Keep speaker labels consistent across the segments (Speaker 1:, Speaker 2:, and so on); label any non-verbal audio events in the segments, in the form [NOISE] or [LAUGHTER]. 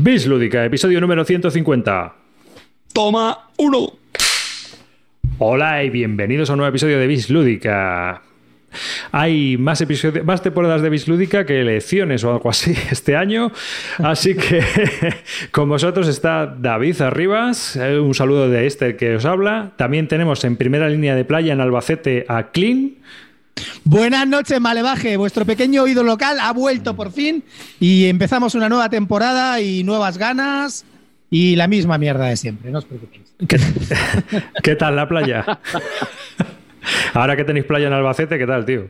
Speaker 1: Bis Lúdica, episodio número 150.
Speaker 2: Toma uno.
Speaker 1: Hola y bienvenidos a un nuevo episodio de Bis Lúdica. Hay más, episodios, más temporadas de Bis Lúdica que elecciones o algo así [LAUGHS] este año. Así que [LAUGHS] con vosotros está David Arribas. Eh, un saludo de este que os habla. También tenemos en primera línea de playa en Albacete a Clean.
Speaker 3: Buenas noches, Malevaje. Vuestro pequeño oído local ha vuelto por fin y empezamos una nueva temporada y nuevas ganas y la misma mierda de siempre. No os preocupéis.
Speaker 1: ¿Qué, [LAUGHS] ¿qué tal la playa? Ahora que tenéis playa en Albacete, ¿qué tal, tío?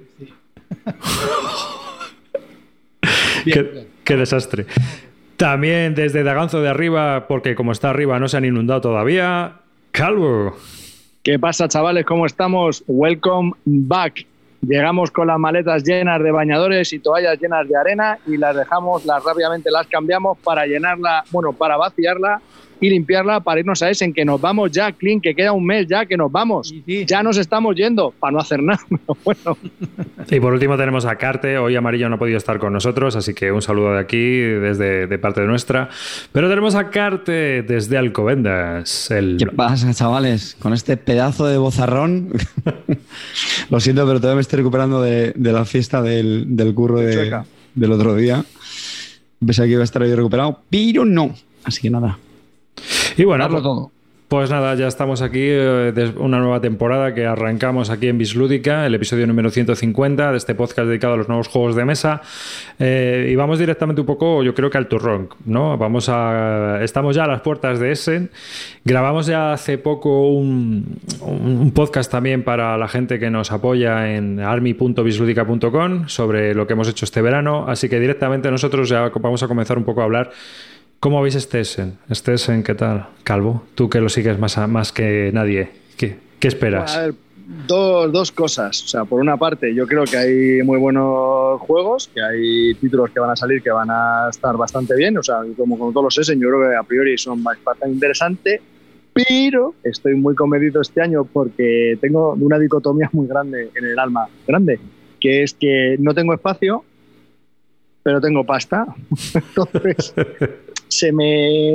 Speaker 1: [LAUGHS] qué, qué desastre. También desde Daganzo de arriba, porque como está arriba no se han inundado todavía, Calvo.
Speaker 4: ¿Qué pasa, chavales? ¿Cómo estamos? Welcome back. Llegamos con las maletas llenas de bañadores y toallas llenas de arena y las dejamos, las rápidamente las cambiamos para llenarla, bueno, para vaciarla y limpiarla para irnos a ese en que nos vamos ya, Clean, que queda un mes ya que nos vamos.
Speaker 3: Sí, sí.
Speaker 4: Ya nos estamos yendo para no hacer nada. [LAUGHS] Pero bueno,
Speaker 1: Y por último tenemos a Carte. Hoy Amarillo no ha podido estar con nosotros, así que un saludo de aquí, desde de parte de nuestra. Pero tenemos a Carte desde Alcobendas. El...
Speaker 2: ¿Qué pasa, chavales? Con este pedazo de bozarrón. [LAUGHS] Lo siento, pero todavía me estoy recuperando de, de la fiesta del, del curro de- del otro día. Pensé que iba a estar yo recuperado, pero no. Así que nada.
Speaker 1: Y bueno,
Speaker 2: Darlo
Speaker 1: pues,
Speaker 2: todo.
Speaker 1: pues nada, ya estamos aquí, eh, de una nueva temporada que arrancamos aquí en Bislúdica, el episodio número 150 de este podcast dedicado a los nuevos juegos de mesa. Eh, y vamos directamente un poco, yo creo que al turrón, ¿no? Vamos a. Estamos ya a las puertas de Essen. Grabamos ya hace poco un, un podcast también para la gente que nos apoya en army.bisludica.com sobre lo que hemos hecho este verano. Así que directamente nosotros ya vamos a comenzar un poco a hablar. ¿Cómo veis este Essen? Este Essen, ¿qué tal? Calvo, tú que lo sigues más, a- más que nadie. ¿Qué, qué esperas?
Speaker 4: a ver, dos, dos cosas. O sea, por una parte, yo creo que hay muy buenos juegos, que hay títulos que van a salir que van a estar bastante bien. O sea, como con todos los Essen, yo creo que a priori son bastante interesantes. Pero estoy muy convencido este año porque tengo una dicotomía muy grande en el alma. Grande. Que es que no tengo espacio, pero tengo pasta. [LAUGHS] Entonces, [LAUGHS] se me.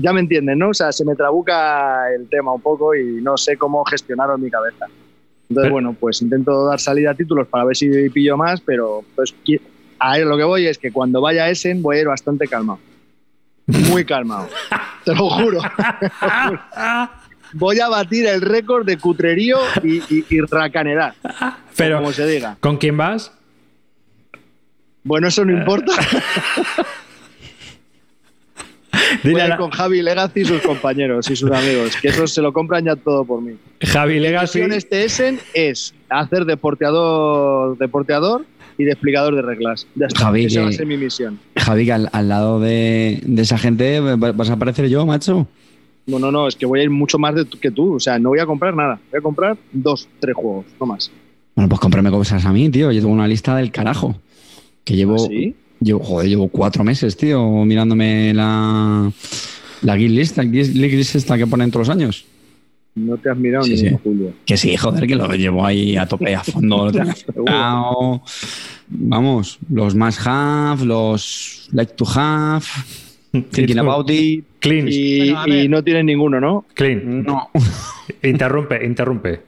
Speaker 4: Ya me entienden, ¿no? O sea, se me trabuca el tema un poco y no sé cómo gestionarlo en mi cabeza. Entonces,
Speaker 1: Pero-
Speaker 4: bueno, pues intento dar salida a títulos para ver si pillo más, pero pues a ver, lo que voy es que cuando vaya a Essen voy a ir bastante calmado. Muy calmado. [LAUGHS] Te lo juro. Voy a batir el récord de cutrerío y, y,
Speaker 1: Pero,
Speaker 4: como se diga.
Speaker 1: ¿con quién vas?
Speaker 4: Bueno, eso no importa. [LAUGHS]
Speaker 1: Dile la-
Speaker 4: con Javi Legacy y sus compañeros y sus amigos, que esos se lo compran ya todo por mí.
Speaker 1: Javi
Speaker 4: Mi
Speaker 1: Legacy.
Speaker 4: misión este Essen es hacer de porteador, de porteador y de explicador de reglas. Ya está.
Speaker 2: Javi,
Speaker 4: Esa va a ser mi misión.
Speaker 2: Javi, que al, al lado de, de esa gente va- vas a aparecer yo, macho.
Speaker 4: No, no, no, es que voy a ir mucho más de que tú. O sea, no voy a comprar nada. Voy a comprar dos, tres juegos, no más.
Speaker 2: Bueno, pues cómprame cosas a mí, tío. Yo tengo una lista del carajo. Que llevo,
Speaker 4: ¿Ah, ¿Sí?
Speaker 2: Llevo, joder, llevo cuatro meses, tío, mirándome la, la guild list, la guild list esta que ponen todos los años.
Speaker 4: No te has mirado
Speaker 2: Sí,
Speaker 4: ni
Speaker 2: sí.
Speaker 4: Julio.
Speaker 2: Que sí, joder, que lo llevo ahí a tope, a fondo. lo. [LAUGHS] Vamos, los más have, los like to have, [LAUGHS] thinking about it.
Speaker 1: Clean.
Speaker 4: Y,
Speaker 3: Bueno,
Speaker 4: y no tienes ninguno, ¿no?
Speaker 1: Clean.
Speaker 2: No.
Speaker 1: Interrumpe, interrumpe.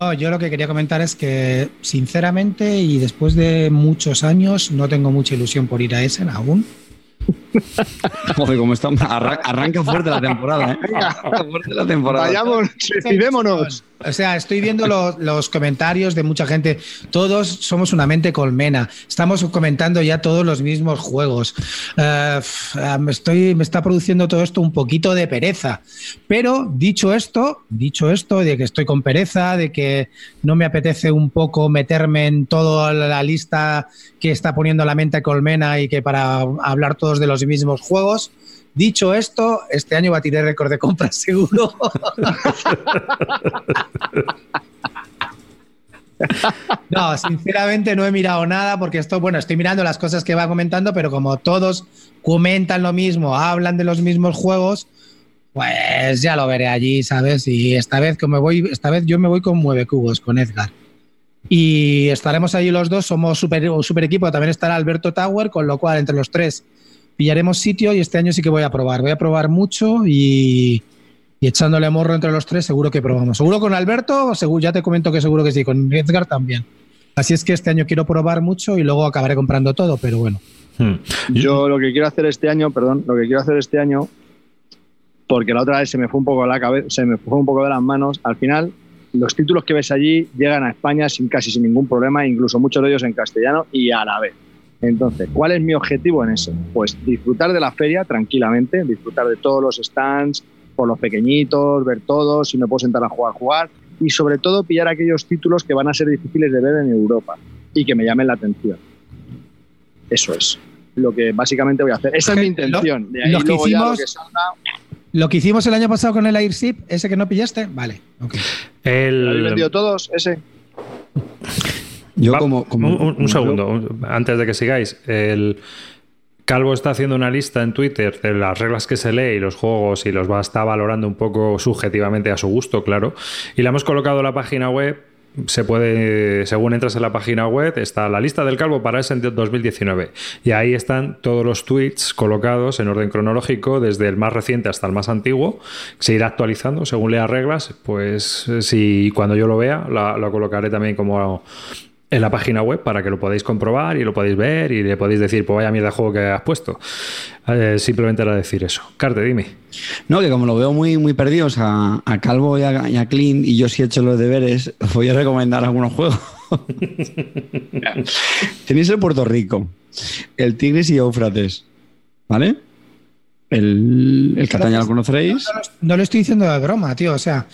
Speaker 3: No, yo lo que quería comentar es que, sinceramente, y después de muchos años, no tengo mucha ilusión por ir a Essen aún. [LAUGHS]
Speaker 2: Joder, cómo está. Arra- arranca fuerte la temporada, ¿eh? Arranca fuerte la temporada.
Speaker 4: Vayamos, suicidémonos.
Speaker 3: O sea, estoy viendo los, los comentarios de mucha gente. Todos somos una mente colmena. Estamos comentando ya todos los mismos juegos. Eh, eh, me, estoy, me está produciendo todo esto un poquito de pereza. Pero dicho esto, dicho esto, de que estoy con pereza, de que no me apetece un poco meterme en toda la lista que está poniendo la mente colmena y que para hablar todos de los mismos juegos. Dicho esto, este año batiré récord de compras [LAUGHS] seguro. No, sinceramente no he mirado nada porque esto, bueno, estoy mirando las cosas que va comentando, pero como todos comentan lo mismo, hablan de los mismos juegos, pues ya lo veré allí, ¿sabes? Y esta vez me voy, esta vez yo me voy con Mueve Cubos, con Edgar. Y estaremos allí los dos, somos super, super equipo, también estará Alberto Tower, con lo cual entre los tres pillaremos sitio y este año sí que voy a probar. Voy a probar mucho y, y echándole morro entre los tres, seguro que probamos. Seguro con Alberto, seguro, ya te comento que seguro que sí, con Edgar también. Así es que este año quiero probar mucho y luego acabaré comprando todo, pero bueno.
Speaker 4: Hmm. Yo lo que quiero hacer este año, perdón, lo que quiero hacer este año, porque la otra vez se me fue un poco la cabeza, se me fue un poco de las manos. Al final, los títulos que ves allí llegan a España sin casi sin ningún problema, incluso muchos de ellos en castellano y a la vez. Entonces, ¿cuál es mi objetivo en eso? Pues disfrutar de la feria tranquilamente, disfrutar de todos los stands, por los pequeñitos, ver todos, si me puedo sentar a jugar, jugar y sobre todo pillar aquellos títulos que van a ser difíciles de ver en Europa y que me llamen la atención. Eso es lo que básicamente voy a hacer. Esa es mi intención. De ahí
Speaker 3: lo, que
Speaker 4: luego ya
Speaker 3: hicimos,
Speaker 4: lo que salga,
Speaker 3: lo que hicimos el año pasado con el Airship, ese que no pillaste, vale. ok.
Speaker 4: ¿lo habéis vendido todos? Ese.
Speaker 2: Yo
Speaker 1: Va-
Speaker 2: como, como-
Speaker 1: un, un- un segundo, un- antes de que sigáis. El Calvo está haciendo una lista en Twitter de las reglas que se lee y los juegos y los va a estar valorando un poco subjetivamente a su gusto, claro. Y la hemos colocado en la página web. Se puede, según entras en la página web, está la lista del calvo para ese 2019. Y ahí están todos los tweets colocados en orden cronológico, desde el más reciente hasta el más antiguo. Se irá actualizando según lea reglas. Pues eh, si cuando yo lo vea, la- lo colocaré también como en la página web para que lo podáis comprobar y lo podéis ver y le podéis decir, pues vaya mierda de juego que has puesto. Eh, simplemente era decir eso. Carte, dime.
Speaker 2: No, que como lo veo muy, muy perdidos a, a Calvo y a, y a Clint, y yo sí he hecho los deberes, os voy a recomendar algunos juegos. [LAUGHS] Tenéis el Puerto Rico, el Tigris y Éufrates, ¿vale? El, el Cataña lo conoceréis.
Speaker 3: No lo estoy diciendo de broma, tío. O sea,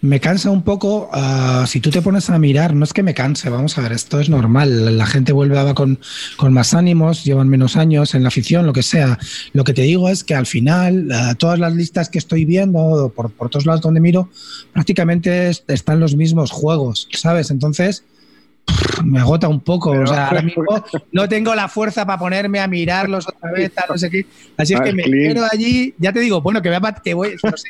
Speaker 3: me cansa un poco. ah, si tú te pones a mirar, no es que me canse, vamos a ver, esto es normal. La gente vuelve a con, con más ánimos, llevan menos años en la afición, lo que sea. Lo que te digo es que al final, ah, todas las listas que estoy viendo, por, por todos lados donde miro, prácticamente es- están los mismos juegos, ¿sabes? Entonces. Me agota un poco,
Speaker 4: Pero-
Speaker 3: o sea, ahora [LAUGHS] mismo no tengo la fuerza para ponerme a mirarlos otra vez, no sé qué. Así es que me
Speaker 4: Clint.
Speaker 3: quedo allí, ya te digo, bueno, que voy a, bat- que voy, no sé,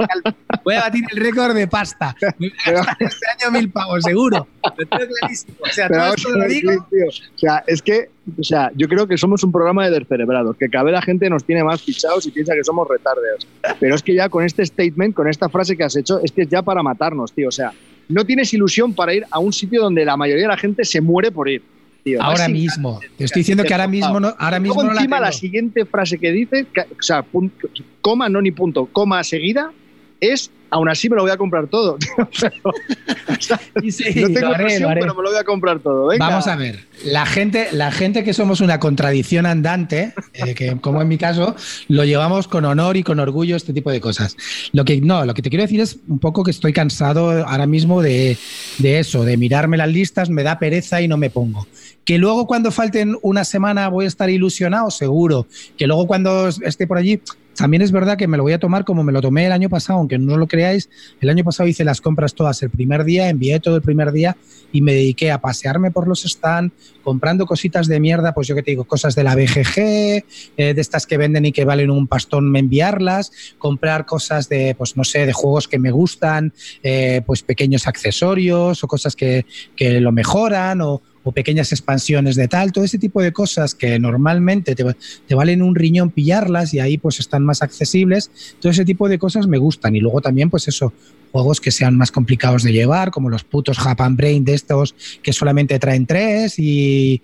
Speaker 3: voy a batir el récord de pasta. Me [LAUGHS] voy a gastar este año mil pavos, seguro. Lo tengo clarísimo. O sea, todo esto lo digo.
Speaker 4: tío, O sea, es que, o sea, yo creo que somos un programa de descerebrados, que cada vez la gente nos tiene más fichados y piensa que somos retardeos. Pero es que ya con este statement, con esta frase que has hecho, es que es ya para matarnos, tío. O sea, no tienes ilusión para ir a un sitio donde la mayoría de la gente se muere por ir. Tío,
Speaker 3: Ahora mismo. Te estoy diciendo que ahora mismo no, ahora mismo
Speaker 4: luego
Speaker 3: no
Speaker 4: encima la,
Speaker 3: tengo.
Speaker 4: siguiente frase que dice, o sea, punto- coma, no ni punto, coma seguida, es aún así me lo voy a comprar todo. [LAUGHS] Pero, o sea, [LAUGHS]
Speaker 3: Sí, sí,
Speaker 4: no tengo
Speaker 3: haré,
Speaker 4: presión, pero me lo voy a comprar todo. Venga.
Speaker 3: Vamos a ver, la gente, la gente que somos una contradicción andante, eh, que como en mi caso, lo llevamos con honor y con orgullo este tipo de cosas. Lo que no, lo que te quiero decir es un poco que estoy cansado ahora mismo de, de eso, de mirarme las listas, me da pereza y no me pongo. Que luego cuando falten una semana voy a estar ilusionado, seguro. Que luego cuando esté por allí, también es verdad que me lo voy a tomar como me lo tomé el año pasado, aunque no lo creáis. El año pasado hice las compras todas el primer día, envié todo el primer día y me dediqué a pasearme por los stands, comprando cositas de mierda, pues yo que te digo, cosas de la BGG, eh, de estas que venden y que valen un pastón enviarlas, comprar cosas de, pues no sé, de juegos que me gustan, eh, pues pequeños accesorios o cosas que, que lo mejoran o, o pequeñas expansiones de tal, todo ese tipo de cosas que normalmente te, te valen un riñón pillarlas y ahí pues están más accesibles, todo ese tipo de cosas me gustan. Y luego también pues eso, juegos que sean más complicados de llevar, como los putos Japan Brain de estos que solamente traen tres y,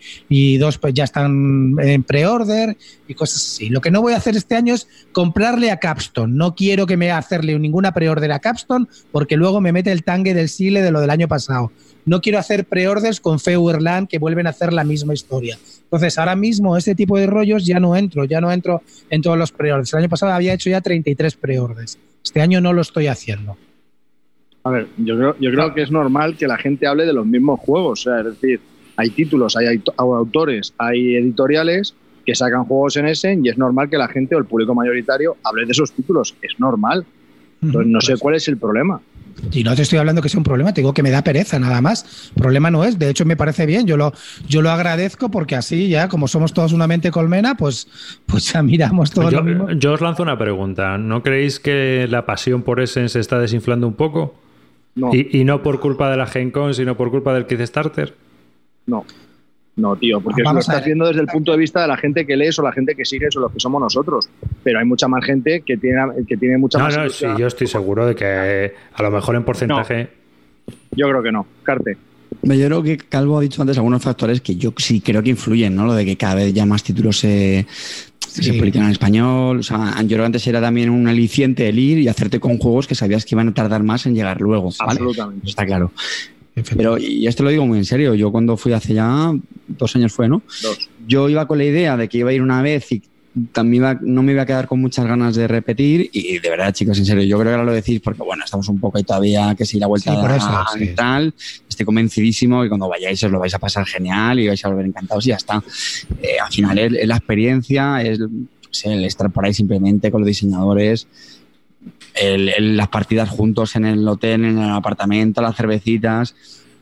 Speaker 3: dos pues ya están en pre-order y cosas así. Lo que no voy a hacer este año es comprarle a Capstone. No quiero que me hacerle ninguna pre-order a Capstone porque luego me mete el tangue del Sile de lo del año pasado. No quiero hacer pre-orders con Feuerland que vuelven a hacer la misma historia. Entonces, ahora mismo este tipo de rollos ya no entro, ya no entro en todos los pre-orders. El año pasado había hecho ya 33 pre-orders. Este año no lo estoy haciendo.
Speaker 4: A ver, yo creo, yo creo que es normal que la gente hable de los mismos juegos. O sea, es decir, hay títulos, hay aut- autores, hay editoriales que sacan juegos en ese y es normal que la gente o el público mayoritario hable de esos títulos. Es normal. Entonces, no sé
Speaker 3: Pues,
Speaker 4: cuál es el problema.
Speaker 3: Y no te estoy hablando que sea un problema, te digo que me da pereza nada más. Problema no es, de hecho me parece bien, yo lo, yo lo agradezco porque así ya, como somos todos una mente colmena, pues, pues ya miramos todo
Speaker 1: Yo,
Speaker 3: lo mismo.
Speaker 1: yo os lanzo una pregunta. ¿No creéis que la pasión por Essen se está desinflando un poco?
Speaker 4: No,
Speaker 1: Y, y no por culpa de la Gen Con, sino por culpa del Kickstarter.
Speaker 4: no. No, tío, porque lo estás viendo desde el punto de vista de la gente que lees o la gente que sigues o los que somos nosotros. Pero hay mucha más gente que tiene, que tiene mucha
Speaker 1: No,
Speaker 4: más.
Speaker 1: no, sí,
Speaker 4: ilusión.
Speaker 1: yo estoy seguro de que a lo mejor en porcentaje.
Speaker 4: Yo creo que no. Carte.
Speaker 2: Yo creo que Calvo ha dicho antes algunos factores que yo sí creo que influyen, ¿no? Lo de que cada vez ya más títulos se, publican en español. O sea, yo creo que antes era también un aliciente el ir y hacerte con juegos que sabías que iban a tardar más en llegar luego. ¿vale?
Speaker 4: Absolutamente.
Speaker 2: Está claro. Pero, y esto lo digo muy en serio, yo cuando fui hace ya dos años fue, ¿no?
Speaker 4: Dos.
Speaker 2: Yo iba con la idea de que iba a ir una vez y también iba- no me iba a quedar con muchas ganas de repetir y de verdad, chicos, en serio, yo creo que ahora lo decís porque, bueno, estamos un poco ahí todavía que si la vuelta
Speaker 3: Sí, por eso,
Speaker 2: a
Speaker 3: sí.
Speaker 2: tal, estoy convencidísimo que cuando vayáis os lo vais a pasar genial y vais a volver encantados y ya está. Eh, al final es, es la experiencia, es sé, el estar por ahí simplemente con los diseñadores, el- el- las partidas juntos en el hotel, en el apartamento, las cervecitas.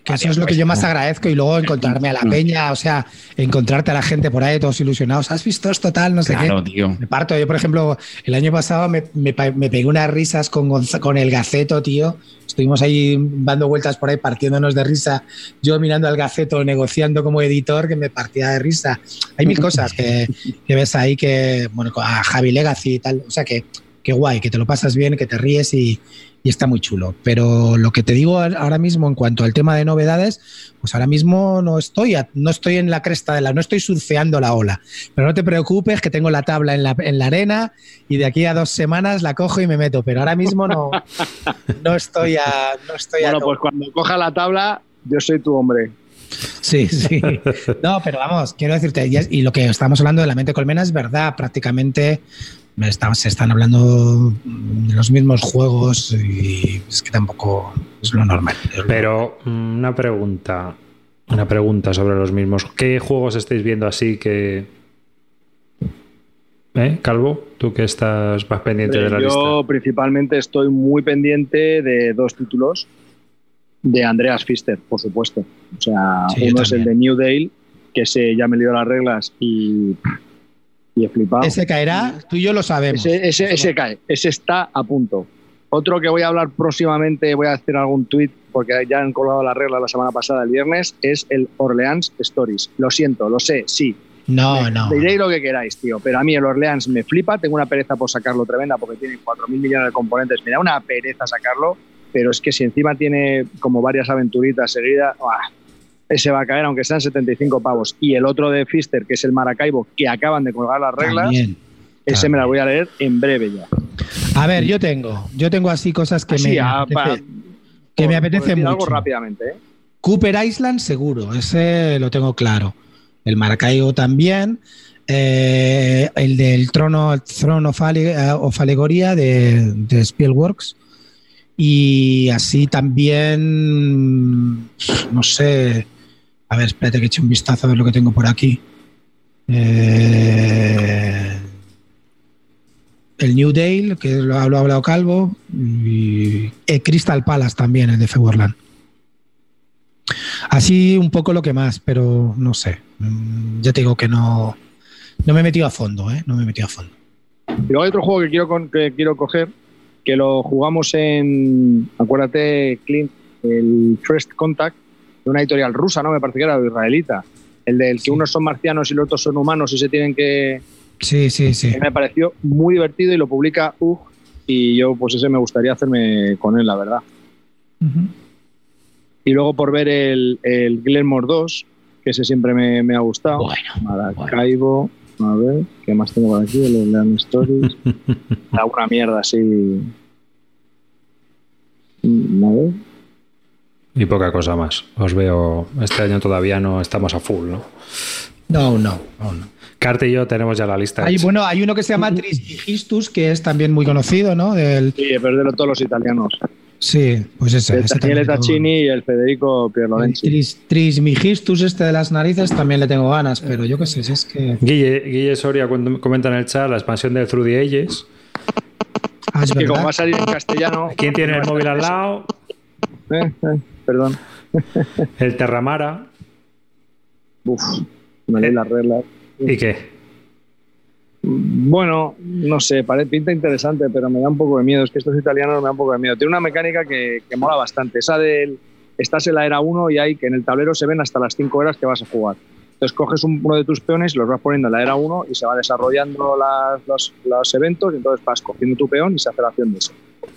Speaker 3: Que eso es lo que yo más agradezco y luego encontrarme a la peña, o sea, encontrarte a la gente por ahí todos ilusionados. ¿Has visto esto tal? No sé
Speaker 2: Claro,
Speaker 3: qué.
Speaker 2: tío.
Speaker 3: Me parto. Yo, por ejemplo, el año pasado me, me, me pegué unas risas con, Gonza- con el gaceto, tío. Estuvimos ahí dando vueltas por ahí, partiéndonos de risa. Yo mirando al gaceto, negociando como editor, que me partía de risa. Hay mil cosas que, que ves ahí que, bueno, a Javi Legacy y tal. O sea, que, que guay, que te lo pasas bien, que te ríes y, y está muy chulo. Pero lo que te digo ahora mismo en cuanto al tema de novedades, pues ahora mismo no estoy, a- no estoy en la cresta de la, no estoy surfeando la ola. Pero no te preocupes, que tengo la tabla en la, en la arena y de aquí a dos semanas la cojo y me meto. Pero ahora mismo no, no estoy a, no estoy a
Speaker 4: Bueno,
Speaker 3: tope.
Speaker 4: pues cuando coja la tabla, yo soy tu hombre.
Speaker 3: Sí, sí. No, pero vamos, quiero decirte, y, lo que estamos hablando de la mente colmena es verdad, prácticamente me está- se están hablando de los mismos juegos y es que tampoco es lo normal.
Speaker 1: Pero mm, una pregunta. Una pregunta sobre los mismos. ¿Qué juegos estáis viendo así que. ¿Eh, Calvo? Tú que estás más pendiente de la
Speaker 4: yo
Speaker 1: lista.
Speaker 4: principalmente estoy muy pendiente de dos títulos de Andreas Pfister, por supuesto. O sea,
Speaker 3: Sí, yo
Speaker 4: uno es el de. New Dale, que se ya me lió las reglas y, y he flipado.
Speaker 3: Ese caerá, tú y yo lo sabemos.
Speaker 4: Ese, ese, ese cae, ese está a punto. Otro que voy a hablar próximamente, voy a hacer algún tweet porque ya han colgado las reglas la semana pasada, el viernes, es el Orleans Stories. Lo siento, lo sé, sí.
Speaker 3: No,
Speaker 4: Me-
Speaker 3: no.
Speaker 4: Diréis lo que queráis, tío, pero a mí el Orleans me flipa, tengo una pereza por sacarlo tremenda porque tiene 4.000 millones de componentes, me da una pereza sacarlo, pero es que si encima tiene como varias aventuritas seguidas, ¡buah! Ese va a caer aunque sean 75 pavos. Y el otro de Fister, que es el Maracaibo, que acaban de colgar las reglas,
Speaker 3: También.
Speaker 4: ese me la voy a leer en breve ya.
Speaker 3: A ver, yo tengo, yo tengo así cosas que
Speaker 4: Así,
Speaker 3: me
Speaker 4: a-
Speaker 3: apetece,
Speaker 4: pa-
Speaker 3: que
Speaker 4: por-
Speaker 3: me apetece mucho.
Speaker 4: algo rápidamente, ¿eh?
Speaker 3: Cooper Island seguro, ese lo tengo claro. El Maracaibo también. Eh, el del Trono, Throne of, Ale- eh, of de, de Spielworks. Y así también, no sé. A ver, espérate que eche un vistazo a ver lo que tengo por aquí. Eh, el New Dale, que lo ha hablado Calvo. Y eh, Crystal Palace también, el de Feuerland. Así un poco lo que más, pero no sé. Mm, Ya te digo que no, no me he metido a fondo, ¿eh? No me he metido a fondo.
Speaker 4: Y luego hay otro juego que quiero, que quiero coger, que lo jugamos en, acuérdate, Clint, el First Contact, de una editorial rusa, ¿no? Me parece que era israelita. El del que
Speaker 3: Sí.
Speaker 4: unos son marcianos y los otros son humanos y se tienen que...
Speaker 3: Sí, sí, sí.
Speaker 4: que Me pareció muy divertido y lo publica UG y yo pues ese me gustaría hacerme con él, la verdad. Y luego por ver el, el Glenmore 2, que ese siempre me, me ha gustado.
Speaker 3: Bueno,
Speaker 4: Maracaibo, a ver, ¿qué más tengo por aquí? El Leon Stories. [LAUGHS] Alguna mierda así. Mm, A ver.
Speaker 1: Y poca cosa más. Os veo. Este año todavía no estamos a full, ¿no?
Speaker 3: no, no, no, no.
Speaker 1: Carte y yo tenemos ya la lista.
Speaker 3: Hay,
Speaker 1: hecha.
Speaker 3: bueno, hay uno que se llama Trismegistus, que es también muy conocido, ¿no? Del,
Speaker 4: Sí, pero de todos los italianos.
Speaker 3: sí, pues ese.
Speaker 4: El Daniele Taccini y el Federico Pierlorenzi.
Speaker 3: Tris- Trismegistus este de las narices también le tengo ganas, pero yo qué sé, si es que...
Speaker 1: Guille, Guille Soria comenta en el chat la expansión de Through the Ages.
Speaker 3: Ah, es
Speaker 4: Que como
Speaker 3: verdad.
Speaker 4: va a salir en castellano.
Speaker 1: ¿Quién tiene el [LAUGHS] móvil al lado?
Speaker 4: Eh, eh, perdón.
Speaker 1: El Terramara.
Speaker 4: Uf, me leí las reglas.
Speaker 1: ¿Y qué?
Speaker 4: Bueno, no sé, parece pinta interesante, pero me da un poco de miedo. Es que estos italianos me da un poco de miedo. Tiene una mecánica que, que mola bastante. Esa del. Estás en la era 1 y hay que en el tablero se ven hasta las 5 horas que vas a jugar. Entonces coges un- uno de tus peones y los vas poniendo en la era 1 y se va desarrollando las- los, los eventos y entonces vas cogiendo tu peón y se hace la acción de ese.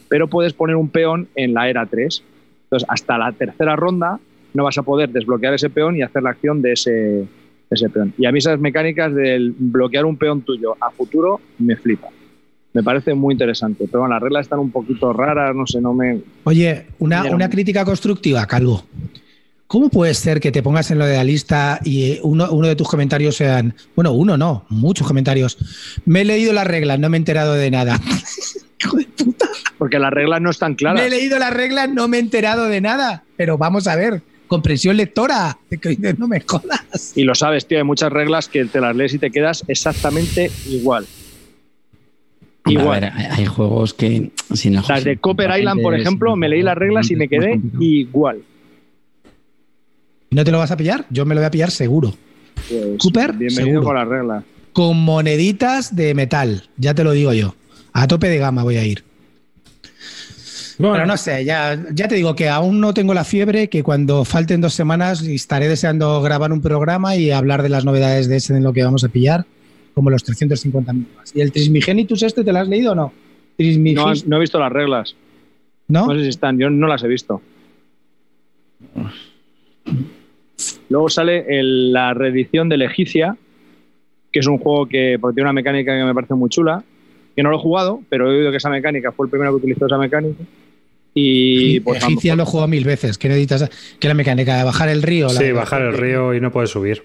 Speaker 4: Pero puedes poner un peón en la era 3. Entonces hasta la tercera ronda no vas a poder desbloquear ese peón y hacer la acción de ese, de ese peón. Y a mí esas mecánicas del bloquear un peón tuyo a futuro me flipa. Me parece muy interesante. Pero bueno, las reglas están un poquito raras, no sé, no me...
Speaker 3: Oye, una, una
Speaker 4: un-
Speaker 3: crítica constructiva, Calvo. ¿Cómo puede ser que te pongas en lo de la lista y uno, uno de tus comentarios sean, bueno, uno no, muchos comentarios? Me he leído las reglas, no me he enterado de nada. [LAUGHS] Hijo de puta.
Speaker 4: Porque las reglas no están claras.
Speaker 3: Me he leído las reglas, no me he enterado de nada. Pero vamos a ver, comprensión lectora, no me jodas.
Speaker 4: Y lo sabes, tío, hay muchas reglas que te las lees y te quedas exactamente igual. Igual.
Speaker 2: A ver, hay, hay juegos que sin el
Speaker 4: Las de Copper Island, por ejemplo, me leí las reglas y me quedé igual.
Speaker 3: ¿No te lo vas a pillar? Yo me lo voy a pillar seguro.
Speaker 4: Pues,
Speaker 3: Cooper,
Speaker 4: bienvenido
Speaker 3: seguro.
Speaker 4: con las reglas.
Speaker 3: Con moneditas de metal, ya te lo digo yo. A tope de gama voy a ir.
Speaker 1: Bueno,
Speaker 3: Pero no sé, ya, ya te digo que aún no tengo la fiebre, que cuando falten dos semanas estaré deseando grabar un programa y hablar de las novedades de ese en lo que vamos a pillar, como los 350 mil más. ¿Y el Trismigenitus este te lo has leído o no?
Speaker 4: No, no he visto las reglas.
Speaker 3: ¿no?
Speaker 4: No sé si están, yo no las he visto. Luego sale el- la reedición de Legicia, que es un juego que porque tiene una mecánica que me parece muy chula, que no lo he jugado, pero he oído que esa mecánica fue el primero que utilizó esa mecánica. Y pues,
Speaker 3: Egipcia lo he jugado mil veces. ¿Qué necesitas? Que la mecánica de bajar el río. la-
Speaker 1: sí, bajar el río y no puedes subir.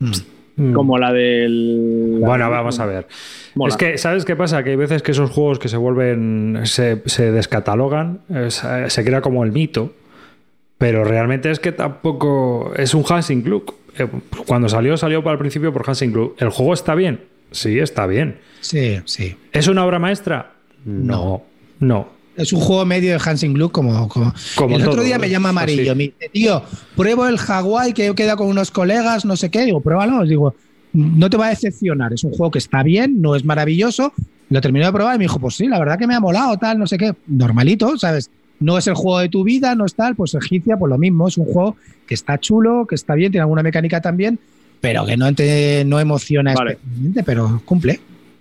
Speaker 3: Mm.
Speaker 1: Mm.
Speaker 4: como la del.
Speaker 1: Bueno, vamos a ver.
Speaker 4: Mola.
Speaker 1: Es que, ¿sabes qué pasa? Que hay veces que esos juegos que se vuelven, se, se descatalogan, es- eh, se crea como el mito, pero realmente es que tampoco es un Hansing Club. Eh, Cuando salió, salió para el principio por Hansing Club. ¿El juego está bien? Sí, está bien.
Speaker 3: Sí, sí.
Speaker 1: ¿Es una obra maestra? No, no.
Speaker 3: Es un juego medio de Hansing Glue como, como,
Speaker 1: Como
Speaker 3: el otro día me llama amarillo.
Speaker 1: así.
Speaker 3: Me dice, tío, pruebo el Hawái que he quedado con unos colegas, no sé qué. Digo, pruébalo. Digo, no te va a decepcionar. Es un juego que está bien, no es maravilloso. Lo terminé de probar y me dijo, pues sí, la verdad que me ha molado, tal, no sé qué. Normalito, ¿sabes? No es el juego de tu vida, no es tal. Pues Egipcia, pues lo mismo. Es un juego que está chulo, que está bien, tiene alguna mecánica también, pero que no, te, no emociona
Speaker 4: Vale.
Speaker 3: especialmente, pero cumple.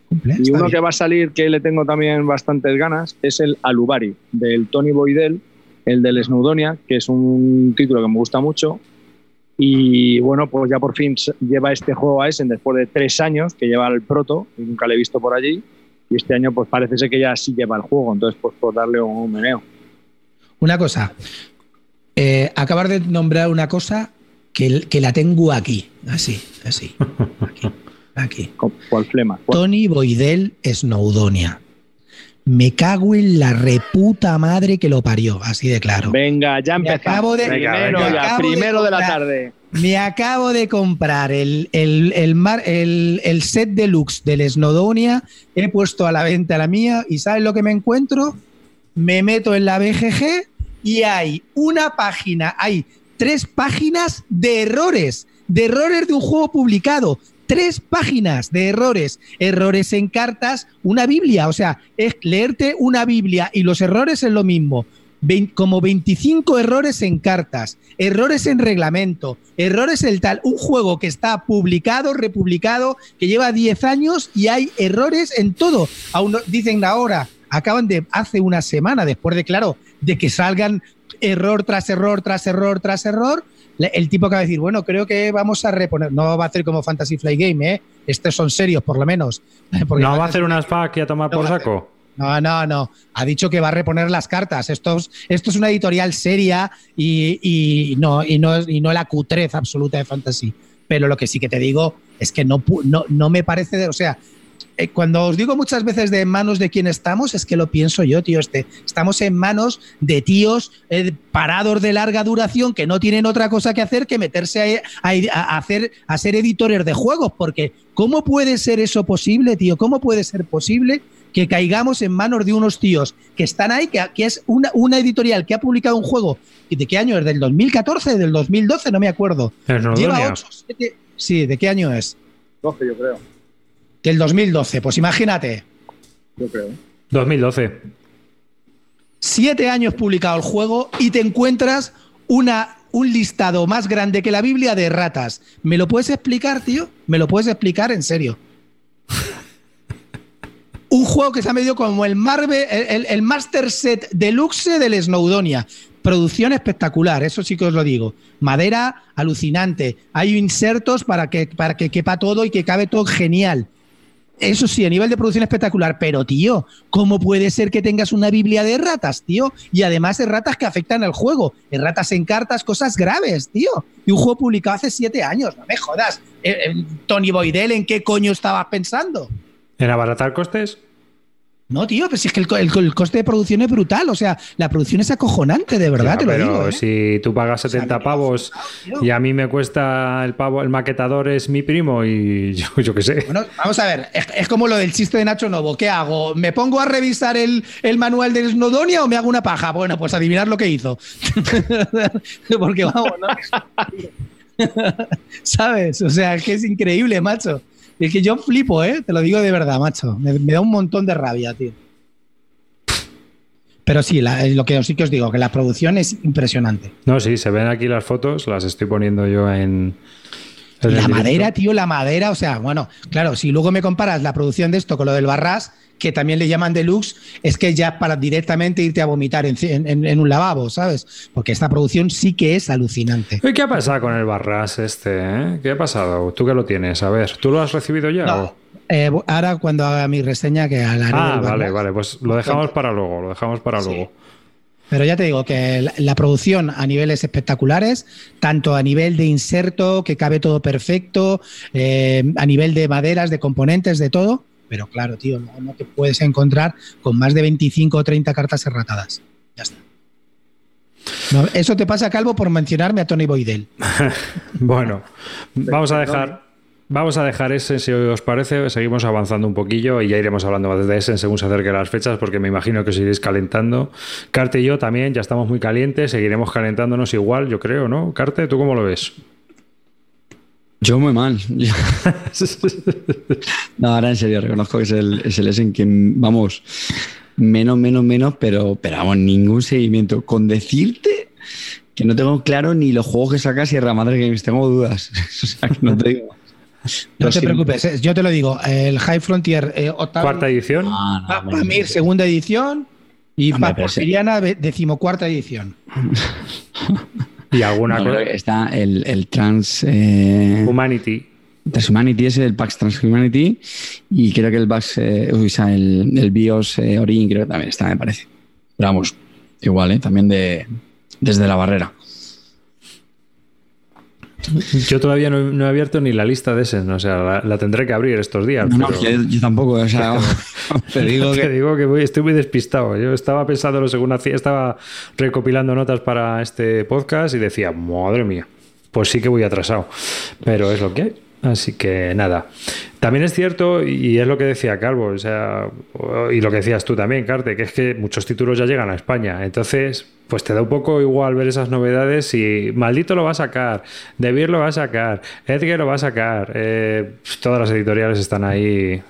Speaker 3: cumple
Speaker 4: Y uno
Speaker 3: bien.
Speaker 4: que va a salir, que le tengo también bastantes ganas, es el Alubari, del Tony Boydell, el del Snowdonia, que es un título que me gusta mucho. Y bueno, pues ya por fin lleva este juego a Essen después de tres años que lleva el proto, y nunca le he visto por allí. Y este año, pues parece ser que ya sí lleva el juego, entonces, pues por darle un meneo.
Speaker 3: Una cosa. Eh, acabar de nombrar una cosa que, que la tengo aquí. Así, así. Aquí. Aquí.
Speaker 4: ¿Cuál flema? ¿Cuál?
Speaker 3: Tony Boydell Snowdonia. Me cago en la reputa madre que lo parió, así de claro.
Speaker 4: Venga, ya empezamos.
Speaker 3: acabo de-
Speaker 1: Venga,
Speaker 4: primero,
Speaker 1: venga.
Speaker 4: ya,
Speaker 3: Acabo de
Speaker 4: primero de, la tarde.
Speaker 3: Me acabo de comprar el, el, el, mar- el- el set deluxe del Snowdonia. He puesto a la venta la mía y ¿sabes lo que me encuentro? Me meto en la BGG y hay una página, hay tres páginas de errores, de errores de un juego publicado. Tres páginas de errores, errores en cartas, una Biblia, o sea, es leerte una Biblia y los errores es lo mismo. Como 25 errores en cartas, errores en reglamento, errores en tal. Un juego que está publicado, republicado, que lleva 10 años y hay errores en todo. Aún dicen ahora, acaban de, hace una semana, después de, claro, de que salgan error tras error, tras error, tras error, el tipo acaba de decir, bueno, creo que vamos a reponer, no va a hacer como Fantasy Flight Game, ¿eh? Estos son serios, por lo menos. [LAUGHS] Porque
Speaker 1: ¿No va a hacer unas FAQ y a tomar
Speaker 3: No
Speaker 1: por
Speaker 3: va a
Speaker 1: saco?
Speaker 3: no, no, no. Ha dicho que va a reponer las cartas. Esto es, esto es una editorial seria y, y no, y, no, y no la cutrez absoluta de fantasy. Pero lo que sí que te digo es que no, no, no me parece. de- o sea, eh, cuando os digo muchas veces de en manos de quién estamos, es que lo pienso yo, tío. Este, estamos en manos de tíos eh, parados de larga duración que no tienen otra cosa que hacer que meterse a, a- a hacer, a ser editores de juegos. Porque, ¿cómo puede ser eso posible, tío? ¿Cómo puede ser posible que caigamos en manos de unos tíos que están ahí, que, que es una, una editorial que ha publicado un juego? ¿y ¿De qué año es? ¿Del 2014? ¿Del 2012? No me acuerdo.
Speaker 1: ¿Es
Speaker 3: Lleva
Speaker 1: Nordonia?
Speaker 3: 8, 7. Sí, ¿de qué año es?
Speaker 4: 12, yo creo.
Speaker 3: Del 2012. Pues imagínate.
Speaker 4: Yo creo.
Speaker 1: 2012.
Speaker 3: siete años publicado el juego y te encuentras una, un listado más grande que la Biblia de ratas. ¿Me lo puedes explicar, tío? ¿Me lo puedes explicar en serio? [LAUGHS] un juego que se ha medido como el, Marvel, el, el Master Set Deluxe del Snowdonia. Producción espectacular, eso sí que os lo digo. Madera alucinante. Hay insertos para que, para que quepa todo y que cabe todo genial. Eso sí, a nivel de producción espectacular, pero tío, ¿cómo puede ser que tengas una Biblia de ratas, tío? Y además de ratas que afectan al juego, ratas en cartas, cosas graves, tío. Y un juego publicado hace siete años, no me jodas. Eh, eh, Tony Boydell, ¿en qué coño estabas pensando?
Speaker 1: ¿En abaratar costes?
Speaker 3: No, tío, pues es que el, el, el, coste de producción es brutal. O sea, la producción es acojonante, de verdad,
Speaker 1: Ya,
Speaker 3: te lo
Speaker 1: pero
Speaker 3: digo. ¿eh?
Speaker 1: si tú pagas 70 pavos y a mí me cuesta el pavo, el maquetador es mi primo y [LAUGHS] yo, yo qué sé.
Speaker 3: Bueno, vamos a ver, es, es como lo del chiste de Nacho Novo. ¿Qué hago? ¿Me pongo a revisar el, el manual de Snowdonia o me hago una paja? Bueno, pues adivinar lo que hizo. [LAUGHS] Porque vamos, ¿no? [LAUGHS] ¿Sabes? O sea, es que es increíble, macho. Es que yo flipo, ¿eh? Te lo digo de verdad, macho. Me, me da un montón de rabia, tío. Pero sí, la- lo que sí que os digo, que la producción es impresionante.
Speaker 1: No, sí, se ven aquí las fotos, las estoy poniendo yo en. en
Speaker 3: La madera, tío, la madera, o sea, bueno, claro, si luego me comparas la producción de esto con lo del Barras, que también le llaman deluxe, es que ya para directamente irte a vomitar en, en- en un lavabo, ¿sabes? Porque esta producción sí que es alucinante.
Speaker 1: ¿Y ¿Qué ha pasado con el Barras este? eh? ¿Qué ha pasado? ¿Tú que lo tienes? A ver, ¿tú lo has recibido ya?
Speaker 3: No,
Speaker 1: o-
Speaker 3: eh, ahora cuando haga mi reseña, que haré
Speaker 1: Ah, vale, vale, pues lo dejamos para luego, lo dejamos para
Speaker 3: Sí.
Speaker 1: luego.
Speaker 3: Pero ya te digo que la, la producción a niveles espectaculares, tanto a nivel de inserto, que cabe todo perfecto, eh, a nivel de maderas, de componentes, de todo. Pero claro, tío, no, no te puedes encontrar con más de 25 o 30 cartas erratadas. Ya está. Eso te pasa, Calvo, por mencionarme a Tony Boydell. [LAUGHS]
Speaker 1: Bueno, vamos a dejar. Vamos a dejar ese, si os parece, seguimos avanzando un poquillo y ya iremos hablando más de ese según se acerquen las fechas, porque me imagino que os iréis calentando. Carte y yo también, ya estamos muy calientes, seguiremos calentándonos igual, yo creo, ¿no? Carte, ¿tú cómo lo ves?
Speaker 2: Yo muy mal. [LAUGHS] no, ahora en serio, reconozco que es el, es el Essen que, vamos, menos, menos, menos, pero, pero vamos, ningún seguimiento. Con decirte que no tengo claro ni los juegos que saca Sierra Madre Games, tengo dudas. [LAUGHS] o sea, que no te digo.
Speaker 3: No te preocupes, eh, yo te lo digo. El High Frontier, eh,
Speaker 1: Cuarta edición.
Speaker 2: Ah, no,
Speaker 3: segunda edición. Y ve- decimocuarta edición. [LAUGHS]
Speaker 1: Y alguna
Speaker 2: no,
Speaker 1: cosa.
Speaker 2: está el, el Trans. eh,
Speaker 1: Humanity.
Speaker 2: Transhumanity es el Pax Transhumanity y creo que el Pax, eh, uy, el, el BIOS eh, Origin creo que también está, me parece. Pero vamos, igual, ¿eh? También de, desde la barrera. [LAUGHS]
Speaker 1: Yo todavía no, no he abierto ni la lista de ese, ¿no? o sea, la, la tendré que abrir estos días.
Speaker 2: No,
Speaker 1: pero-
Speaker 2: yo, yo tampoco, o sea, [LAUGHS] [LAUGHS] te digo
Speaker 1: Te
Speaker 2: que...
Speaker 1: digo que voy- estoy muy despistado. Yo estaba pensándolo según hacía, estaba recopilando notas para este podcast y decía, madre mía, pues sí que voy atrasado. Pero es lo que hay. Así que nada. También es cierto, y es lo que decía Calvo, o sea, y lo que decías tú también, Carte, que es que muchos títulos ya llegan a España. Entonces, pues te da un poco igual ver esas novedades y Maldito lo va a sacar, De Beer lo va a sacar, Edgar lo va a sacar, eh, todas las editoriales están ahí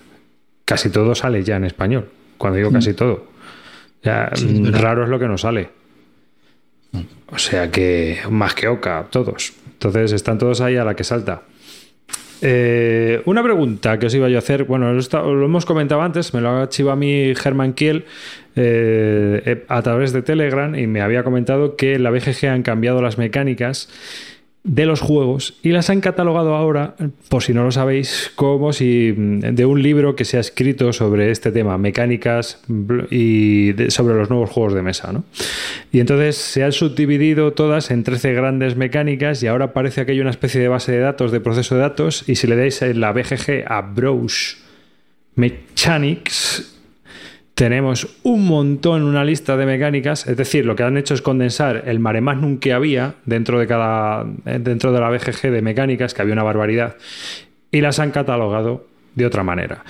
Speaker 1: casi todo sale ya en español. Cuando digo casi todo. Ya, mm, raro es lo que no sale. O sea que más que Oca, todos. Entonces están todos ahí a la que salta. Eh, una pregunta que os iba yo a hacer, bueno, lo, hemos comentado antes, me lo ha archivado a mí Germán Kiel eh, eh, a través de Telegram y me había comentado que la BGG han cambiado las mecánicas de los juegos y las han catalogado ahora, por si no lo sabéis, como si mm, de un libro que se ha escrito sobre este tema, mecánicas y sobre los nuevos juegos de mesa. ¿no? Y entonces se han subdividido todas en 13 grandes mecánicas y ahora parece que hay una especie de base de datos, de proceso de datos, y si le dais la BGG a Browse Mechanics, tenemos un montón, una lista de mecánicas, es decir, lo que han hecho es condensar el mare magnum que había dentro de cada eh, dentro de la BGG de mecánicas, que había una barbaridad, y las han catalogado de otra manera.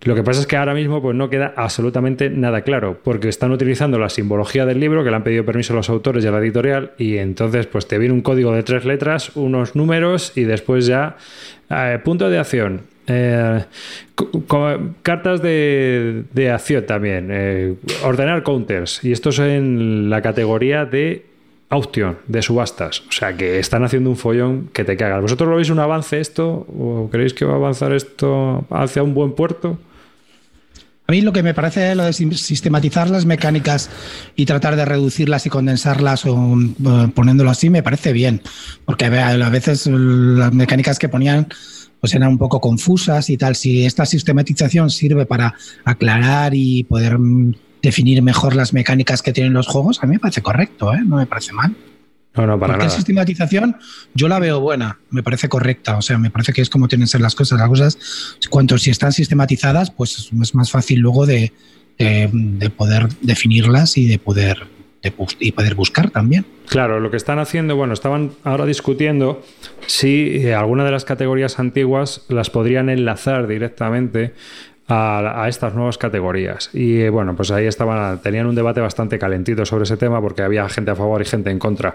Speaker 1: Lo que pasa es que ahora mismo pues, no queda absolutamente nada claro, porque están utilizando la simbología del libro, que le han pedido permiso a los autores y a la editorial, y entonces pues te viene un código de tres letras, unos números, y después ya eh, punto de acción. Eh, cartas de, de acción también. eh, ordenar counters. Y esto es en la categoría de auction de subastas. O sea que están haciendo un follón que te cagas. ¿Vosotros lo veis un avance esto? ¿O creéis que va a avanzar esto hacia un buen puerto?
Speaker 3: A mí lo que me parece lo de sistematizar las mecánicas y tratar de reducirlas y condensarlas o uh, poniéndolo así me parece bien, porque a veces las mecánicas que ponían pues eran un poco confusas y tal. Si esta sistematización sirve para aclarar y poder mm, definir mejor las mecánicas que tienen los juegos, a mí me parece correcto, ¿eh? no me parece mal.
Speaker 1: No, no, para nada.
Speaker 3: sistematización yo la veo buena, me parece correcta, o sea, me parece que es como tienen que ser las cosas. Las cosas, cuanto si están sistematizadas, pues es más fácil luego de, poder definirlas y de poder, y poder buscar también.
Speaker 1: Claro, lo que están haciendo, bueno, estaban ahora discutiendo si eh, alguna de las categorías antiguas las podrían enlazar directamente a, estas nuevas categorías. Y eh, bueno, pues ahí estaban, tenían un debate bastante calentito sobre ese tema porque había gente a favor y gente en contra.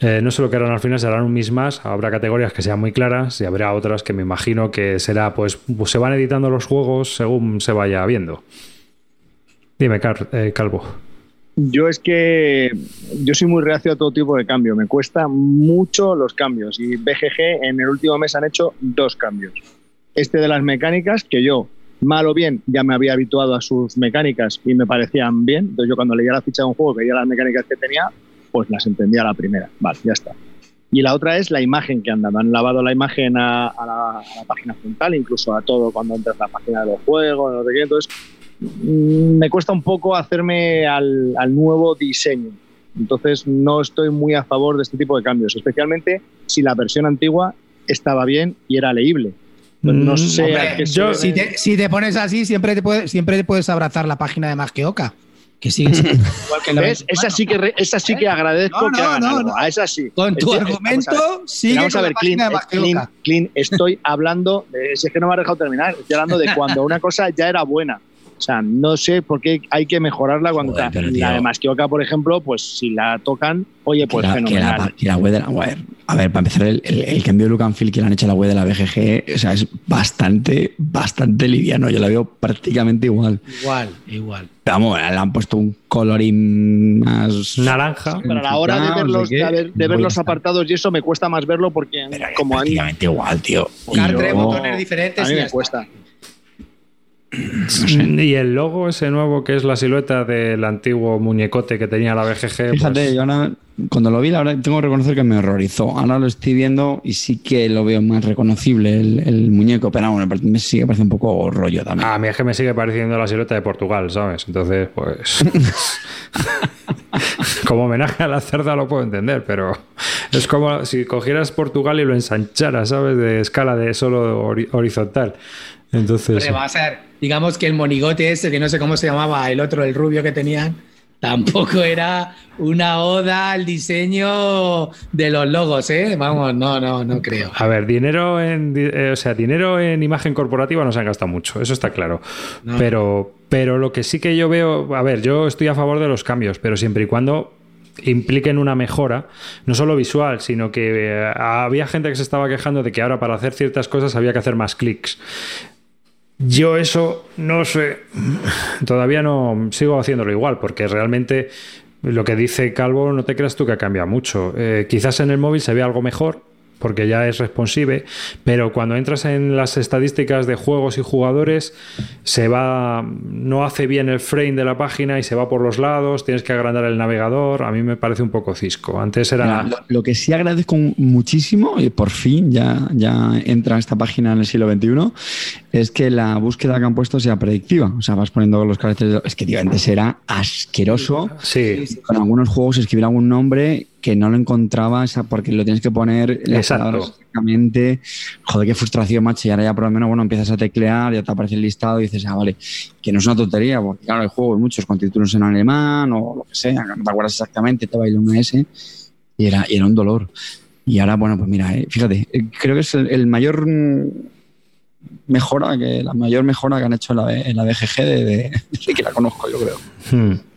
Speaker 1: Eh, no sé lo que eran al final, serán un mismas. Habrá categorías que sean muy claras y habrá otras que me imagino que será, pues, pues se van editando los juegos según se vaya viendo. Dime, eh, Calvo.
Speaker 4: Yo es que yo soy muy reacio a todo tipo de cambio. Me cuesta mucho los cambios. Y BGG en el último mes han hecho dos cambios. Este de las mecánicas, que yo mal o bien, ya me había habituado a sus mecánicas y me parecían bien. Entonces yo cuando leía la ficha de un juego, veía las mecánicas que tenía, pues las entendía la primera. Vale, ya está. Y la otra es la imagen que han dado. Han lavado la imagen a, la, página frontal, incluso a todo cuando entras a la página de los juegos, no sé qué. Entonces me cuesta un poco hacerme al, al nuevo diseño. Entonces no estoy muy a favor de este tipo de cambios, especialmente si la versión antigua estaba bien y era leíble pues no mm, sé.
Speaker 3: si, te, pones así, siempre te, puedes, siempre puedes abrazar la página de Más que Oca. Que sigue [LAUGHS]
Speaker 4: que ¿Ves? Esa sí que, esa sí que agradezco que hagan algo. A esa sí.
Speaker 3: Con tu argumento, sigue
Speaker 4: vamos a ver, Clean, estoy hablando, si es que no me has dejado terminar, estoy hablando de cuando una cosa ya era buena. O sea, no sé por qué hay que mejorarla cuando la de Masquioca, por ejemplo, pues si la tocan, oye, pues fenomenal.
Speaker 2: la, web de la web. A ver, para empezar, el, cambio de look and feel que le han hecho a la web de la BGG, o sea, es bastante, bastante liviano. Yo la veo prácticamente igual.
Speaker 3: Igual, igual.
Speaker 2: Vamos, le han puesto un colorín más
Speaker 1: naranja.
Speaker 4: Pero a la hora de ver los, de ver, los apartados y eso me cuesta más verlo porque como
Speaker 2: prácticamente igual, tío.
Speaker 3: Botones diferentes.
Speaker 4: A mí me cuesta.
Speaker 1: Y el logo ese nuevo que es la silueta del antiguo muñecote que tenía la BGG.
Speaker 2: Fíjate, pues yo ahora cuando lo vi, la verdad tengo que reconocer que me horrorizó. Ahora lo estoy viendo y sí que lo veo más reconocible el, muñeco, pero bueno, me sigue pareciendo un poco rollo también.
Speaker 1: A mí es que me sigue pareciendo la silueta de Portugal, ¿sabes? Entonces, pues. [LAUGHS] como homenaje a la cerda lo puedo entender, pero es como si cogieras Portugal y lo ensancharas, ¿sabes? De escala de solo horizontal. Entonces.
Speaker 3: va a ser, digamos que el monigote ese, que no sé cómo se llamaba, el otro, el rubio que tenían, [LAUGHS] tampoco era una oda al diseño de los logos, ¿eh? Vamos, no, no, no creo.
Speaker 1: A ver, dinero en, eh, o sea, dinero en imagen corporativa no se han gastado mucho, eso está claro. Pero, pero lo que sí que yo veo, a ver, yo estoy a favor de los cambios, pero siempre y cuando impliquen una mejora, no solo visual, sino que eh, había gente que se estaba quejando de que ahora para hacer ciertas cosas había que hacer más clics. Yo eso no sé, todavía no sigo haciéndolo igual, porque realmente lo que dice Calvo no te creas tú que cambia mucho. Eh, quizás en el móvil se ve algo mejor, porque ya es responsive, pero cuando entras en las estadísticas de juegos y jugadores, se va, no hace bien el frame de la página y se va por los lados, tienes que agrandar el navegador, a mí me parece un poco cisco. Antes era...
Speaker 2: lo, que sí agradezco muchísimo, y por fin ya, ya entra esta página en el siglo XXI, es que la búsqueda que han puesto sea predictiva. O sea, vas poniendo los caracteres. Es que, tío, antes era asqueroso.
Speaker 1: Sí.
Speaker 2: Con algunos juegos escribir algún nombre que no lo encontraba porque lo tienes que poner exactamente. Joder, qué frustración, macho. Y ahora ya por lo menos, bueno, empiezas a teclear, ya te aparece el listado y dices, ah, vale, que no es una tontería, porque claro, hay juegos muchos con títulos en alemán o lo que sea, no te acuerdas exactamente, te baila una S y era, y era un dolor. Y ahora, bueno, pues mira, eh, fíjate, eh, creo que es el mayor mejora, que la mayor mejora que han hecho en la, en la BGG de, que la conozco, yo creo.
Speaker 1: Hmm.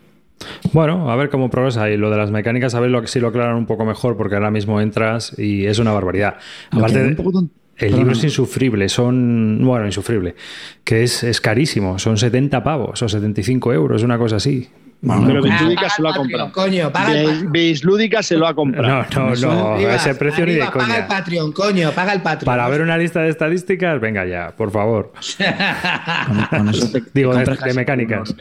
Speaker 1: Bueno, a ver cómo progresa. Y lo de las mecánicas, a ver lo, si lo aclaran un poco mejor, porque ahora mismo entras y es una barbaridad. Aparte, el libro es insufrible, son. Bueno, insufrible. Que es, es carísimo, son 70 pavos o 75 euros, una cosa así.
Speaker 4: pero Bislúdica se lo ha comprado.
Speaker 3: Coño, paga el Patreon.
Speaker 4: Bislúdica se lo ha comprado.
Speaker 1: No, no, no,
Speaker 3: Arriba,
Speaker 1: ese precio ni de
Speaker 3: arriba, Paga el
Speaker 1: coña.
Speaker 3: Patreon, coño, paga el Patreon.
Speaker 1: Para ver una lista de estadísticas, venga ya, por favor. [LAUGHS]
Speaker 2: Con, con eso te- te
Speaker 1: Digo, de- mecánicas.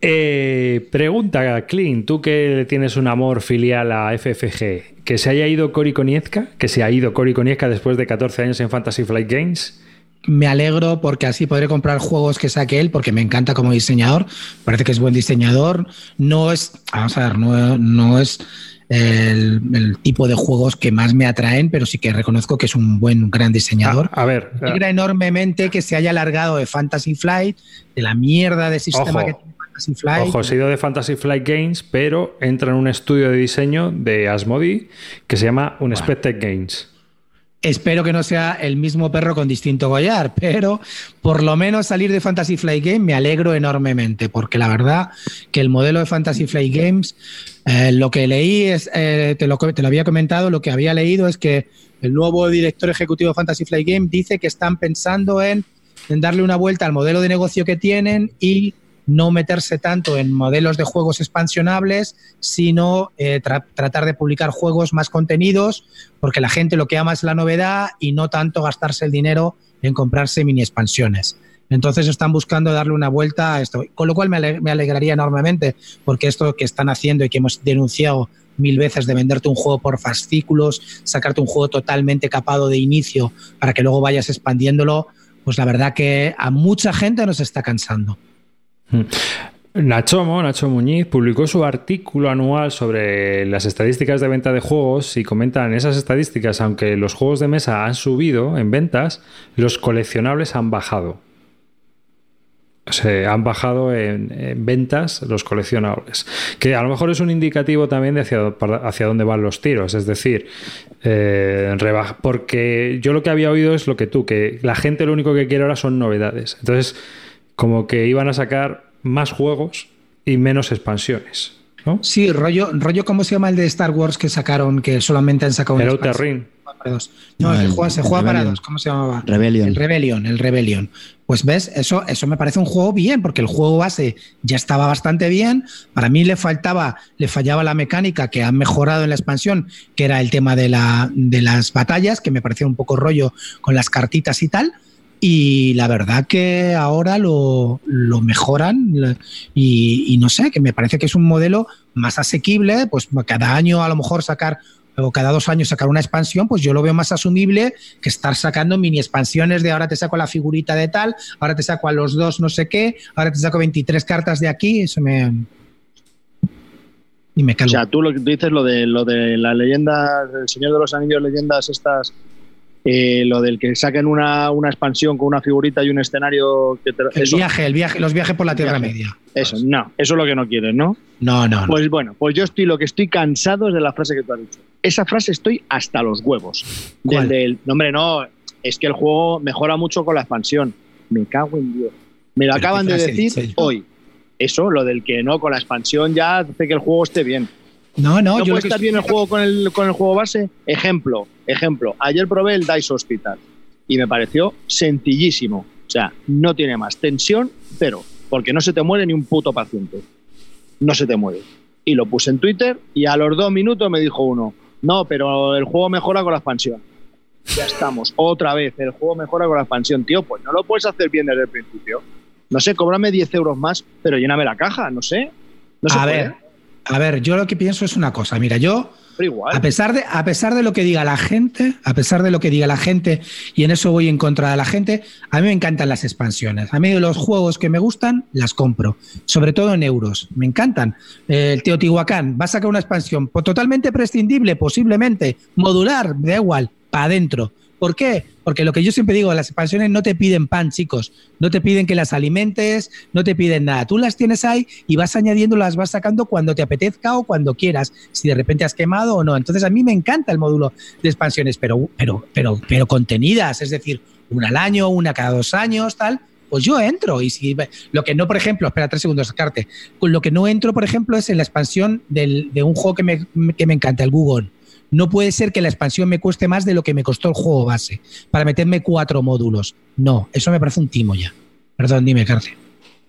Speaker 1: Eh, pregunta, Clint, tú que tienes un amor filial a FFG, que se haya ido Cory Konietzka, que se ha ido Cory Konietzka después de 14 años en Fantasy Flight Games.
Speaker 3: Me alegro porque así podré comprar juegos que saque él, porque me encanta como diseñador. Parece que es buen diseñador. No es, vamos a ver, no, no es el, el tipo de juegos que más me atraen, pero sí que reconozco que es un buen, gran diseñador.
Speaker 1: A, a ver,
Speaker 3: Me alegra enormemente que se haya alargado de Fantasy Flight, de la mierda de sistema
Speaker 1: Ojo.
Speaker 3: que tiene Fantasy Flight.
Speaker 1: ojo, se ha ido de Fantasy Flight Games, pero entra en un estudio de diseño de Asmodi que se llama Unexpected Games.
Speaker 3: Espero que no sea el mismo perro con distinto collar, [LAUGHS] pero por lo menos salir de Fantasy Flight Game me alegro enormemente, porque la verdad que el modelo de Fantasy Flight Games, eh, lo que leí es, eh, te, lo, te lo había comentado, lo que había leído es que el nuevo director ejecutivo de Fantasy Flight Game dice que están pensando en, en darle una vuelta al modelo de negocio que tienen y no meterse tanto en modelos de juegos expansionables, sino eh, tra- tratar de publicar juegos más contenidos, porque la gente lo que ama es la novedad y no tanto gastarse el dinero en comprarse mini expansiones. Entonces están buscando darle una vuelta a esto, con lo cual me, me alegraría enormemente, porque esto que están haciendo y que hemos denunciado mil veces de venderte un juego por fascículos, sacarte un juego totalmente capado de inicio para que luego vayas expandiéndolo, pues la verdad que a mucha gente nos está cansando.
Speaker 1: Nachomo, Nacho Muñiz, publicó su artículo anual sobre las estadísticas de venta de juegos y comenta en esas estadísticas, aunque los juegos de mesa han subido en ventas, los coleccionables han bajado. O sea, han bajado en, en ventas los coleccionables. Que a lo mejor es un indicativo también de hacia, hacia dónde van los tiros. Es decir, eh, porque yo lo que había oído es lo que tú, que la gente lo único que quiere ahora son novedades. Entonces, como que iban a sacar más juegos y menos expansiones. ¿no?
Speaker 3: Sí, rollo, rollo, ¿cómo se llama el de Star Wars que sacaron, que solamente han sacado
Speaker 1: El Outer? Ring.
Speaker 3: Para dos. No, el juega, se juega para dos, ¿cómo se llamaba?
Speaker 2: Rebellion.
Speaker 3: El Rebellion, el Rebellion. Pues ves, eso, eso me parece un juego bien, porque el juego base ya estaba bastante bien. Para mí le faltaba, le fallaba la mecánica que han mejorado en la expansión, que era el tema de, la, de las batallas, que me parecía un poco rollo con las cartitas y tal. Y la verdad que ahora lo, lo mejoran y, no sé, que me parece que es un modelo más asequible, pues cada año a lo mejor sacar o cada dos años sacar una expansión, pues yo lo veo más asumible que estar sacando mini expansiones de ahora te saco la figurita de tal, ahora te saco a los dos no sé qué, ahora te saco 23 cartas de aquí, eso me... Y me
Speaker 4: O
Speaker 3: calmo.
Speaker 4: sea, tú lo que dices, lo de, lo de las leyendas, el Señor de los Anillos, leyendas estas, eh, lo del que saquen una, una expansión con una figurita y un escenario que te,
Speaker 3: el
Speaker 4: eso,
Speaker 3: viaje, el viaje, los viajes por la Tierra. Media.
Speaker 4: eso, no, eso es lo que no quieres, ¿no?
Speaker 3: No, no, no.
Speaker 4: Pues bueno, pues yo estoy lo que estoy cansado es de la frase que tú has dicho. Esa frase estoy hasta los huevos.
Speaker 3: ¿Cuál?
Speaker 4: del- no, hombre, no, es que el juego mejora mucho con la expansión. Me cago en Dios. Me lo
Speaker 3: ¿Pero
Speaker 4: acaban de decir hoy. Eso, lo del que no, con la expansión ya hace que el juego esté bien.
Speaker 3: No, no,
Speaker 4: ¿No
Speaker 3: yo
Speaker 4: puede estar bien el juego con el, con el juego base? Ejemplo, ejemplo. Ayer probé el Dice Hospital y me pareció sencillísimo. O sea, no tiene más. Tensión, cero. Porque no se te muere ni un puto paciente. No se te muere. Y lo puse en Twitter y a los dos minutos me dijo uno, no, pero el juego mejora con la expansión. Ya estamos. Otra vez, el juego mejora con la expansión. Tío, pues no lo puedes hacer bien desde el principio. No sé, cóbrame 10 euros más, pero lléname la caja, no sé. No
Speaker 3: a
Speaker 4: puede,
Speaker 3: ver, a ver, yo lo que pienso es una cosa. Mira, yo A pesar, de, a pesar de lo que diga la gente, a pesar de lo que diga la gente, y en eso voy en contra de la gente, a mí me encantan las expansiones. A mí los juegos que me gustan, las compro. Sobre todo en euros. Me encantan. Eh, el Teotihuacán va a sacar una expansión totalmente prescindible, posiblemente, modular, da igual, para adentro. ¿Por qué? Porque lo que yo siempre digo, las expansiones no te piden pan, chicos. No te piden que las alimentes, no te piden nada. Tú las tienes ahí y vas añadiendo, las vas sacando cuando te apetezca o cuando quieras, si de repente has quemado o no. Entonces a mí me encanta el módulo de expansiones, pero, pero, pero, pero contenidas, es decir, una al año, una cada dos años, tal. Pues yo entro y si lo que no, por ejemplo, espera tres segundos, sacarte. Lo que no entro, por ejemplo, es en la expansión del, de un juego que me, que me encanta, el Google. No puede ser que la expansión me cueste más de lo que me costó el juego base para meterme cuatro módulos. No, eso me parece un timo ya. Perdón, dime, Carce.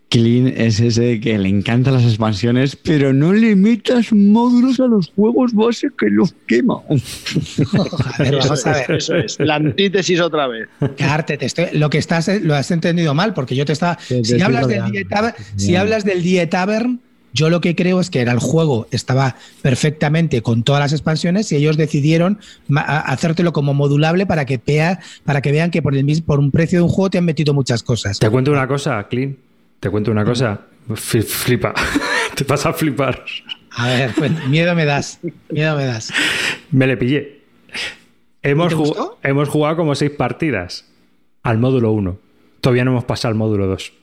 Speaker 2: Clean es ese que le encantan las expansiones, pero no le metas módulos a los juegos base que los quema. [LAUGHS]
Speaker 3: Joder, vamos a ver.
Speaker 4: Eso es, la antítesis otra vez.
Speaker 3: Carte, te estoy- lo que estás lo has entendido mal, porque yo te estaba.
Speaker 2: Te
Speaker 3: Si hablas del
Speaker 2: rodeando.
Speaker 3: Die Tavern, si hablas del Die Tavern, yo lo que creo es que era el juego, estaba perfectamente con todas las expansiones y ellos decidieron hacértelo como modulable para que vea, para que vean que por el mismo, por un precio de un juego te han metido muchas cosas.
Speaker 1: Te cuento una cosa, Clean. Te cuento una cosa. F- Flipa. [LAUGHS] Te vas a flipar.
Speaker 3: A ver, pues, miedo me das, miedo me das.
Speaker 1: Me le pillé. Jug- hemos jugado como seis partidas al módulo 1. Todavía no hemos pasado al módulo 2.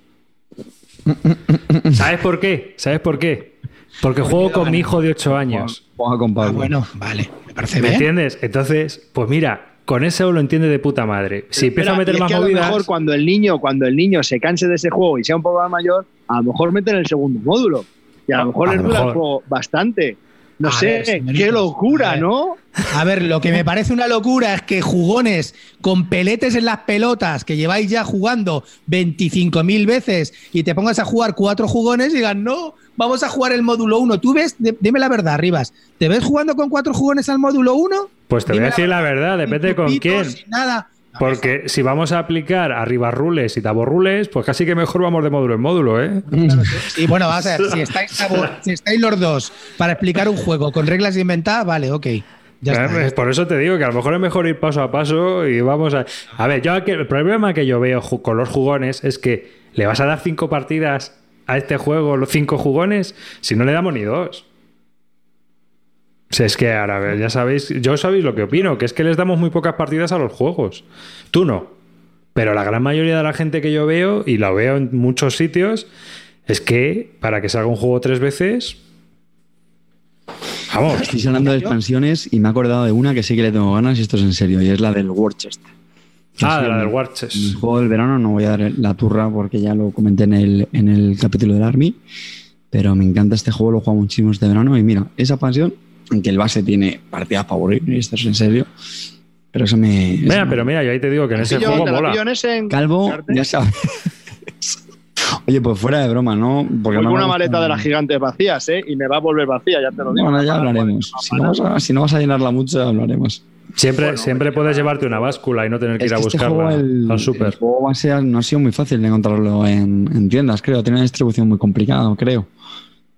Speaker 1: ¿Sabes por qué? ¿Sabes por qué? Porque juego con mi hijo de 8 años.
Speaker 2: Juega con
Speaker 3: Ah, bueno, vale, me parece
Speaker 1: ¿Me
Speaker 3: bien.
Speaker 1: entiendes? Entonces, pues mira, con eso lo entiende de puta madre. Si empieza a
Speaker 4: Espera,
Speaker 1: meter
Speaker 4: es
Speaker 1: más
Speaker 4: que a lo
Speaker 1: movidas.
Speaker 4: mejor cuando el niño, cuando el niño se canse de ese juego y sea un poco más mayor, a lo mejor meten el segundo módulo. Y a lo mejor
Speaker 1: A
Speaker 4: les
Speaker 1: lo
Speaker 4: dura el
Speaker 1: mejor.
Speaker 4: juego bastante. No
Speaker 3: A
Speaker 4: sé,
Speaker 3: ver,
Speaker 4: qué
Speaker 3: a
Speaker 4: locura,
Speaker 3: ver.
Speaker 4: ¿no?
Speaker 3: A ver, lo que me parece una locura es que jugones con peletes en las pelotas que lleváis ya jugando 25.000 veces y te pongas a jugar cuatro jugones y digan, no, vamos a jugar el módulo 1. ¿Tú ves? Dime la verdad, Rivas. ¿Te ves jugando con cuatro jugones al módulo 1?
Speaker 1: Pues te voy a decir la verdad, depende con quién.
Speaker 3: Nada.
Speaker 1: Porque si vamos a aplicar arriba rules y taborrules, pues casi que mejor vamos de módulo en módulo, ¿eh?
Speaker 3: Y bueno, vamos a ver, si estáis, si estáis los dos para explicar un juego con reglas inventadas, vale, ok. Ya está.
Speaker 1: Por eso te digo que a lo mejor es mejor ir paso a paso y vamos a. A ver, yo aquí- el problema que yo veo con los jugones es que le vas a dar cinco partidas a este juego, los cinco jugones, si no le damos ni dos. Sea, es que ahora, ya sabéis, yo sabéis lo que opino, que es que les damos muy pocas partidas a los juegos. Tú no. Pero la gran mayoría de la gente que yo veo, y lo veo en muchos sitios, es que para que salga un juego tres veces. Vamos.
Speaker 2: Estáis hablando de expansiones y me he acordado de una que sí que le tengo ganas y esto es en serio, y es la del Warchester.
Speaker 1: Ah, de la del Warches.
Speaker 2: el juego del verano no voy a dar la turra porque ya lo comenté en el, en el capítulo del Army, pero me encanta este juego, lo he jugado muchísimo este verano y mira, esa expansión, aunque el base tiene partidas y esto es en serio, pero eso me... eso
Speaker 1: Mira,
Speaker 2: me-
Speaker 1: pero mira, yo ahí te digo que en ese juego mola.
Speaker 4: en en-
Speaker 2: Calvo, ya sabes. [LAUGHS] Oye, pues fuera de broma, ¿no? Porque no
Speaker 4: una maleta de las gigantes vacías, ¿eh? Y me va a volver vacía, ya te lo digo.
Speaker 2: Bueno, ya hablaremos. Si no, vas a, si no vas a llenarla mucho, hablaremos.
Speaker 1: Siempre,
Speaker 4: Bueno,
Speaker 1: siempre puedes llevarte una báscula y no tener que
Speaker 2: Es
Speaker 1: ir a
Speaker 2: que este
Speaker 1: buscarla
Speaker 2: juego, el,
Speaker 1: al súper.
Speaker 2: el juego base no ha sido muy fácil de encontrarlo en, en tiendas, creo. Tiene una distribución muy complicada, creo.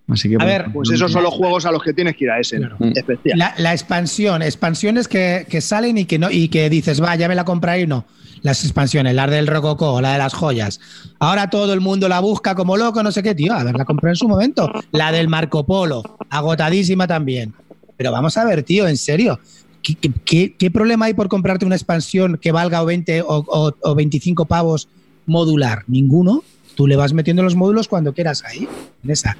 Speaker 2: Así que,
Speaker 3: A
Speaker 2: bueno,
Speaker 3: ver,
Speaker 4: Pues esos son los juegos a los que tienes que ir a ese,
Speaker 3: Claro.
Speaker 4: especial.
Speaker 3: La, la expansión, expansiones que, que salen y que no y que dices, va, ya me la compraré y no. Las expansiones, la del Rococó, la de las joyas. Ahora todo el mundo la busca como loco, no sé qué, tío. A ver, la compré en su momento. La del Marco Polo, agotadísima también. Pero vamos a ver, tío, en serio. ¿Qué, qué- qué- qué problema hay por comprarte una expansión que valga o 20 o, o- o 25 pavos modular? Ninguno. Tú le vas metiendo los módulos cuando quieras ahí. En esa.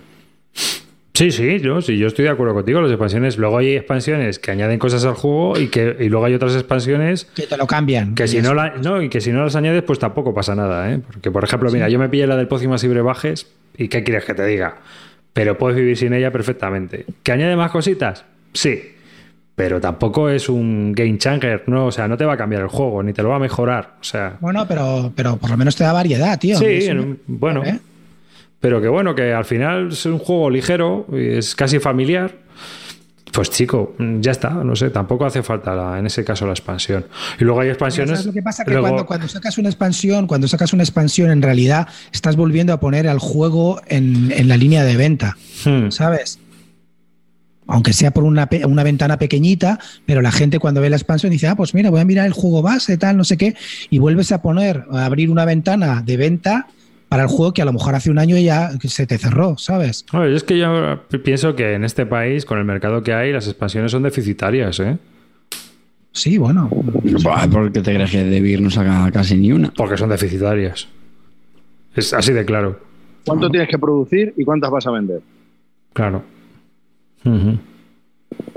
Speaker 1: Sí, sí, yo, sí, yo estoy de acuerdo contigo. Las expansiones, luego hay expansiones que añaden cosas al juego y que y luego hay otras expansiones
Speaker 3: Que te lo cambian.
Speaker 1: que si no, la, no y que si no las añades, pues tampoco pasa nada, ¿eh? Porque, por ejemplo, mira, yo me pillé la del Pócimas y Brebajes y ¿qué quieres que te diga? Pero puedes vivir sin ella perfectamente. ¿Que añade más cositas? Sí. Pero tampoco es un game changer, ¿no? O sea, no te va a cambiar el juego, ni te lo va a mejorar. O sea,
Speaker 3: Bueno, pero, pero por lo menos te da variedad, tío.
Speaker 1: sí, bueno.
Speaker 3: ¿Eh?
Speaker 1: Pero que bueno, que al final es un juego ligero, y es casi familiar. Pues chico, ya está, no sé, tampoco hace falta la- en ese caso la expansión. Y luego hay expansiones.
Speaker 3: ¿Sabes lo que pasa? Que
Speaker 1: luego-
Speaker 3: cuando, cuando sacas una expansión, cuando sacas una expansión, en realidad estás volviendo a poner al juego en, en la línea de venta,
Speaker 1: Hmm.
Speaker 3: ¿sabes? Aunque sea por una, una ventana pequeñita, pero la gente cuando ve la expansión dice, ah, pues mira, voy a mirar el juego base, tal, no sé qué, y vuelves a poner, a abrir una ventana de venta para el juego que a lo mejor hace un año ya se te cerró, ¿sabes?
Speaker 1: Oye, es que yo pienso que en este país, con el mercado que hay, las expansiones son deficitarias, ¿eh?
Speaker 3: Sí, bueno.
Speaker 2: Buah, ¿Por qué te crees que De Beer no saca casi ni una?
Speaker 1: Porque son deficitarias. Es así de claro.
Speaker 4: ¿Cuánto tienes que producir y cuántas vas a vender?
Speaker 1: Claro. Ujú.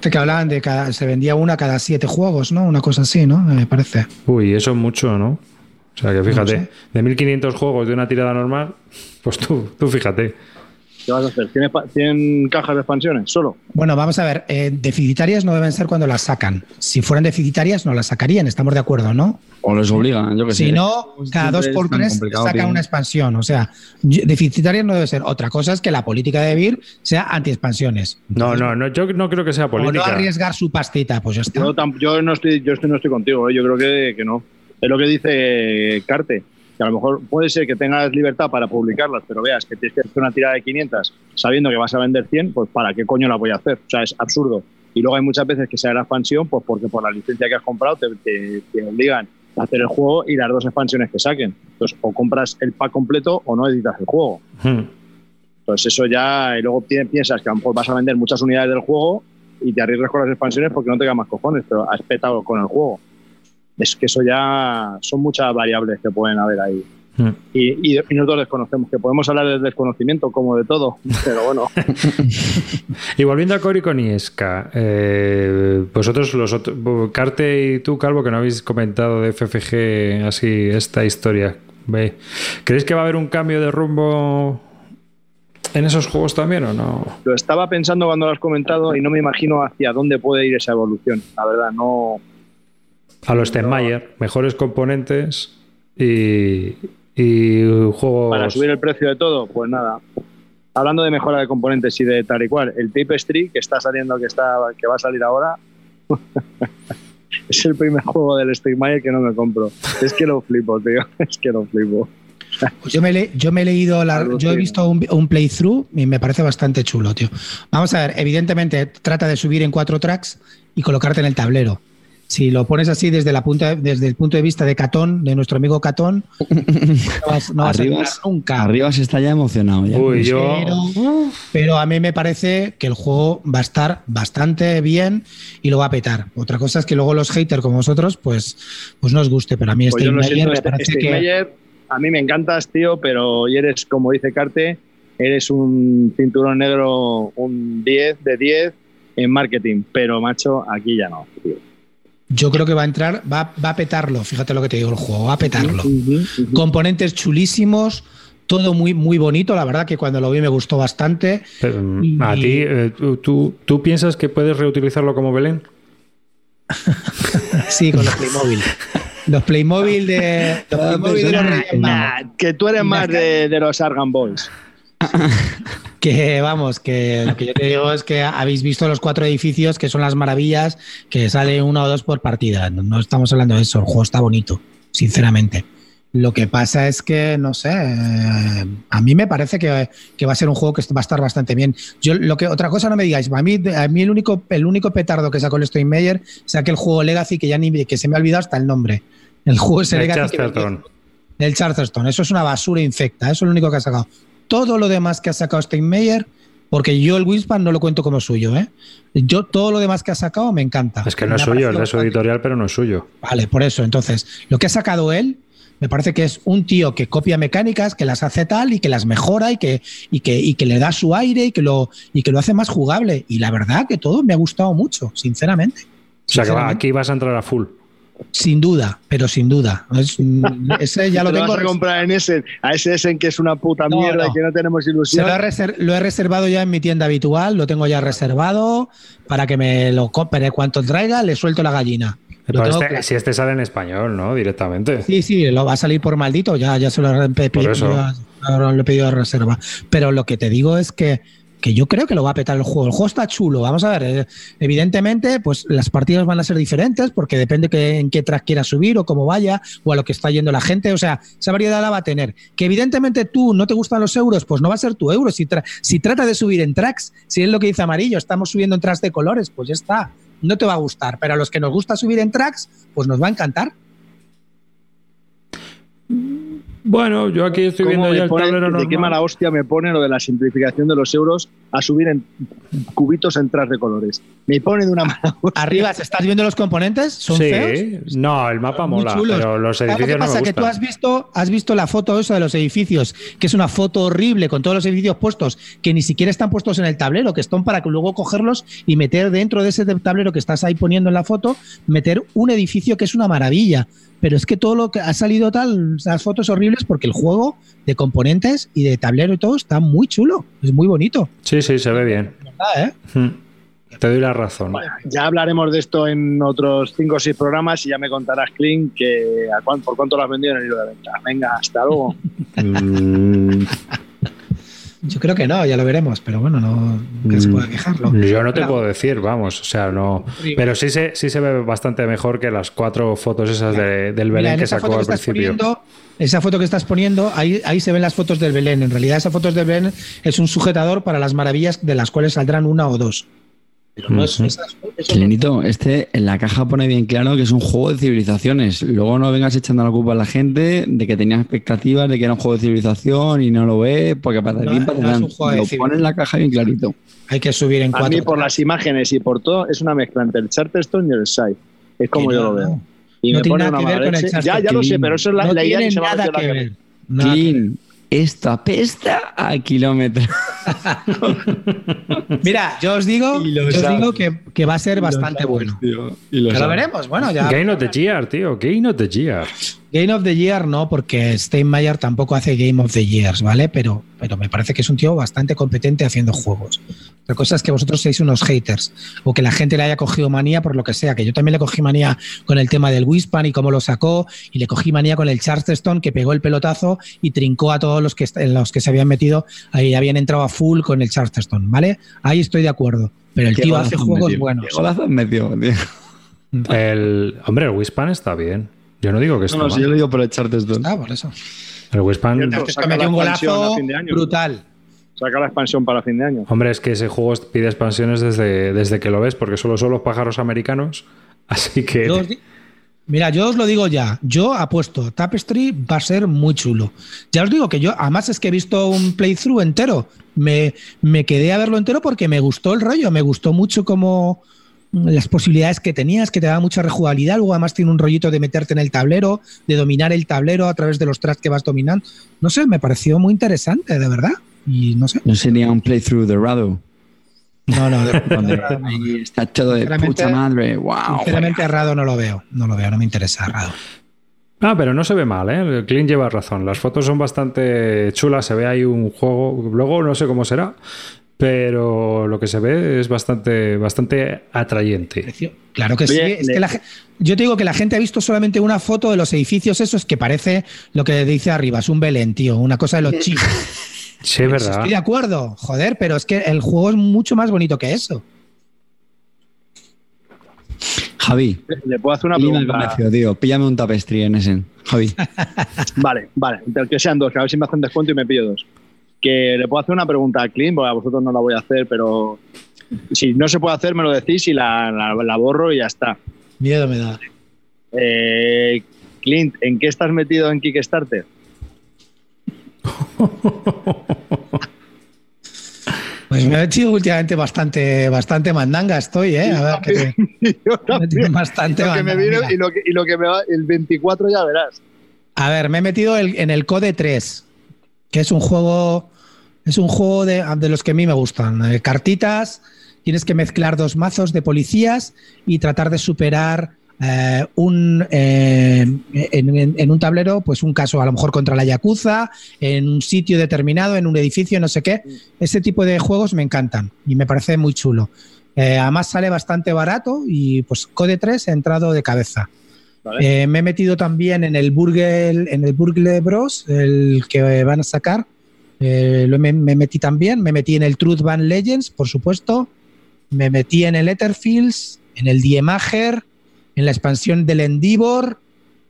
Speaker 3: Que hablaban de cada, se vendía una cada siete juegos, ¿no? Una cosa así, ¿no? Me parece.
Speaker 1: Uy, eso es mucho, ¿no? O sea que fíjate,
Speaker 3: sé.
Speaker 1: de 1500 juegos de una tirada normal, pues tú, tú fíjate.
Speaker 4: ¿Qué vas a hacer? ¿100, cajas de expansiones solo?
Speaker 3: Bueno, vamos a ver. Eh, deficitarias no deben ser cuando las sacan. Si fueran deficitarias, no las sacarían. Estamos de acuerdo, ¿no?
Speaker 2: O les obligan, yo que sé.
Speaker 3: Si no, cada dos por tres sacan una expansión. O sea, deficitarias no debe ser. Otra cosa es que la política de Vir sea anti-expansiones.
Speaker 1: No, no, no, yo no creo que sea política.
Speaker 3: O no arriesgar su pastita, pues ya está.
Speaker 4: Yo, no, estoy, yo no estoy contigo, ¿eh? yo creo que, que no. Es lo que dice Carte a lo mejor puede ser que tengas libertad para publicarlas, pero veas que tienes que hacer una tirada de 500 sabiendo que vas a vender 100, pues ¿para qué coño la voy a hacer? O sea, es absurdo. Y luego hay muchas veces que sale la expansión, pues porque por la licencia que has comprado te, obligan a hacer el juego y las dos expansiones que saquen. Entonces, o compras el pack completo o no editas el juego. Hmm. Entonces, eso ya, y luego piensas que a lo mejor vas a vender muchas unidades del juego y te arriesgas con las expansiones porque no te más cojones, pero has petado con el juego es que eso ya son muchas variables que pueden haber ahí. Hmm. Y, nosotros desconocemos, que podemos hablar del desconocimiento como de todo, pero bueno. [LAUGHS]
Speaker 1: y volviendo a Cori con Iesca, eh, vosotros, los otros, Carte y tú, Calvo, que no habéis comentado de FFG así esta historia, ¿creéis que va a haber un cambio de rumbo en esos juegos también o no?
Speaker 4: Lo estaba pensando cuando lo has comentado y no me imagino hacia dónde puede ir esa evolución. La verdad, no
Speaker 1: a los Stenmayer, mejores componentes y, y juegos.
Speaker 4: Para subir el precio de todo, pues nada. Hablando de mejora de componentes y de tal y cual, el Tapestry que está saliendo, que está, que va a salir ahora, [LAUGHS] es el primer juego del Stegmaier que no me compro. Es que lo flipo, tío. [LAUGHS] Es que lo flipo.
Speaker 3: Pues yo me, he, yo me he leído, la, yo he visto un, un, playthrough y me parece bastante chulo, tío. Vamos a ver, evidentemente trata de subir en cuatro tracks y colocarte en el tablero si lo pones así desde, la punta, desde el punto de vista de Catón, de nuestro amigo Catón, no vas,
Speaker 2: arriba, a nunca. Arriba se está ya emocionado.
Speaker 3: pero, a mí me parece que el juego va a estar bastante bien y lo va a petar. Otra cosa es que luego los haters como vosotros, pues, pues no os guste, pero a mí este
Speaker 4: me parece que... a mí me encantas, tío, pero eres, como dice Carte, eres un cinturón negro, un 10 de 10 en marketing, pero macho, aquí ya no, tío
Speaker 3: yo creo que va a entrar, va, a petarlo, fíjate lo que te digo el juego, va a petarlo. Componentes chulísimos, todo muy, muy bonito, la verdad que cuando lo vi me gustó bastante.
Speaker 1: a ti, eh, ¿tú, ¿tú piensas que puedes reutilizarlo como Belén? [LAUGHS]
Speaker 3: sí, con los Playmobil. Los Playmobil de, los Playmobil de
Speaker 4: los Que tú eres más de, de los Argan Boys. [LAUGHS]
Speaker 3: que vamos, que lo que yo te digo es que habéis visto los cuatro edificios que son las maravillas, que sale uno o dos por partida. No, estamos hablando de eso, el juego está bonito, sinceramente. Lo que pasa es que, no sé, eh, a mí me parece que, va a ser un juego que va a estar bastante bien. Yo, lo que, otra cosa no me digáis, a mí, a mí el, único, el único petardo que sacó el Steinmeier es aquel juego Legacy que ya ni que se me ha olvidado hasta el nombre. El juego es el Legacy. el Charterstone. Eso es una basura infecta, eso es lo único que ha sacado todo lo demás que ha sacado Steinmeier, porque yo el Winspan no lo cuento como suyo, ¿eh? Yo todo lo demás que ha sacado me encanta.
Speaker 1: Es que no es suyo, es de su editorial, pero no es suyo.
Speaker 3: Vale, por eso. Entonces, lo que ha sacado él, me parece que es un tío que copia mecánicas, que las hace tal y que las mejora y que, y que, y que le da su aire y que, lo, y que lo hace más jugable. Y la verdad que todo me ha gustado mucho, sinceramente.
Speaker 1: O sea, que aquí vas a entrar a full.
Speaker 3: Sin duda, pero sin duda. [LAUGHS] ese ya lo tengo.
Speaker 4: Vas a comprar en ese, a ese Essen que es una puta mierda y que no tenemos ilusión.
Speaker 3: lo, he reservado ya en mi tienda habitual, lo tengo ya reservado para que me lo compre. Cuanto traiga, le suelto la gallina.
Speaker 1: Este, si este sale en español, ¿no? Directamente.
Speaker 3: Sí, sí, lo va a salir por maldito, ya, ya se lo he pedido, lo he pedido a reserva. Pero lo que te digo es que que yo creo que lo va a petar el juego. El juego está chulo, vamos a ver. Eh, evidentemente, pues las partidas van a ser diferentes porque depende que, en qué track quieras subir o cómo vaya o a lo que está yendo la gente. O sea, esa variedad la va a tener. Que evidentemente tú no te gustan los euros, pues no va a ser tu euro. Si, si trata de subir en tracks, si es lo que dice Amarillo, estamos subiendo en tracks de colores, pues ya está. No te va a gustar. Pero a los que nos gusta subir en tracks, pues nos va a encantar.
Speaker 1: Bueno, yo aquí estoy viendo ya el tablero
Speaker 4: De qué mala hostia me pone lo de la simplificación de los euros a subir en cubitos en tras de colores. Me pone de una mala
Speaker 3: hostia. Arriba, ¿estás viendo los componentes? ¿Son
Speaker 1: sí.
Speaker 3: feos?
Speaker 1: No, el mapa mola, pero los edificios ¿Qué pasa?
Speaker 3: que tú has visto, has visto la foto esa de los edificios, que es una foto horrible con todos los edificios puestos, que ni siquiera están puestos en el tablero, que están para que luego cogerlos y meter dentro de ese tablero que estás ahí poniendo en la foto, meter un edificio que es una maravilla pero es que todo lo que ha salido tal, las fotos horribles, porque el juego de componentes y de tablero y todo está muy chulo, es muy bonito.
Speaker 1: Sí, sí, se ve bien.
Speaker 3: ¿Verdad, eh?
Speaker 1: Mm. Te doy la razón.
Speaker 4: Bueno, ya hablaremos de esto en otros 5 o 6 programas y ya me contarás, Clint, que a cuán- por cuánto lo has vendido en el hilo de venta. Venga, hasta luego. [LAUGHS] [LAUGHS]
Speaker 1: Mm,
Speaker 3: Yo creo que no, ya lo veremos, pero bueno, no se puede quejarlo.
Speaker 1: Yo no te
Speaker 3: Claro.
Speaker 1: puedo decir, vamos, o sea, no. Pero sí se, sí se ve bastante mejor que las cuatro fotos esas de- del Belén que sacó
Speaker 3: que
Speaker 1: al principio.
Speaker 3: poniendo, esa foto que estás poniendo, ahí, ahí se ven las fotos del Belén. En realidad, esas fotos del Belén es un sujetador para las maravillas de las cuales saldrán una o dos. Pero no es esas-
Speaker 2: Lenito, este en la caja pone bien claro que es un juego de civilizaciones. Luego no vengas echando la culpa a la gente de que tenías expectativas de que era un juego de civilización y no lo ve, porque para
Speaker 3: No,
Speaker 2: ti
Speaker 3: no es un juego de
Speaker 2: lo pone en la caja bien clarito.
Speaker 3: Hay que subir en
Speaker 4: A
Speaker 3: cuatro.
Speaker 4: mí, por las imágenes y por todo, es una mezcla entre el Charterstone y el Side. Es como yo
Speaker 3: no,
Speaker 4: lo veo. Y
Speaker 3: No
Speaker 4: me
Speaker 3: tiene
Speaker 4: pone
Speaker 3: nada
Speaker 4: una
Speaker 3: que ver con el.
Speaker 4: Ya,
Speaker 3: Charterstone.
Speaker 4: ya lo sé, pero eso es la,
Speaker 3: no
Speaker 4: la idea que se en
Speaker 3: que
Speaker 4: la.
Speaker 2: Clean, esto apesta a kilómetros. [LAUGHS]
Speaker 3: Mira, yo os digo,
Speaker 2: lo
Speaker 3: yo os digo que, que va a ser bastante bueno. Ya lo veremos, bueno, ya.
Speaker 1: Game of the Year, tío, Game of the Year.
Speaker 3: Game of the Year no, porque Steinmeier tampoco hace Game of the Years, ¿vale? Pero, pero me parece que es un tío bastante competente haciendo juegos. Otra cosa es que vosotros seáis unos haters o que la gente le haya cogido manía por lo que sea, que yo también le cogí manía con el tema del Wispan y cómo lo sacó, y le cogí manía con el Charleston que pegó el pelotazo y trincó a todos los que, los que se habían metido, ahí habían entrado a full con el Charleston, ¿vale? Ahí estoy de acuerdo. Pero el tío hace juegos buenos.
Speaker 2: Qué golazo tío.
Speaker 1: El, hombre, el Wispan está bien. Yo no digo que está
Speaker 2: No, no,
Speaker 1: mal.
Speaker 2: si yo lo digo por echarte esto.
Speaker 3: Ah, por eso.
Speaker 1: El Wispan,
Speaker 3: metió un
Speaker 4: expansión
Speaker 3: golazo brutal.
Speaker 4: Saca la expansión para fin de año.
Speaker 1: hombre, es que ese juego pide expansiones desde, desde que lo ves, porque solo son los pájaros americanos. [LAUGHS] Así que.
Speaker 3: Yo os di- Mira, yo os lo digo ya. Yo apuesto, Tapestry va a ser muy chulo. Ya os digo que yo, además es que he visto un playthrough entero. Me, me quedé a verlo entero porque me gustó el rollo, me gustó mucho como las posibilidades que tenías, que te daba mucha rejugabilidad. Luego además tiene un rollito de meterte en el tablero, de dominar el tablero a través de los tracks que vas dominando. No sé, me pareció muy interesante, de verdad. Y no sé.
Speaker 2: No sería un playthrough de Rado.
Speaker 3: No, no, de- [LAUGHS]
Speaker 2: Donde
Speaker 3: de- no.
Speaker 2: ahí está todo de puta madre. Wow.
Speaker 3: Sinceramente, Rado no lo veo. No lo veo, no me interesa Rado.
Speaker 1: Ah, pero no se ve mal, ¿eh? El Clint lleva razón. Las fotos son bastante chulas. Se ve ahí un juego. Luego no sé cómo será, pero lo que se ve es bastante, bastante atrayente.
Speaker 3: Claro que
Speaker 4: Oye,
Speaker 3: sí. Es que la yo te digo que la gente ha visto solamente una foto de los edificios esos que parece lo que dice arriba, es un Belén, tío, una cosa de los [LAUGHS] chicos.
Speaker 1: Sí, es verdad.
Speaker 3: Estoy de acuerdo, joder, pero es que el juego es mucho más bonito que eso.
Speaker 2: Javi,
Speaker 4: Le puedo hacer una pregunta.
Speaker 2: tío. Píllame un tapestry en ese. Javi. [LAUGHS]
Speaker 4: Vale, vale. Que sean dos, que a ver si me hacen descuento y me pillo dos. Que le puedo hacer una pregunta a Clint, porque a vosotros no la voy a hacer, pero si no se puede hacer, me lo decís y la, la- la borro y ya está.
Speaker 3: Miedo me da.
Speaker 4: Eh, Clint, ¿en qué estás metido en Kickstarter? [LAUGHS]
Speaker 3: Pues me he hecho últimamente bastante, bastante mandanga estoy, ¿eh? A ver, que [LAUGHS]
Speaker 4: Yo
Speaker 3: me bastante
Speaker 4: Y lo que me y lo que, y lo que me va, el 24 ya verás.
Speaker 3: A ver, me he metido el- en el Code 3, que es un juego, es un juego de, de los que a mí me gustan. Eh, cartitas, tienes que mezclar dos mazos de policías y tratar de superar eh, un eh, en, en- en un tablero, pues un caso a lo mejor contra la Yakuza, en un sitio determinado, en un edificio, no sé qué. Ese tipo de juegos me encantan y me parece muy chulo. Eh, además sale bastante barato y pues Code 3 he entrado de cabeza.
Speaker 4: ¿vale?
Speaker 3: Me he metido también en el Burgle, en el Burgle Bros, el que van a sacar. Eh, me metí también. Me metí en el Truth Band Legends, por supuesto. Me metí en el Etherfields, en el Diemager, en la expansión del Endeavor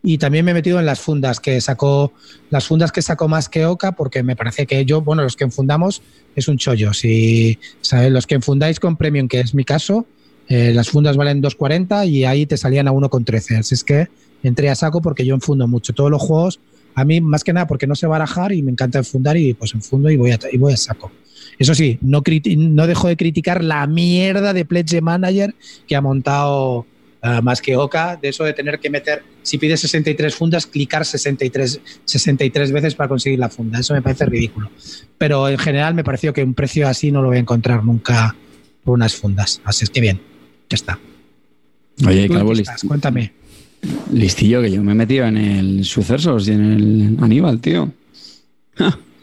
Speaker 3: y también me he metido en las fundas que sacó, las fundas que sacó más que Oca, porque me parece que yo, bueno, los que enfundamos es un chollo. Si ¿sabes? los que enfundáis con Premium, que es mi caso, eh, las fundas valen 2.40 y ahí te salían a 1.13. Así es que entré a saco porque yo enfundo mucho. Todos los juegos, a mí más que nada porque no sé barajar y me encanta enfundar y pues enfundo y voy a, y voy a saco. Eso sí, no, no dejo de criticar la mierda de Pledge Manager que ha montado ah, más que Oca, de eso de tener que meter, si pides 63 fundas, clicar 63, 63 veces para conseguir la funda. Eso me parece ridículo. Pero en general me pareció que un precio así no lo voy a encontrar nunca por unas fundas. Así es que bien, ya está.
Speaker 2: Oye,
Speaker 3: ¿Tú en
Speaker 2: Calvo,
Speaker 3: qué
Speaker 2: list-
Speaker 3: estás? Cuéntame.
Speaker 2: Listillo, que yo me he metido en el Sucesos y en el Aníbal, tío.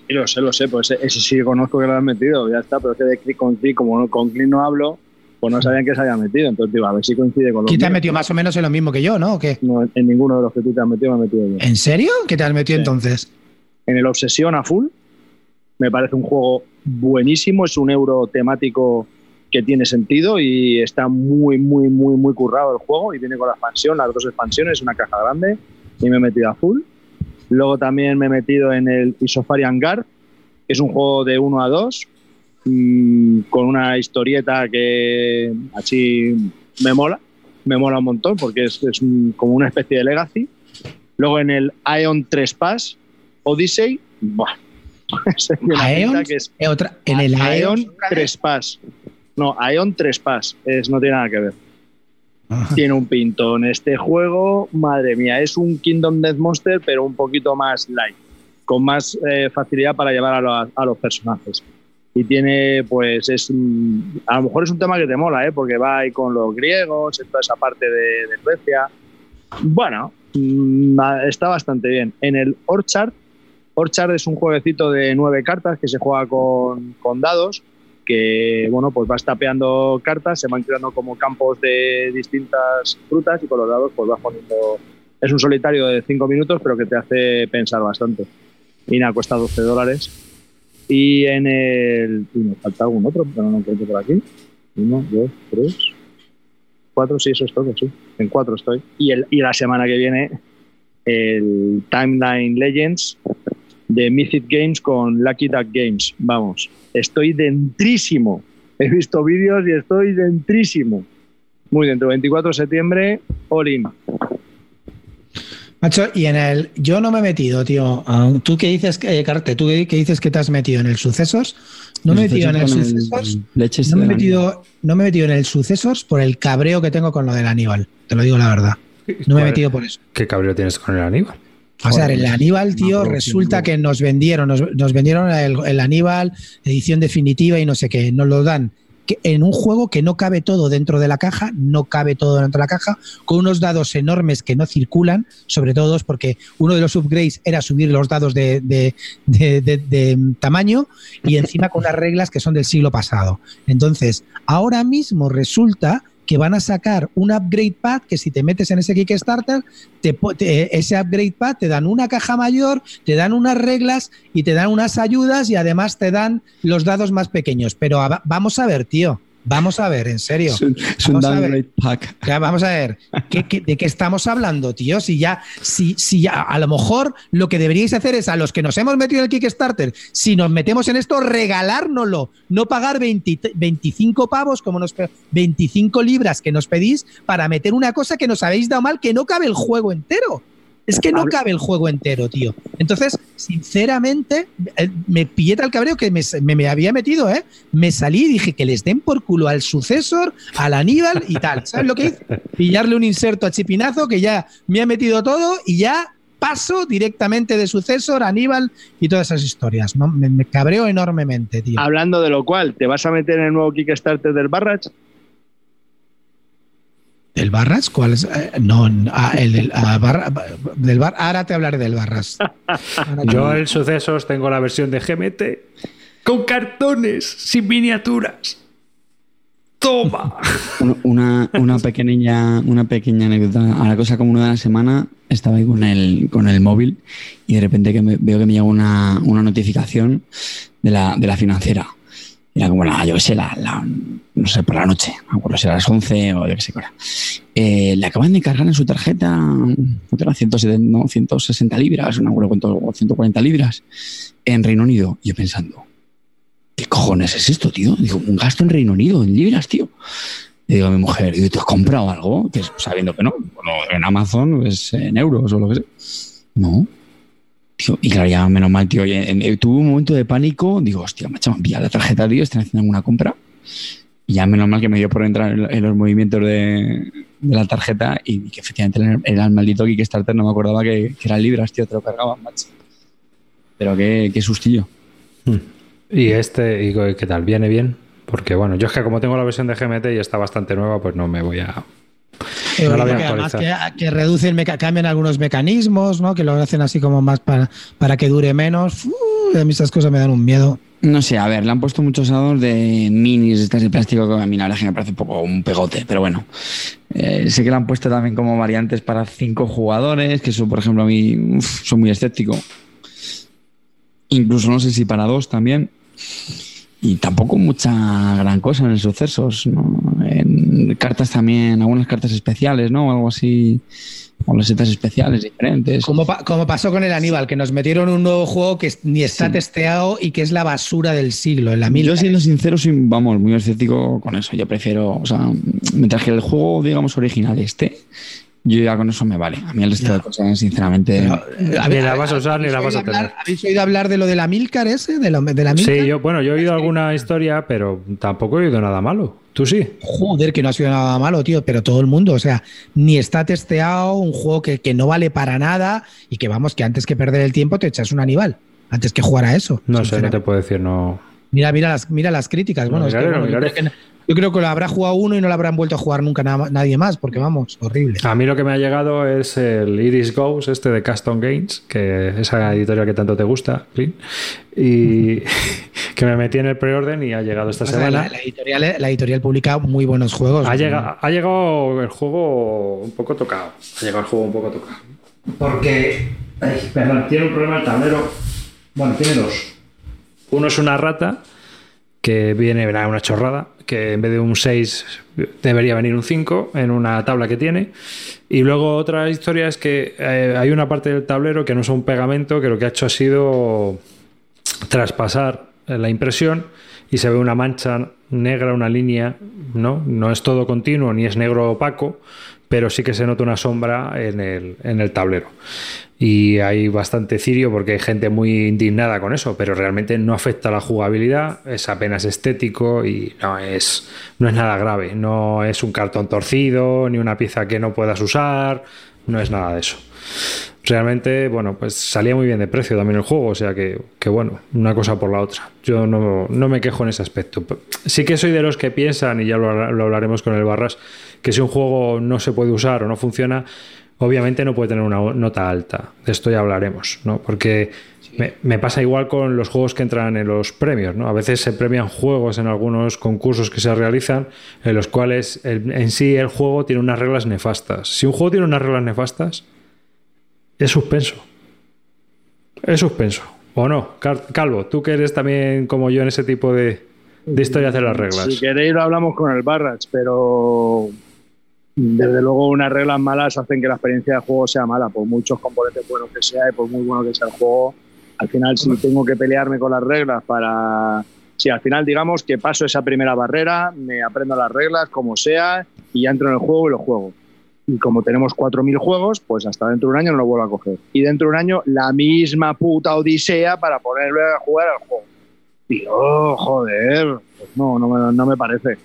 Speaker 4: Y lo sé, lo sé, pues ese sí conozco que lo han metido, ya está, pero es que de click con click, como no, con click no hablo, pues no sabían que se había metido. Entonces digo, a ver si coincide con lo
Speaker 3: ¿Quién te has metido más o menos en lo mismo que yo, no? ¿O qué?
Speaker 4: No, en ninguno de los que tú te has metido me he metido yo.
Speaker 3: ¿En serio? ¿Qué te has metido
Speaker 4: Sí.
Speaker 3: entonces?
Speaker 4: En el Obsesión a full, me parece un juego buenísimo, es un euro temático que tiene sentido y está muy, muy, muy, muy currado el juego y viene con la expansión, las dos expansiones, una caja grande y me he metido a full. Luego también me he metido en el Isofarian Guard, que es un juego de 1 a 2, mm, con una historieta que así me mola, me mola un montón porque es, es un- como una especie de legacy. Luego en el Ion 3 Pass Odyssey, buah, [LAUGHS]
Speaker 3: ¿Aeon?
Speaker 4: que es
Speaker 3: Eh, otra- en el
Speaker 4: Aeon
Speaker 3: Aeon.
Speaker 4: 3 Pass. No, Ion 3 Pass, es, no tiene nada que ver.
Speaker 3: Ajá.
Speaker 4: Tiene un pintón este juego, madre mía, es un Kingdom Death Monster, pero un poquito más light, con más eh, facilidad para llevar a, los- a los personajes. Y tiene, pues, es a lo mejor es un tema que te mola, ¿eh? porque va ahí con los griegos, en toda esa parte de, de Suecia. Bueno, mm, está bastante bien. En el Orchard, Orchard es un jueguecito de nueve cartas que se juega con, con dados que bueno pues vas tapeando cartas, se van creando como campos de distintas frutas y con los dados pues vas poniendo es un solitario de 5 minutos pero que te hace pensar bastante. Y nada, cuesta 12 dólares. Y en el y falta algún otro pero no encuentro por aquí. Uno, dos, tres cuatro, sí, eso es todo, sí. En cuatro estoy. Y, el, y la semana que viene el Timeline Legends de Mythic Games con Lucky Duck Games. Vamos, estoy dentrísimo. He visto vídeos y estoy dentrísimo. Muy dentro, 24 de septiembre, all in.
Speaker 3: Macho, y en el. Yo no me he metido, tío. Tú que dices, que, eh, Carte, tú que dices que te has metido en el sucesos. No me he metido en el sucesos. No me, he metido, no me he metido en el sucesos por el cabreo que tengo con lo del Aníbal. Te lo digo la verdad. No me he metido por eso.
Speaker 1: ¿Qué cabreo tienes con el Aníbal?
Speaker 3: O sea, el Aníbal, tío, resulta que nos vendieron, nos, nos vendieron el, el Aníbal, edición definitiva y no sé qué. Nos lo dan que en un juego que no cabe todo dentro de la caja, no cabe todo dentro de la caja, con unos dados enormes que no circulan, sobre todo porque uno de los upgrades era subir los dados de, de- de- de- de tamaño y encima con unas reglas que son del siglo pasado. Entonces, ahora mismo resulta que van a sacar un upgrade pad que si te metes en ese Kickstarter, te te- ese upgrade pad te dan una caja mayor, te dan unas reglas y te dan unas ayudas y además te dan los dados más pequeños. Pero vamos a ver, tío. Vamos a ver, en serio.
Speaker 2: Es un, downgrade pack.
Speaker 3: Ya, vamos a ver, ¿qué- qué- de qué estamos hablando, tío? Si ya, si, si ya, a lo mejor lo que deberíais hacer es a los que nos hemos metido en el Kickstarter, si nos metemos en esto, regalárnoslo, no pagar 20 25 pavos, como nos pe- 25 libras que nos pedís para meter una cosa que nos habéis dado mal, que no cabe el juego entero. Es que no cabe el juego entero, tío. Entonces, sinceramente, eh, me pillé tal cabreo que me, me- me había metido, ¿eh? Me salí y dije que les den por culo al sucesor, al Aníbal y tal. ¿Sabes lo que hice? Pillarle un inserto a Chipinazo que ya me ha metido todo y ya paso directamente de sucesor, Aníbal y todas esas historias. ¿no? Me, me cabreo enormemente, tío.
Speaker 4: Hablando de lo cual, ¿te vas a meter en el nuevo Kickstarter del Barrach?
Speaker 3: ¿Del Barras? ¿Cuál es? Eh, no, ah, el del, ah, Barra- del Bar. Ahora te hablaré del Barras. Ahora [LAUGHS]
Speaker 1: Yo en sucesos tengo la versión de GMT con cartones, sin miniaturas. Toma. [LAUGHS]
Speaker 2: Un- Una, una pequeña una pequeña anécdota. A la cosa como una de la semana estaba ahí con el, con el móvil y de repente que me- veo que me llega una, una notificación de la, de la financiera. Era como la, yo qué sé, la, no sé, por la noche, no acuerdo si era las 11 o yo qué sé qué. Eh, le acaban de cargar en su tarjeta, ¿cuánto era? 170, no, 160 libras, no acuerdo cuánto, o 140 libras, en Reino Unido. Y yo pensando, ¿qué cojones es esto, tío? Digo, un gasto en Reino Unido, en libras, tío. Le digo a mi mujer, digo, ¿te has comprado algo? Que es- sabiendo que no, bueno, en Amazon es en euros o lo que sea. No. Y claro, ya menos mal, tío. en- tuve un momento de pánico. Digo, hostia, macho, pillado la tarjeta, tío. Están haciendo alguna compra. Y ya menos mal que me dio por entrar en, los movimientos de, la tarjeta y que efectivamente era, era el maldito Kickstarter. No me acordaba que, que eran libras, tío. Te lo cargaban, macho. Pero qué, qué sustillo.
Speaker 1: Y este, y ¿qué tal? ¿Viene bien? Porque bueno, yo es que como tengo la versión de GMT y está bastante nueva, pues no me voy a.
Speaker 3: que, además que, reducen, cambian algunos mecanismos, ¿no? Que lo hacen así como más para, para que dure menos. a mí estas cosas me dan un miedo.
Speaker 2: No sé, a ver, le han puesto muchos ados de minis estas de plástico que a mí la verdad que me parece un poco un pegote, pero bueno. Eh, sé que le han puesto también como variantes para cinco jugadores, que eso, por ejemplo, a mí son muy escéptico. Incluso no sé si para dos también. Y tampoco mucha gran cosa en el sucesos, ¿no? En cartas también, algunas cartas especiales, ¿no? O algo así con los setas especiales diferentes.
Speaker 3: Como, como, pasó con el Aníbal, que nos metieron un nuevo juego que ni está testeado y que es la basura del siglo, en la mil.
Speaker 2: Yo siendo sincero, soy, vamos, muy escéptico con eso. Yo prefiero, o sea, mientras que el juego, digamos, original esté, yo ya con eso me vale. A mí el resto de cosas, sinceramente.
Speaker 1: ni la vas a usar ni la vas a tener.
Speaker 3: ¿Habéis oído hablar de lo de la Milcar ese? De, de la
Speaker 1: Sí, yo, bueno, yo he oído alguna historia, pero tampoco he oído nada malo. ¿Tú sí?
Speaker 3: Joder, que no ha sido nada malo, tío, pero todo el mundo, o sea, ni está testeado, un juego que, no vale para nada y que vamos, que antes que perder el tiempo te echas un Aníbal, antes que jugar a eso.
Speaker 1: No sé, no te puedo decir, no.
Speaker 3: Mira, mira las, mira las críticas. Bueno, es que, yo creo que lo habrá jugado uno y no lo habrán vuelto a jugar nunca nadie más, porque vamos, horrible.
Speaker 1: A mí lo que me ha llegado es el Iris Goes, este de Custom Games, que es esa editorial que tanto te gusta, y [LAUGHS] que me metí en el preorden y ha llegado esta semana.
Speaker 3: La, editorial, la editorial publica muy buenos juegos.
Speaker 1: Ha, llegado, ha llegado el juego un poco tocado. Ha llegado el juego un poco tocado. Porque, perdón, tiene un problema el tablero. Bueno, tiene dos. Uno es una rata que viene una chorrada, que en vez de un 6 debería venir un 5 en una tabla que tiene. Y luego otra historia es que eh, hay una parte del tablero que no es un pegamento, que lo que ha hecho ha sido traspasar la impresión y se ve una mancha negra, una línea, ¿no? No es todo continuo ni es negro opaco, pero sí que se nota una sombra en el, en el tablero y hay bastante cirio porque hay gente muy indignada con eso, pero realmente no afecta a la jugabilidad, es apenas estético y no es, no es nada grave, no es un cartón torcido ni una pieza que no puedas usar, no es nada de eso. Realmente, bueno, pues salía muy bien de precio también el juego, o sea que, que bueno, una cosa por la otra. Yo no, no, me quejo en ese aspecto. Sí que soy de los que piensan, y ya lo, lo hablaremos con el Barras, que si un juego no se puede usar o no funciona, obviamente no puede tener una nota alta. De esto ya hablaremos, ¿no? Porque me, pasa igual con los juegos que entran en los premios, ¿no? A veces se premian juegos en algunos concursos que se realizan en los cuales en sí el juego tiene unas reglas nefastas. Si un juego tiene unas reglas nefastas, es suspenso. Es suspenso. ¿O no? Calvo, tú que eres también como yo en ese tipo de, de de las reglas.
Speaker 4: Si queréis lo hablamos con el Barrach, pero desde luego unas reglas malas hacen que la experiencia de juego sea mala, por muchos componentes buenos que sea y por muy bueno que sea el juego. Al final, si tengo que pelearme con las reglas para... Si al final digamos que paso esa primera barrera, me aprendo las reglas como sea y ya entro en el juego y lo juego. Y como tenemos 4.000 juegos, pues hasta dentro de un año no lo vuelvo a coger. Y dentro de un año la misma puta odisea para ponerle a jugar al juego. Y oh, joder, pues no, no no me parece.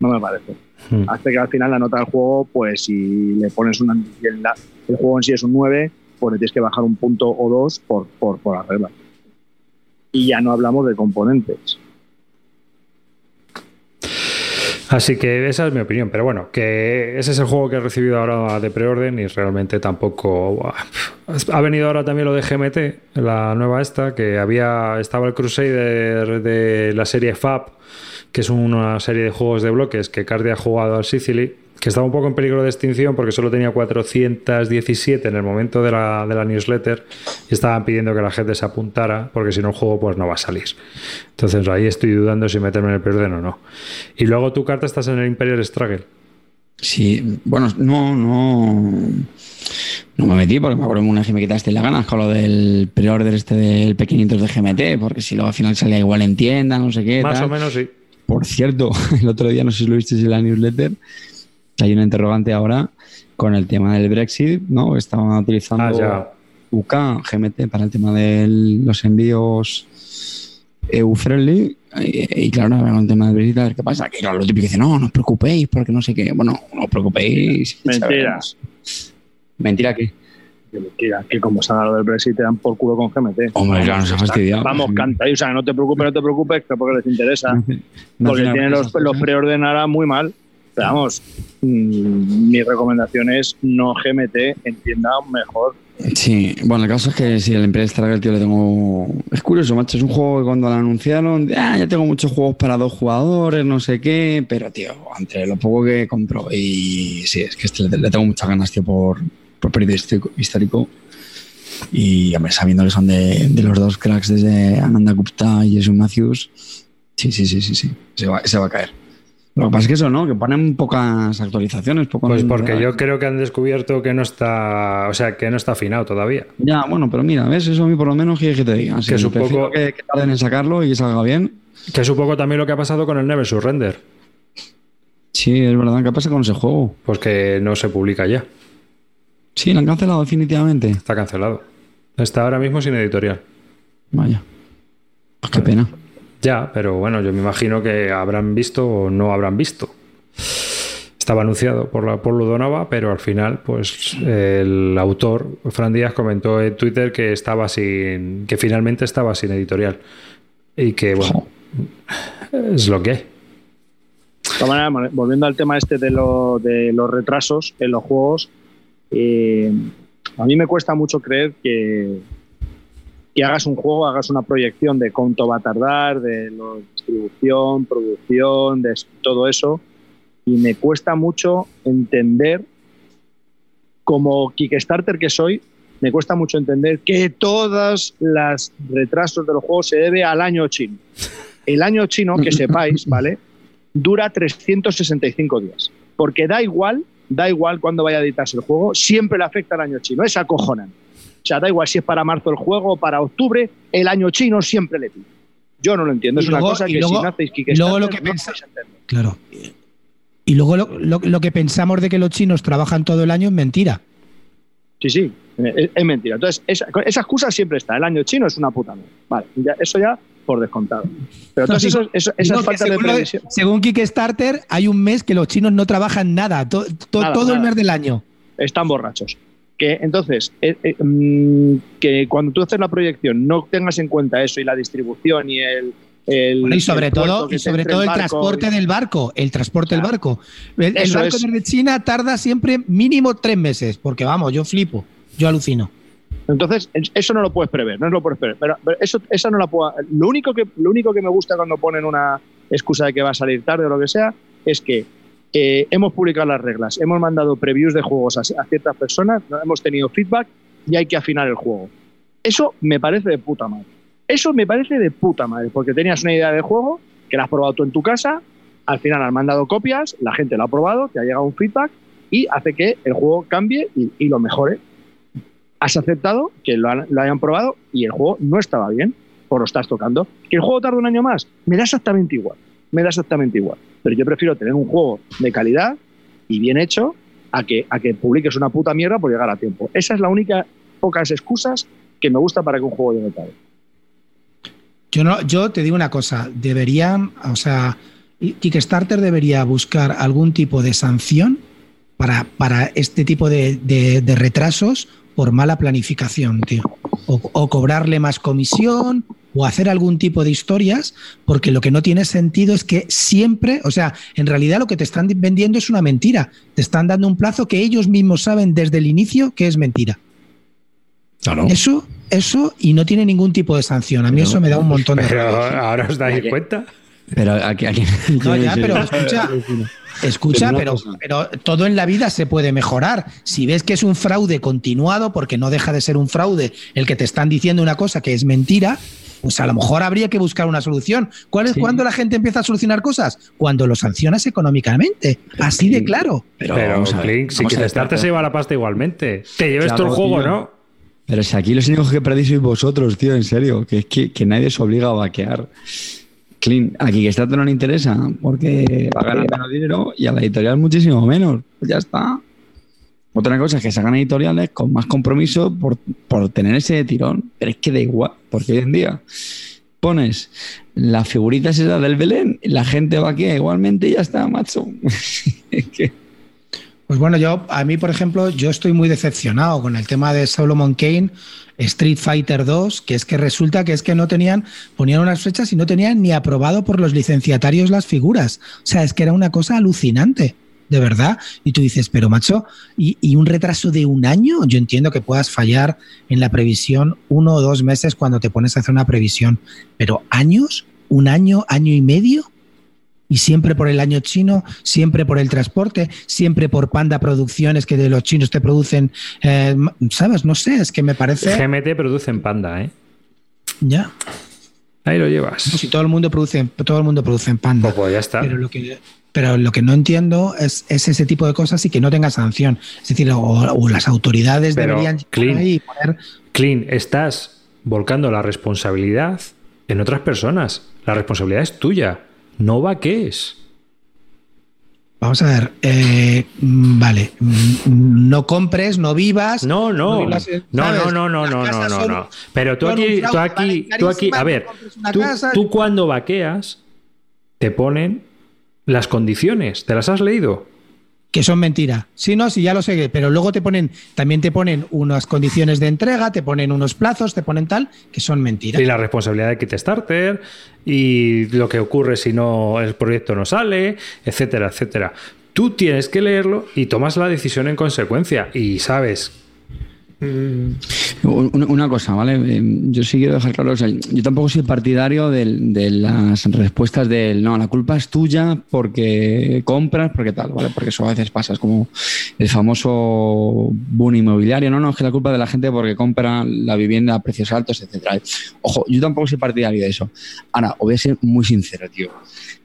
Speaker 4: No me parece. Hmm. Hace que al final la nota del juego, pues si le pones una. El, el juego en sí es un 9, pues le tienes que bajar un punto o dos por, por, por la regla. Y ya no hablamos de componentes.
Speaker 1: Así que esa es mi opinión, pero bueno, que ese es el juego que he recibido ahora de preorden y realmente tampoco ha venido ahora también lo de GMT, la nueva esta, que había estaba el Crusader de la serie FAB que es una serie de juegos de bloques que Cardi ha jugado al Sicily, que estaba un poco en peligro de extinción porque solo tenía 417 en el momento de la, de la newsletter y estaban pidiendo que la gente se apuntara porque si no el juego pues no va a salir. Entonces ahí estoy dudando si meterme en el Perden o no. Y luego tu carta estás en el Imperial Struggle.
Speaker 2: Sí, bueno, no, no. No me metí porque me acuerdo una que me quitaste la ganas con lo del pre-order este del pequeñitos de GMT, porque si luego al final salía igual en tienda, no sé qué.
Speaker 1: Más o menos sí.
Speaker 2: Por cierto, [LAUGHS] el otro día, no sé si lo visteis en la newsletter, hay una interrogante ahora con el tema del Brexit, ¿no? Estaban utilizando ah, UK, GMT, para el tema de los envíos EU-friendly. Y, claro, ahora con el tema del Brexit, a ver qué pasa. Que lo típico dice, no, no os preocupéis, porque no sé qué. Bueno, no os preocupéis.
Speaker 4: Mentira.
Speaker 2: ¿Mentira qué?
Speaker 4: Que como se lo del Brexit te dan por culo con GMT.
Speaker 2: Hombre, claro, se fastidiado.
Speaker 4: Vamos, canta o sea, no te preocupes, no te preocupes, que porque les interesa. [LAUGHS] porque tienen los, los preordenará muy mal. Pero vamos, mm, mi recomendación es no GMT, entienda mejor.
Speaker 2: Sí, bueno, el caso es que si el empresa el tío le tengo. Es curioso, macho. Es un juego que cuando lo anunciaron, ah, ya tengo muchos juegos para dos jugadores, no sé qué. Pero, tío, entre lo poco que compro y sí, es que este le tengo muchas ganas, tío, por, por periodo histórico- histórico. Y, hombre, sabiendo que son de, de los dos cracks desde Ananda Gupta y Jason Matthews, sí, sí, sí, sí, sí. Se va, se va a caer. Lo que pasa es que eso, ¿no? Que ponen pocas actualizaciones. Poco
Speaker 1: Pues porque yo creo que han descubierto que no está, o sea, que no está afinado todavía.
Speaker 2: Ya, bueno, pero mira, ¿ves? Eso a mí por lo menos que, que te diga. Sí,
Speaker 1: Que supongo-
Speaker 2: que, que tarden en sacarlo y que salga bien.
Speaker 1: Que poco también lo que ha pasado con el Never Surrender,
Speaker 2: Sí, es verdad. ¿Qué pasa con ese juego?
Speaker 1: pues que no se publica ya,
Speaker 2: Sí, lo han cancelado definitivamente.
Speaker 1: está cancelado. Está ahora mismo sin editorial.
Speaker 2: Vaya. Pues qué pena.
Speaker 1: Ya, pero bueno, yo me imagino que habrán visto o no habrán visto. Estaba anunciado por, la, por Ludonova, pero al final, pues el autor, Fran Díaz, comentó en Twitter que estaba sin. que finalmente estaba sin editorial. Y que, bueno, es lo que hay.
Speaker 4: De todas maneras, volviendo al tema este de, lo- de los retrasos en los juegos, eh, a mí me cuesta mucho creer que, que hagas un juego, hagas una proyección de cuánto va a tardar, de la distribución, producción, de todo eso, y me cuesta mucho entender, como Kickstarter que soy, me cuesta mucho entender que todos los retrasos de los juegos se debe al año chino. El año chino, que [LAUGHS] sepáis, ¿vale? dura 365 días. Porque da igual, da igual cuando vaya a editarse el juego, siempre le afecta al año chino. Es acojonante. O sea, da igual si es para marzo el juego o para octubre, el año chino siempre le pide. Yo no lo entiendo.
Speaker 3: Y
Speaker 4: Es una cosa que
Speaker 3: luego-
Speaker 4: si no hacéis
Speaker 3: luego lo que
Speaker 4: no.
Speaker 3: Claro. Y luego lo, lo- lo que pensamos de que los chinos trabajan todo el año es mentira.
Speaker 4: Sí, sí, es, es mentira. Entonces, esa, esa excusa siempre está. El año chino es una puta mierda. Vale, ya- eso ya por descontado. Pero
Speaker 3: No, digo- Digo
Speaker 4: esas
Speaker 3: que
Speaker 4: faltas de previsión.
Speaker 3: según Kickstarter, hay un mes que los chinos no trabajan nada, to- to-
Speaker 4: Nada,
Speaker 3: todo el mes del año.
Speaker 4: están borrachos. Que entonces, eh, eh, mm, que cuando tú haces la proyección no tengas en cuenta eso y la distribución y el. el-
Speaker 3: Bueno, y sobre todo, y sobre todo el
Speaker 4: barco
Speaker 3: transporte
Speaker 4: y-
Speaker 3: del barco. El transporte del barco. El, barco
Speaker 4: es.
Speaker 3: desde China tarda siempre mínimo tres meses. Porque vamos, yo flipo. Yo alucino.
Speaker 4: Entonces, es- eso no lo puedes prever, no lo puedes prever. Pero, pero eso, esa no la puedo. Lo único, que, lo único que me gusta cuando ponen una excusa de que va a salir tarde o lo que sea es que eh, hemos publicado las reglas, hemos mandado previews de juegos a, ciertas personas, hemos tenido feedback y hay que afinar el juego. Eso me parece de puta madre. Eso me parece de puta madre, porque tenías una idea de juego que la has probado tú en tu casa, al final has mandado copias, la gente lo ha probado, te ha llegado un feedback y hace que el juego cambie y lo mejore has aceptado que lo, hayan probado y el juego no estaba bien, por lo estás tocando. Que el juego tarde un año más, me da exactamente igual, me da exactamente igual. Pero yo prefiero tener un juego de calidad y bien hecho a que, a que publiques una puta mierda por llegar a tiempo. Esa es la única, pocas excusas que me gusta para que un juego llegue tarde.
Speaker 3: Yo no, yo te digo una cosa, deberían, o sea, Kickstarter debería buscar algún tipo de sanción para, para este tipo de retrasos por mala planificación, tío. O, o cobrarle más comisión o hacer algún tipo de historias, porque lo que no tiene sentido es que siempre, o sea, en realidad lo que te están vendiendo es una mentira. Te están dando un plazo que ellos mismos saben desde el inicio que es mentira.
Speaker 2: Claro.
Speaker 3: Eso, eso, y no tiene ningún tipo de sanción. A mí
Speaker 2: Pero-
Speaker 3: eso me da un montón de
Speaker 1: Pero
Speaker 3: rabia.
Speaker 1: ahora os dais cuenta.
Speaker 2: Pero aquí, aquí
Speaker 3: No, ya, pero escucha, [LAUGHS] escucha,
Speaker 2: Pero
Speaker 3: todo en la vida se puede mejorar. Si ves que es un fraude continuado, porque no deja de ser un fraude el que te están diciendo una cosa que es mentira, pues a lo mejor habría que buscar una solución. ¿Cuál es
Speaker 2: Sí.
Speaker 3: cuando la gente empieza a solucionar cosas? Cuando lo sancionas económicamente. Así de claro.
Speaker 2: Pero,
Speaker 1: Pero,
Speaker 2: vamos a ver,
Speaker 1: Clint, si
Speaker 2: pero-
Speaker 1: se lleva la pasta igualmente. Te lleves
Speaker 2: Claro,
Speaker 1: todo el juego,
Speaker 2: tío.
Speaker 1: ¿no?
Speaker 2: Pero si aquí los únicos que perdéis sois vosotros, tío, en serio. Que es que, que nadie se obliga a vaquear. Clean, a Kickstarter no le interesa porque va a ganar menos dinero y a la editorial muchísimo menos. Pues ya está. Otra cosa es que sacan editoriales con más compromiso por, por tener ese tirón. Pero es que da igual, porque hoy en día pones las figuritas esas del Belén, la gente vaquea igualmente y ya está, macho. [LAUGHS]
Speaker 3: Pues bueno, yo, a mí, por ejemplo, yo estoy muy decepcionado con el tema de Solomon Kane. Street Fighter 2, que es que resulta que es que no tenían, ponían unas fechas y no tenían ni aprobado por los licenciatarios las figuras. O sea, es que era una cosa alucinante de verdad. Y tú dices, pero macho, ¿y, ¿y, un retraso de un año? Yo entiendo que puedas fallar en la previsión uno o dos meses cuando te pones a hacer una previsión, pero años, un año, año y medio. Y siempre por el año chino, siempre por el transporte, siempre por Panda Producciones que de los chinos te producen, eh, ¿sabes? No sé, es que me parece...
Speaker 1: GMT producen Panda, ¿eh?
Speaker 3: Ya.
Speaker 1: Ahí lo llevas.
Speaker 3: Si todo el mundo produce, todo el mundo produce en Panda.
Speaker 1: Pues, ya está.
Speaker 3: Pero lo que, pero lo que no entiendo es, es, ese tipo de cosas y que no tenga sanción. Es decir, o, o las autoridades
Speaker 1: Pero,
Speaker 3: deberían
Speaker 1: clean,
Speaker 3: ahí y poner.
Speaker 1: Clean, estás volcando la responsabilidad en otras personas. La responsabilidad es tuya. No vaquees.
Speaker 3: Vamos a ver, eh, vale, no compres, no vivas.
Speaker 1: No, no, no, vivas, no, no, no, no, no, no, no, no. Pero tú aquí, tú aquí, tú aquí, a ver, tú, tú cuando vaqueas te ponen las condiciones, ¿te las has leído?
Speaker 3: Que son mentira. Sí, no, sí, ya lo sé, pero luego te ponen, también te ponen unas condiciones de entrega, te ponen unos plazos, te ponen tal, que son mentiras.
Speaker 1: Y la responsabilidad de Kickstarter y lo que ocurre si no el proyecto no sale, etcétera, etcétera. Tú tienes que leerlo y tomas la decisión en consecuencia y sabes
Speaker 2: una cosa, ¿vale? Yo sí quiero dejar claro, o yo tampoco soy partidario de, las respuestas del no, la culpa es tuya porque compras, porque tal, ¿vale? Porque eso a veces pasa, es como el famoso boom inmobiliario, no, no, es que la culpa de la gente porque compra la vivienda a precios altos, etcétera. Ojo, yo tampoco soy partidario de eso. Ahora, os voy a ser muy sincero, tío.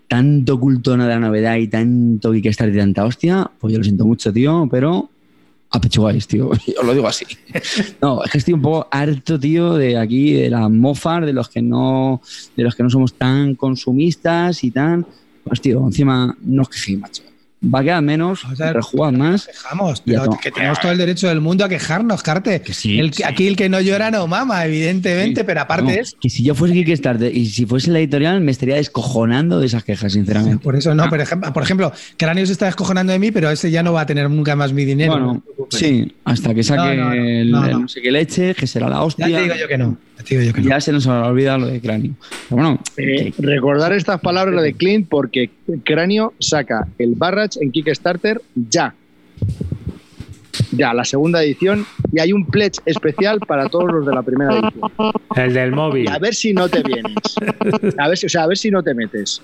Speaker 2: Tanto culto de la novedad y tanto que estar de tanta hostia, pues yo lo siento mucho, tío, pero apechugáis, tío. [LAUGHS] Os lo digo así. No, es que estoy un poco harto, tío, de aquí, de la mofar, de los que no, de los que no somos tan consumistas y tan. Pues, tío, encima no es que sí, macho. Va a quedar menos, o sea, más.
Speaker 3: Quejamos, pero que tenemos todo el derecho del mundo a quejarnos, Carte.
Speaker 2: Que sí,
Speaker 3: el,
Speaker 2: sí.
Speaker 3: Aquí el que no llora no mama, evidentemente, sí. pero aparte
Speaker 2: no,
Speaker 3: es.
Speaker 2: Que si yo fuese Kickstarter y si fuese la editorial, me estaría descojonando de esas quejas, sinceramente.
Speaker 3: Por eso no, ah. por, ejemplo, por ejemplo, Cráneo se está descojonando de mí, pero ese ya no va a tener nunca más mi dinero.
Speaker 2: Bueno, sí, hasta que saque no, el, no sé qué leche, que será la hostia.
Speaker 3: Ya te digo yo que no. Te digo yo que
Speaker 2: ya se nos olvida lo de Cráneo. Pero bueno,
Speaker 4: eh, que, recordar estas palabras de Clint porque Cráneo saca el Barrage en Kickstarter ya. Ya, la segunda edición y hay un pledge especial para todos los de la primera edición.
Speaker 1: El del móvil.
Speaker 4: A ver si no te vienes. A ver si, o sea, a ver si no te metes.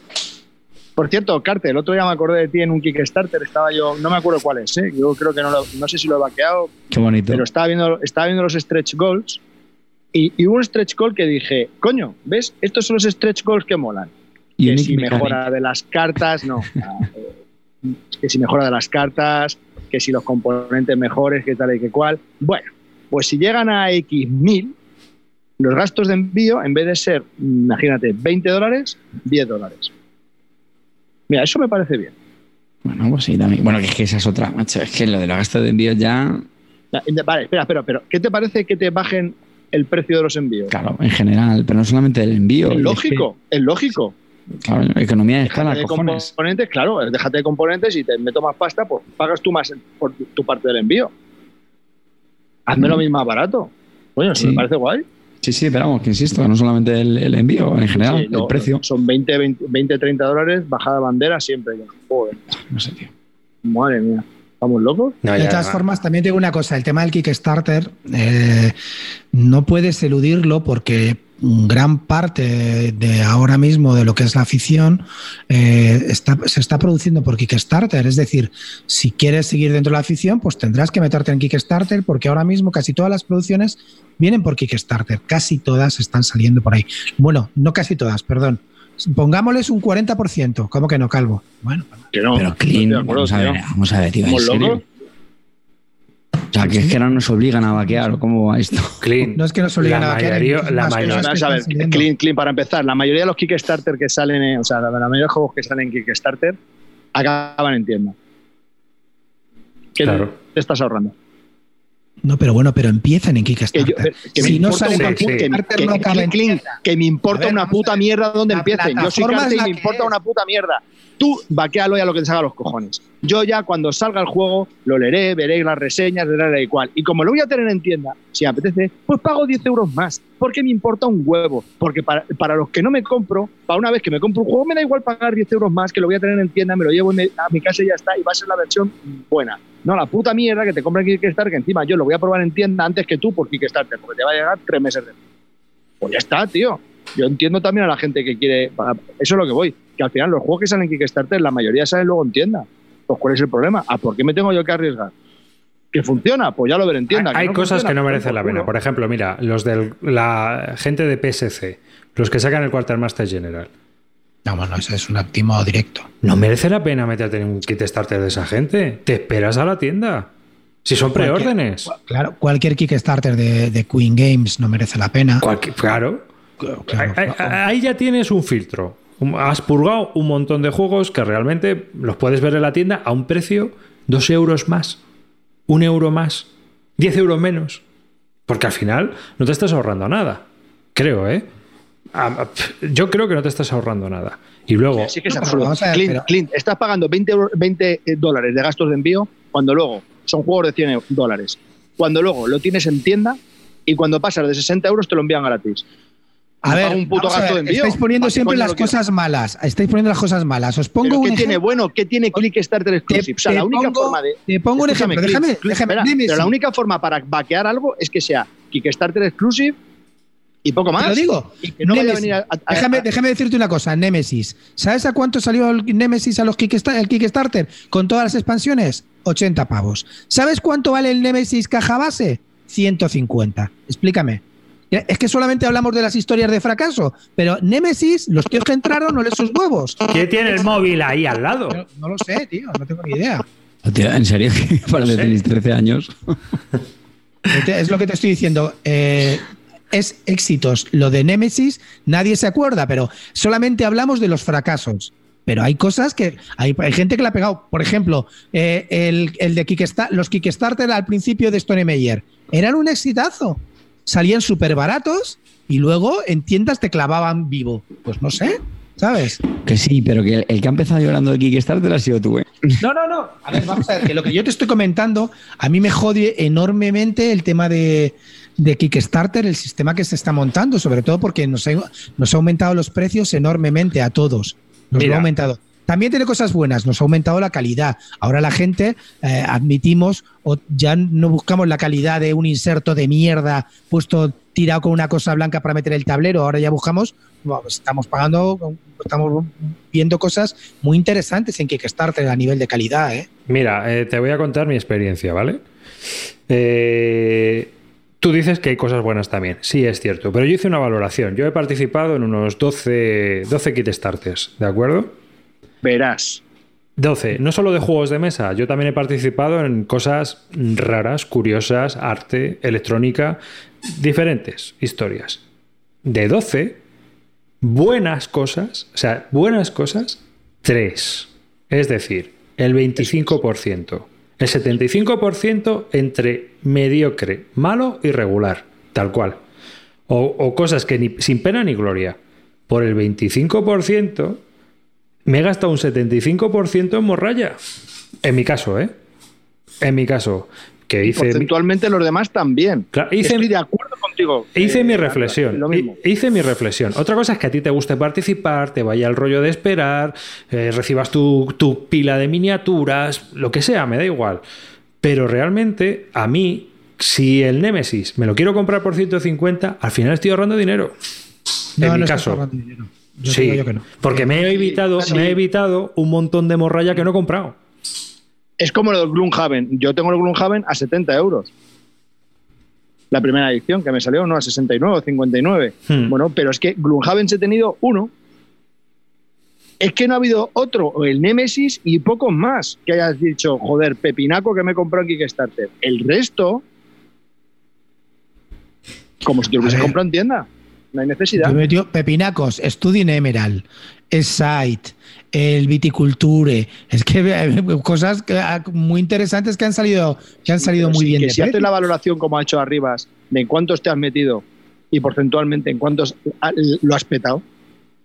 Speaker 4: Por cierto, Carte, el otro día me acordé de ti en un Kickstarter, estaba yo, no me acuerdo cuál es, ¿eh? yo creo que no, lo, no sé si lo he vaqueado.
Speaker 2: Qué bonito.
Speaker 4: Pero estaba viendo, estaba viendo los stretch goals y, y hubo un stretch goal que dije, coño, ¿ves? Estos son los stretch goals que molan.
Speaker 2: Y
Speaker 4: que si mejora de las cartas, no. [LAUGHS] que si mejora de las cartas, que si los componentes mejores, que tal y que cual. Bueno, pues si llegan a X mil, los gastos de envío, en vez de ser, imagínate, 20 dólares, 10 dólares. Mira, eso me parece bien.
Speaker 2: Bueno, pues sí, también. Bueno, que es que esa es otra, macho. Es que lo de los gastos de envío ya.
Speaker 4: Vale, espera, espera, pero ¿qué te parece que te bajen el precio de los envíos?
Speaker 2: Claro, en general, pero no solamente el envío.
Speaker 4: Es lógico, es, que... es lógico.
Speaker 2: Claro, economía de escala,
Speaker 4: de
Speaker 2: cojones.
Speaker 4: componentes, claro, déjate de componentes y te meto más pasta, pues pagas tú más por tu parte del envío. Hazme lo mismo más barato. Bueno, sí. me parece guay.
Speaker 2: Sí, sí, pero vamos, que insisto, no solamente el, el envío, en general, sí, no, el precio.
Speaker 4: Son 20, 20, 20, 30 dólares, bajada de bandera siempre. Joder.
Speaker 2: No sé, tío.
Speaker 4: Madre mía. ¿Estamos locos?
Speaker 3: No, de todas formas, también tengo una cosa, el tema del Kickstarter, eh, no puedes eludirlo porque gran parte de ahora mismo de lo que es la afición eh, está, se está produciendo por Kickstarter. Es decir, si quieres seguir dentro de la afición, pues tendrás que meterte en Kickstarter porque ahora mismo casi todas las producciones vienen por Kickstarter. Casi todas están saliendo por ahí. Bueno, no casi todas, perdón. Pongámosles un 40%. ¿Cómo que no, Calvo? Bueno,
Speaker 2: que no, pero clean, acuerdo, vamos, a ver, vamos a ver, tío, ¿en serio? O sea, que es que no nos obligan a vaquear, ¿o cómo va esto?
Speaker 1: Clean.
Speaker 3: No es que nos obligan
Speaker 1: la
Speaker 3: a vaquear.
Speaker 1: Mayoría, la mayoría,
Speaker 4: a ver, clean, clean, para empezar. La mayoría de los Kickstarter que salen, en, o sea, la, la mayoría de los juegos que salen en Kickstarter acaban en tienda. ¿Qué
Speaker 1: claro.
Speaker 4: te estás ahorrando?
Speaker 3: No, pero bueno, pero empiezan en Kickstarter.
Speaker 4: Que, yo, que
Speaker 3: si
Speaker 4: no
Speaker 3: salen
Speaker 4: sí, que,
Speaker 3: no
Speaker 4: clean, clean, que me importa ver, una puta mierda donde empiecen. Yo soy Carte y me importa
Speaker 3: es.
Speaker 4: una puta mierda. Tú vaquealo y a lo que te salga los cojones. Yo ya cuando salga el juego lo leeré, veré las reseñas, veré igual. Y como lo voy a tener en tienda, si apetece, pues pago 10 euros más. Porque me importa un huevo. Porque para, para, los que no me compro, para una vez que me compro un juego, me da igual pagar 10 euros más, que lo voy a tener en tienda, me lo llevo a mi casa y ya está. Y va a ser la versión buena. No, la puta mierda que te compra en Kickstarter, que encima yo lo voy a probar en tienda antes que tú por Kickstarter, porque te va a llegar tres meses después. Pues ya está, tío. Yo entiendo también a la gente que quiere. Eso es lo que voy. Que al final los juegos que salen en Kickstarter, la mayoría salen luego en tienda. Pues ¿cuál es el problema? ¿A por qué me tengo yo que arriesgar? ¿Que funciona? Pues ya lo veré en tienda.
Speaker 1: Hay, cosas que no merecen la pena. Por ejemplo, mira, los de la gente de PSC, los que sacan el Quartermaster General.
Speaker 3: No, bueno, ese es un óptimo directo.
Speaker 1: No merece la pena meterte en un Kickstarter de esa gente. Te esperas a la tienda. Si son preórdenes.
Speaker 3: Claro, cualquier Kickstarter de, Queen Games no merece la pena.
Speaker 1: claro. Ahí, ya tienes un filtro. Has purgado un montón de juegos que realmente los puedes ver en la tienda a un precio dos euros más, un euro más, diez euros menos. Porque al final no te estás ahorrando nada. Creo, ¿eh? Yo creo que no te estás ahorrando nada. Y luego.
Speaker 4: Sí, que es Clint, estás pagando 20, 20 eh, dólares de gastos de envío cuando luego son juegos de 100 dólares. Cuando luego lo tienes en tienda y cuando pasas de 60 euros te lo envían gratis.
Speaker 3: A ver, un puto gasto de envío. Estáis poniendo siempre las cosas malas. Estáis poniendo las cosas malas. Os pongo un
Speaker 4: ¿Qué tiene bueno? ¿Qué tiene Kickstarter Exclusive? o sea, la única forma de.
Speaker 3: Te pongo un ejemplo. déjame, déjame,
Speaker 4: pero la única forma para vaquear algo es que sea Kickstarter Exclusive y poco más.
Speaker 3: Te lo digo. déjame, déjame, decirte una cosa, Nemesis. ¿Sabes a cuánto salió el Nemesis a los Kickstarter, el Kickstarter con todas las expansiones? 80 pavos. ¿Sabes cuánto vale el Nemesis caja base? 150. Explícame. Es que solamente hablamos de las historias de fracaso, pero Nemesis, los tíos que entraron, no les sus huevos.
Speaker 1: ¿Quién tiene el móvil ahí al lado?
Speaker 3: No, lo sé, tío, no tengo ni idea.
Speaker 2: ¿En serio? [LAUGHS] Para no tenéis 13 años.
Speaker 3: Es lo que te estoy diciendo. Eh, es éxitos. Lo de Nemesis nadie se acuerda, pero solamente hablamos de los fracasos. Pero hay cosas que. Hay, gente que le ha pegado. Por ejemplo, eh, el, de Kickstarter, los Kickstarter al principio de Stone Meyer eran un exitazo salían súper baratos y luego en tiendas te clavaban vivo. Pues no sé, ¿sabes?
Speaker 2: Que sí, pero que el que ha empezado llorando de Kickstarter ha sido tú, ¿eh?
Speaker 3: No, no, no. A ver, vamos a ver, que lo que yo te estoy comentando, a mí me jode enormemente el tema de, de Kickstarter, el sistema que se está montando, sobre todo porque nos ha, nos ha aumentado los precios enormemente a todos. Nos lo ha aumentado. También tiene cosas buenas, nos ha aumentado la calidad. Ahora la gente eh, admitimos o ya no buscamos la calidad de un inserto de mierda puesto tirado con una cosa blanca para meter el tablero. Ahora ya buscamos, estamos pagando, estamos viendo cosas muy interesantes en Kickstarter a nivel de calidad. ¿eh?
Speaker 1: Mira, eh, te voy a contar mi experiencia, ¿vale? Tú dices que hay cosas buenas también, sí es cierto, pero yo hice una valoración. Yo he participado en unos 12, 12 Kickstarters, ¿de acuerdo?
Speaker 4: Verás.
Speaker 1: 12. No solo de juegos de mesa, yo también he participado en cosas raras, curiosas, arte, electrónica, diferentes historias. De 12, buenas cosas, o sea, buenas cosas, 3. Es decir, el 25%. El 75% entre mediocre, malo y regular, tal cual. O, cosas que ni, sin pena ni gloria. Por el 25%, me he gastado un 75% en morralla. En mi caso, ¿eh? En mi caso. Que hice
Speaker 4: porcentualmente los demás también. hice, Estoy de acuerdo contigo.
Speaker 1: Hice mi reflexión. Hice mi reflexión. Otra cosa es que a ti te guste participar, te vaya el rollo de esperar, eh, recibas tu, tu pila de miniaturas, lo que sea, me da igual. Pero realmente, a mí, si el Nemesis me lo quiero comprar por 150, al final estoy ahorrando dinero. en mi caso sí, porque me he, evitado, me he evitado un montón de morralla que no he comprado.
Speaker 4: Es como lo del Gloomhaven. Yo tengo el Gloomhaven a 70 euros. La primera edición que me salió, no a 69 o 59. Hmm. Bueno, pero es que Gloomhaven se ha tenido uno. Es que no ha habido otro, el Nemesis y pocos más que hayas dicho, joder, pepinaco que me compró en Kickstarter. El resto, como si te lo hubiese comprado en tienda no hay necesidad.
Speaker 3: metió Pepinacos, Studin Emerald, Site, el Viticulture, es que cosas ah, muy interesantes que han salido, que han salido muy bien.
Speaker 4: Que si haces la valoración como ha hecho Arribas de en cuántos te has metido y porcentualmente en cuántos lo has petado,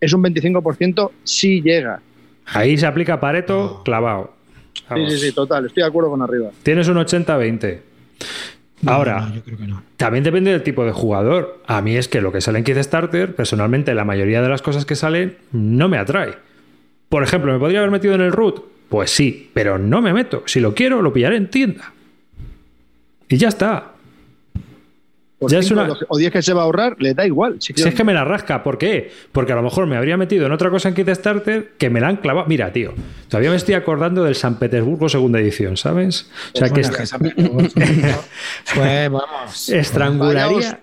Speaker 4: es un 25% si llega.
Speaker 1: Ahí se aplica Pareto clavado.
Speaker 4: Sí, sí, sí, total, estoy de acuerdo con arriba.
Speaker 1: Tienes un 80-20. Ahora, también depende del tipo de jugador. A mí es que lo que sale en Kickstarter, personalmente, la mayoría de las cosas que salen no me atrae. Por ejemplo, ¿me podría haber metido en el root? Pues sí, pero no me meto. Si lo quiero, lo pillaré en tienda. Y ya está.
Speaker 4: Ya es una... o 10 que se va a ahorrar, le da igual.
Speaker 1: Si, es que me la rasca, ¿por qué? Porque a lo mejor me habría metido en otra cosa en Kickstarter que me la han clavado. Mira, tío, todavía me estoy acordando del San Petersburgo segunda edición, ¿sabes? O sea
Speaker 3: pues
Speaker 1: que. [LAUGHS] pues, vamos. Estrangularía.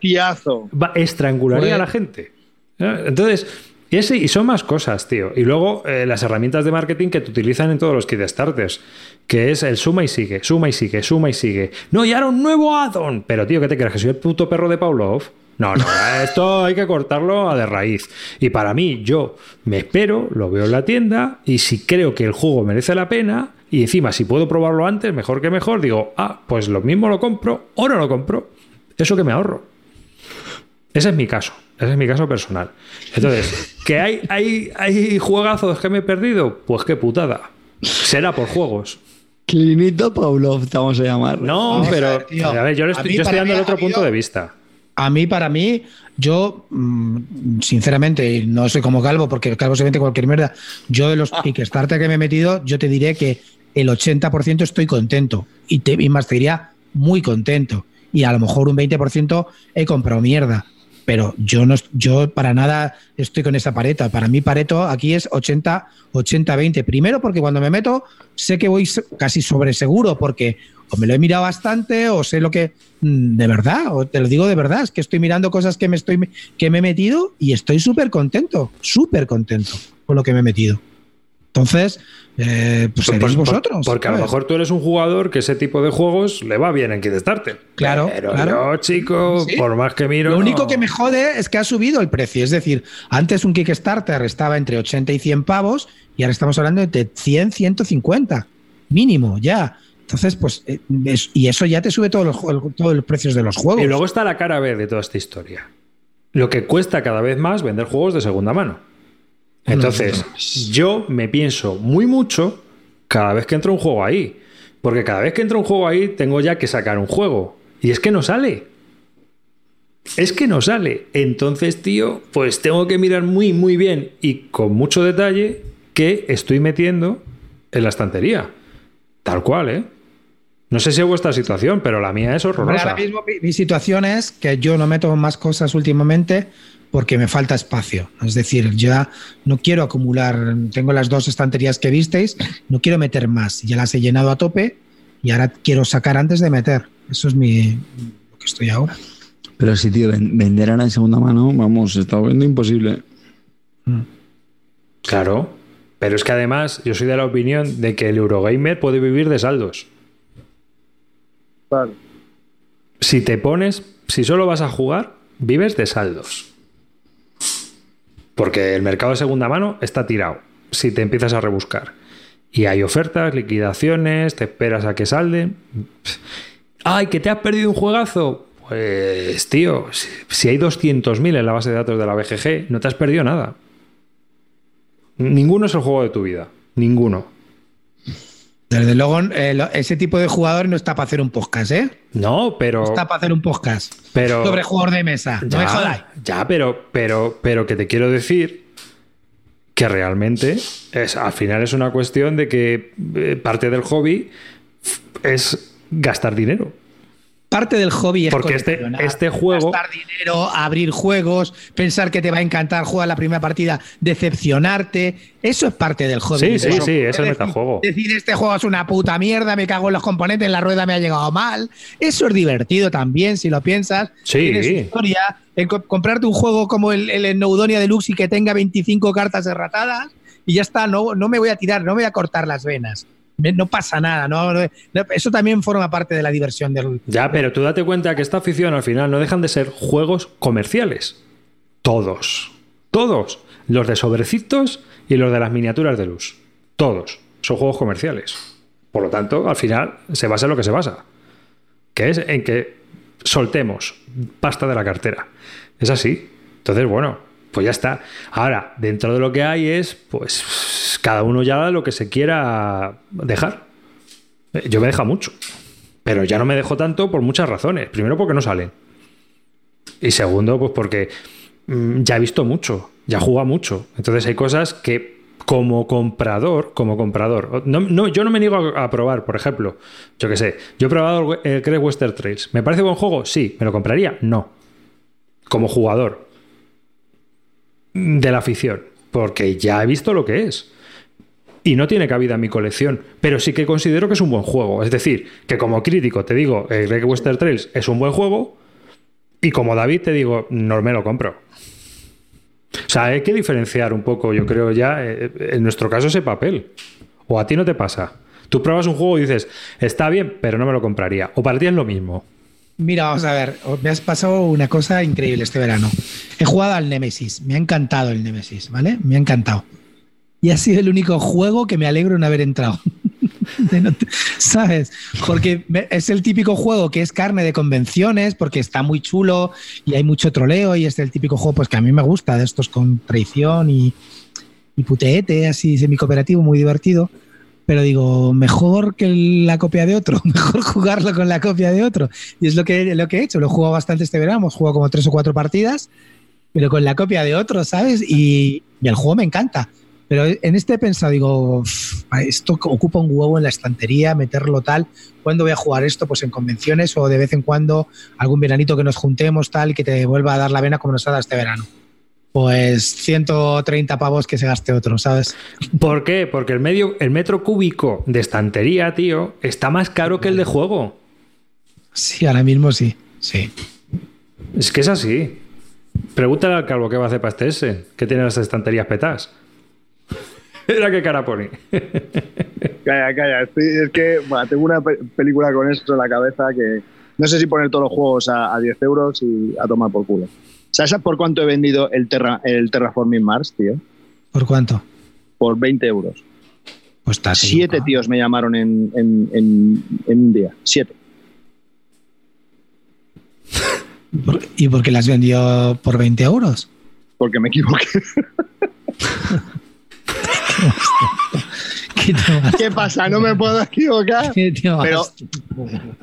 Speaker 1: estrangularía a la gente. Entonces y, son más cosas, tío. Y luego eh, las herramientas de marketing que te utilizan en todos los kit starters, que es el suma y sigue, suma y sigue, suma y sigue. No, y ahora un nuevo add-on. Pero, tío, ¿qué te crees? ¿Que soy el puto perro de Pavlov? No, no, esto hay que cortarlo de raíz. Y para mí, yo me espero, lo veo en la tienda, y si creo que el juego merece la pena, y encima si puedo probarlo antes, mejor que mejor, digo, ah, pues lo mismo lo compro o no lo compro. Eso que me ahorro. Ese es mi caso. Ese es mi caso personal. Entonces, [LAUGHS] ¿que hay, hay, hay juegazos que me he perdido? Pues qué putada. Será por juegos.
Speaker 2: Clinito Pavlov, te vamos a llamar.
Speaker 1: No, pero. A ver, yo, estoy, dando el otro punto de vista.
Speaker 3: A mí, para mí, yo, mm, sinceramente, no soy como Calvo, porque Calvo se mete cualquier mierda. Yo, de los ah. Kickstarter que me he metido, yo te diré que el 80% estoy contento. Y, te, y más te diría muy contento. Y a lo mejor un 20% he comprado mierda pero yo no yo para nada estoy con esa pareto. Para mí pareto aquí es 80 80 20. Primero porque cuando me meto sé que voy casi sobre seguro porque o me lo he mirado bastante o sé lo que mm, de verdad, o te lo digo de verdad, es que estoy mirando cosas que me estoy que me he metido y estoy súper contento, súper contento con lo que me he metido. Entonces, eh, pues, pues vosotros.
Speaker 1: Porque a lo mejor tú eres un jugador que ese tipo de juegos le va bien en Kickstarter.
Speaker 3: Claro.
Speaker 1: Pero
Speaker 3: claro.
Speaker 1: yo, chico, por más que miro.
Speaker 3: Lo único que me jode es que ha subido el precio. Es decir, antes un Kickstarter estaba entre 80 y 100 pavos y ahora estamos hablando de 100, 150. Mínimo, ya. Entonces, pues, eh, y eso ya te sube todos los, todos los precios de los juegos.
Speaker 1: Y luego está la cara B de toda esta historia. Lo que cuesta cada vez más vender juegos de segunda mano. Entonces, yo me pienso muy mucho cada vez que entro un juego ahí. Porque cada vez que entro un juego ahí, tengo ya que sacar un juego. Y es que no sale. Es que no sale. Entonces, tío, pues tengo que mirar muy, muy bien y con mucho detalle que estoy metiendo en la estantería. Tal cual, ¿eh? No sé si es vuestra situación, pero la mía es horrorosa.
Speaker 3: Ahora mismo mi situación es que yo no meto más cosas últimamente porque me falta espacio. Es decir, ya no quiero acumular, tengo las dos estanterías que visteis, no quiero meter más, ya las he llenado a tope y ahora quiero sacar antes de meter. Eso es mi, lo que estoy ahora.
Speaker 2: Pero si, tío, vender ahora en segunda mano, vamos, está viendo imposible.
Speaker 1: Mm. Claro, pero es que además yo soy de la opinión de que el Eurogamer puede vivir de saldos.
Speaker 4: Vale.
Speaker 1: Si te pones, si solo vas a jugar, vives de saldos. Porque el mercado de segunda mano está tirado si te empiezas a rebuscar. Y hay ofertas, liquidaciones, te esperas a que salden. ¡Ay, que te has perdido un juegazo! Pues, tío, si hay 200.000 en la base de datos de la BGG, no te has perdido nada. Ninguno es el juego de tu vida. Ninguno.
Speaker 3: Desde luego, eh, ese tipo de jugador no está para hacer un podcast, ¿eh?
Speaker 1: No, pero.
Speaker 3: está para hacer un podcast.
Speaker 1: Pero,
Speaker 3: sobre jugador de mesa.
Speaker 1: Ya,
Speaker 3: no me jodáis.
Speaker 1: Ya, pero, pero, pero que te quiero decir que realmente es, al final es una cuestión de que eh, parte del hobby es gastar dinero
Speaker 3: parte del hobby es
Speaker 1: porque este, este juego
Speaker 3: gastar dinero, abrir juegos, pensar que te va a encantar jugar la primera partida, decepcionarte, eso es parte del hobby.
Speaker 1: Sí, sí, sí, es el metajuego.
Speaker 3: Decir este juego es una puta mierda, me cago en los componentes, la rueda me ha llegado mal. Eso es divertido también si lo piensas.
Speaker 1: Sí.
Speaker 3: Historia. En comprarte un juego como el, el Neudonia Deluxe y que tenga 25 cartas erratadas y ya está, no, no me voy a tirar, no me voy a cortar las venas no pasa nada, ¿no? Eso también forma parte de la diversión del.
Speaker 1: Ya, pero tú date cuenta que esta afición al final no dejan de ser juegos comerciales. Todos. Todos. Los de sobrecitos y los de las miniaturas de luz. Todos. Son juegos comerciales. Por lo tanto, al final se basa en lo que se basa. Que es en que soltemos pasta de la cartera. Es así. Entonces, bueno, pues ya está. Ahora, dentro de lo que hay es, pues, cada uno ya lo que se quiera dejar. Eh, Yo me deja mucho. Pero ya no me dejo tanto por muchas razones. Primero porque no salen. Y segundo, pues porque mm, ya he visto mucho, ya juega mucho. Entonces hay cosas que como comprador, como comprador, no, no, yo no me niego a, probar, por ejemplo, yo que sé, yo he probado el, el Craig Western Trails. ¿Me parece buen juego? Sí. ¿Me lo compraría? No. Como jugador de la afición, porque ya he visto lo que es. Y no tiene cabida en mi colección, pero sí que considero que es un buen juego. Es decir, que como crítico te digo, el Greg Western Trails es un buen juego, y como David te digo, no me lo compro. O sea, hay que diferenciar un poco, yo creo ya, eh, en nuestro caso, ese papel. O a ti no te pasa. Tú pruebas un juego y dices, está bien, pero no me lo compraría. O para ti es lo mismo.
Speaker 3: Mira, vamos a ver, me has pasado una cosa increíble este verano. He jugado al Nemesis, me ha encantado el Nemesis, ¿vale? Me ha encantado. Y ha sido el único juego que me alegro en haber entrado. [LAUGHS] ¿Sabes? Porque es el típico juego que es carne de convenciones, porque está muy chulo y hay mucho troleo y es el típico juego pues que a mí me gusta, de estos con traición y, y puteete, así semi-cooperativo, muy divertido. Pero digo, mejor que la copia de otro, [LAUGHS] mejor jugarlo con la copia de otro. Y es lo que, lo que he hecho, lo he jugado bastante este verano, hemos jugado como tres o cuatro partidas, pero con la copia de otro, ¿sabes? Y, y el juego me encanta. Pero en este he pensado, digo, "Uf, esto ocupa un huevo en la estantería, meterlo tal. ¿Cuándo voy a jugar esto? Pues en convenciones o de vez en cuando algún veranito que nos juntemos tal que te vuelva a dar la vena como nos ha dado este verano. Pues 130 pavos que se gaste otro, ¿sabes?
Speaker 1: ¿Por qué? Porque el, medio, el metro cúbico de estantería, tío, está más caro que el de juego.
Speaker 3: Sí, ahora mismo sí. Sí.
Speaker 1: Es que es así. Pregúntale al calvo qué va a hacer para este ese, que tiene las estanterías petas. [LAUGHS] Era qué cara pone. [LAUGHS]
Speaker 4: Calla, calla. estoy- es que bueno, tengo una pe- película con esto en la cabeza que no sé si poner todos los juegos a, a 10 euros y a tomar por culo. ¿Sabes por cuánto he vendido el, Terra, el Terraforming Mars, tío?
Speaker 3: ¿Por cuánto?
Speaker 4: Por 20 euros.
Speaker 3: Pues está
Speaker 4: Siete tíos me llamaron en, en- en- en un día. Siete.
Speaker 3: ¿Por- ¿Y por qué las vendió por 20 euros?
Speaker 4: Porque me equivoqué. [LAUGHS] [LAUGHS]
Speaker 3: ¿Qué te vas-
Speaker 4: ¿Qué pasa? ¿No me puedo equivocar? [LAUGHS] Pero-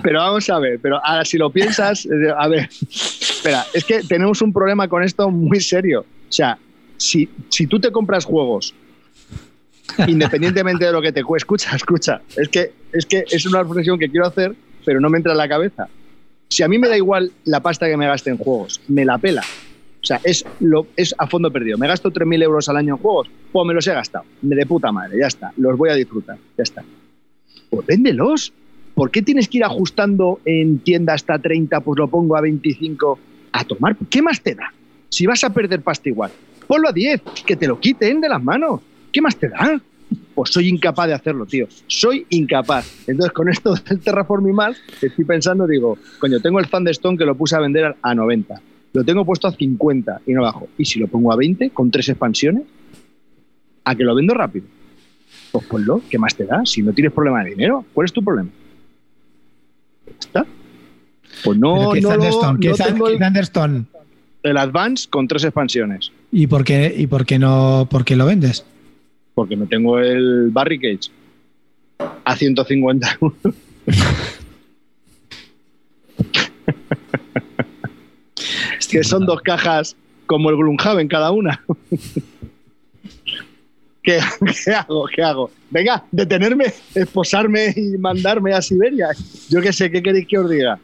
Speaker 4: Pero vamos a ver, pero ahora si lo piensas, a ver, espera, es que tenemos un problema con esto muy serio. O sea, si, si tú te compras juegos, independientemente de lo que te cueste, escucha, escucha, es que, es que es una reflexión que quiero hacer, pero no me entra en la cabeza. Si a mí me da igual la pasta que me gaste en juegos, me la pela. O sea, es, lo, es a fondo perdido. Me gasto 3.000 euros al año en juegos, pues me los he gastado. De puta madre, ya está. Los voy a disfrutar, ya está. Pues véndelos. ¿Por qué tienes que ir ajustando en tienda hasta 30, pues lo pongo a 25 a tomar? ¿Qué más te da? Si vas a perder pasta igual, ponlo a 10, que te lo quiten de las manos. ¿Qué más te da? Pues soy incapaz de hacerlo, tío. Soy incapaz. Entonces, con esto del Terraforming Mars, estoy pensando, digo, coño, tengo el Thunderstone que lo puse a vender a 90. Lo tengo puesto a 50 y no bajo. ¿Y si lo pongo a 20 con tres expansiones? ¿A que lo vendo rápido? Pues ponlo, ¿qué más te da? Si no tienes problema de dinero, ¿cuál es tu problema? Está. Pues no,
Speaker 3: ¿Pero qué
Speaker 4: no,
Speaker 3: Thunderstone? ¿Qué
Speaker 4: no tengo
Speaker 3: qué
Speaker 4: el,
Speaker 3: Thunderstone?
Speaker 4: el Advance con tres expansiones.
Speaker 3: ¿Y por qué, y por qué no por qué lo vendes?
Speaker 4: Porque no tengo el Barricades a 150 euros. [LAUGHS] que son dos cajas como el Gloomhaven cada una. [LAUGHS] ¿Qué, qué hago? ¿Qué hago? Venga, detenerme, esposarme y mandarme a Siberia. Yo qué sé, ¿qué queréis que os diga?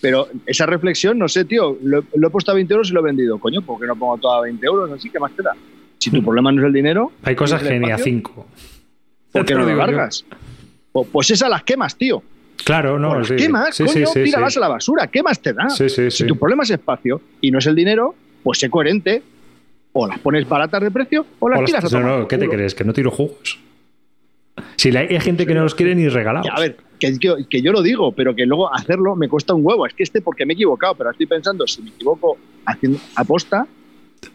Speaker 4: Pero esa reflexión, no sé, tío, lo, lo he puesto a 20 euros y lo he vendido. Coño, ¿por qué no pongo todo a 20 euros? Así que más te da. Si tu problema no es el dinero,
Speaker 1: Hay cosas
Speaker 4: ¿tienes el
Speaker 1: genia
Speaker 4: espacio?
Speaker 1: 5.
Speaker 4: ¿por qué no
Speaker 1: lo
Speaker 4: largas? Pues, pues esas las quemas, tío.
Speaker 1: Claro, no.
Speaker 4: Pues las
Speaker 1: sí.
Speaker 4: coño,
Speaker 1: sí,
Speaker 4: tíralas a la basura. ¿Qué más te da? Si tu problema es espacio y no es el dinero, pues sé coherente. O las pones baratas de precio o las
Speaker 1: O las-
Speaker 4: tiras a
Speaker 1: no, no, ¿Qué te crees? ¿Que no tiro juegos? Si la- hay gente que no los quiere ni regalados.
Speaker 4: A ver, que, que- que yo lo digo, pero que luego hacerlo me cuesta un huevo. Es que este porque me he equivocado, pero estoy pensando, si me equivoco haciendo aposta,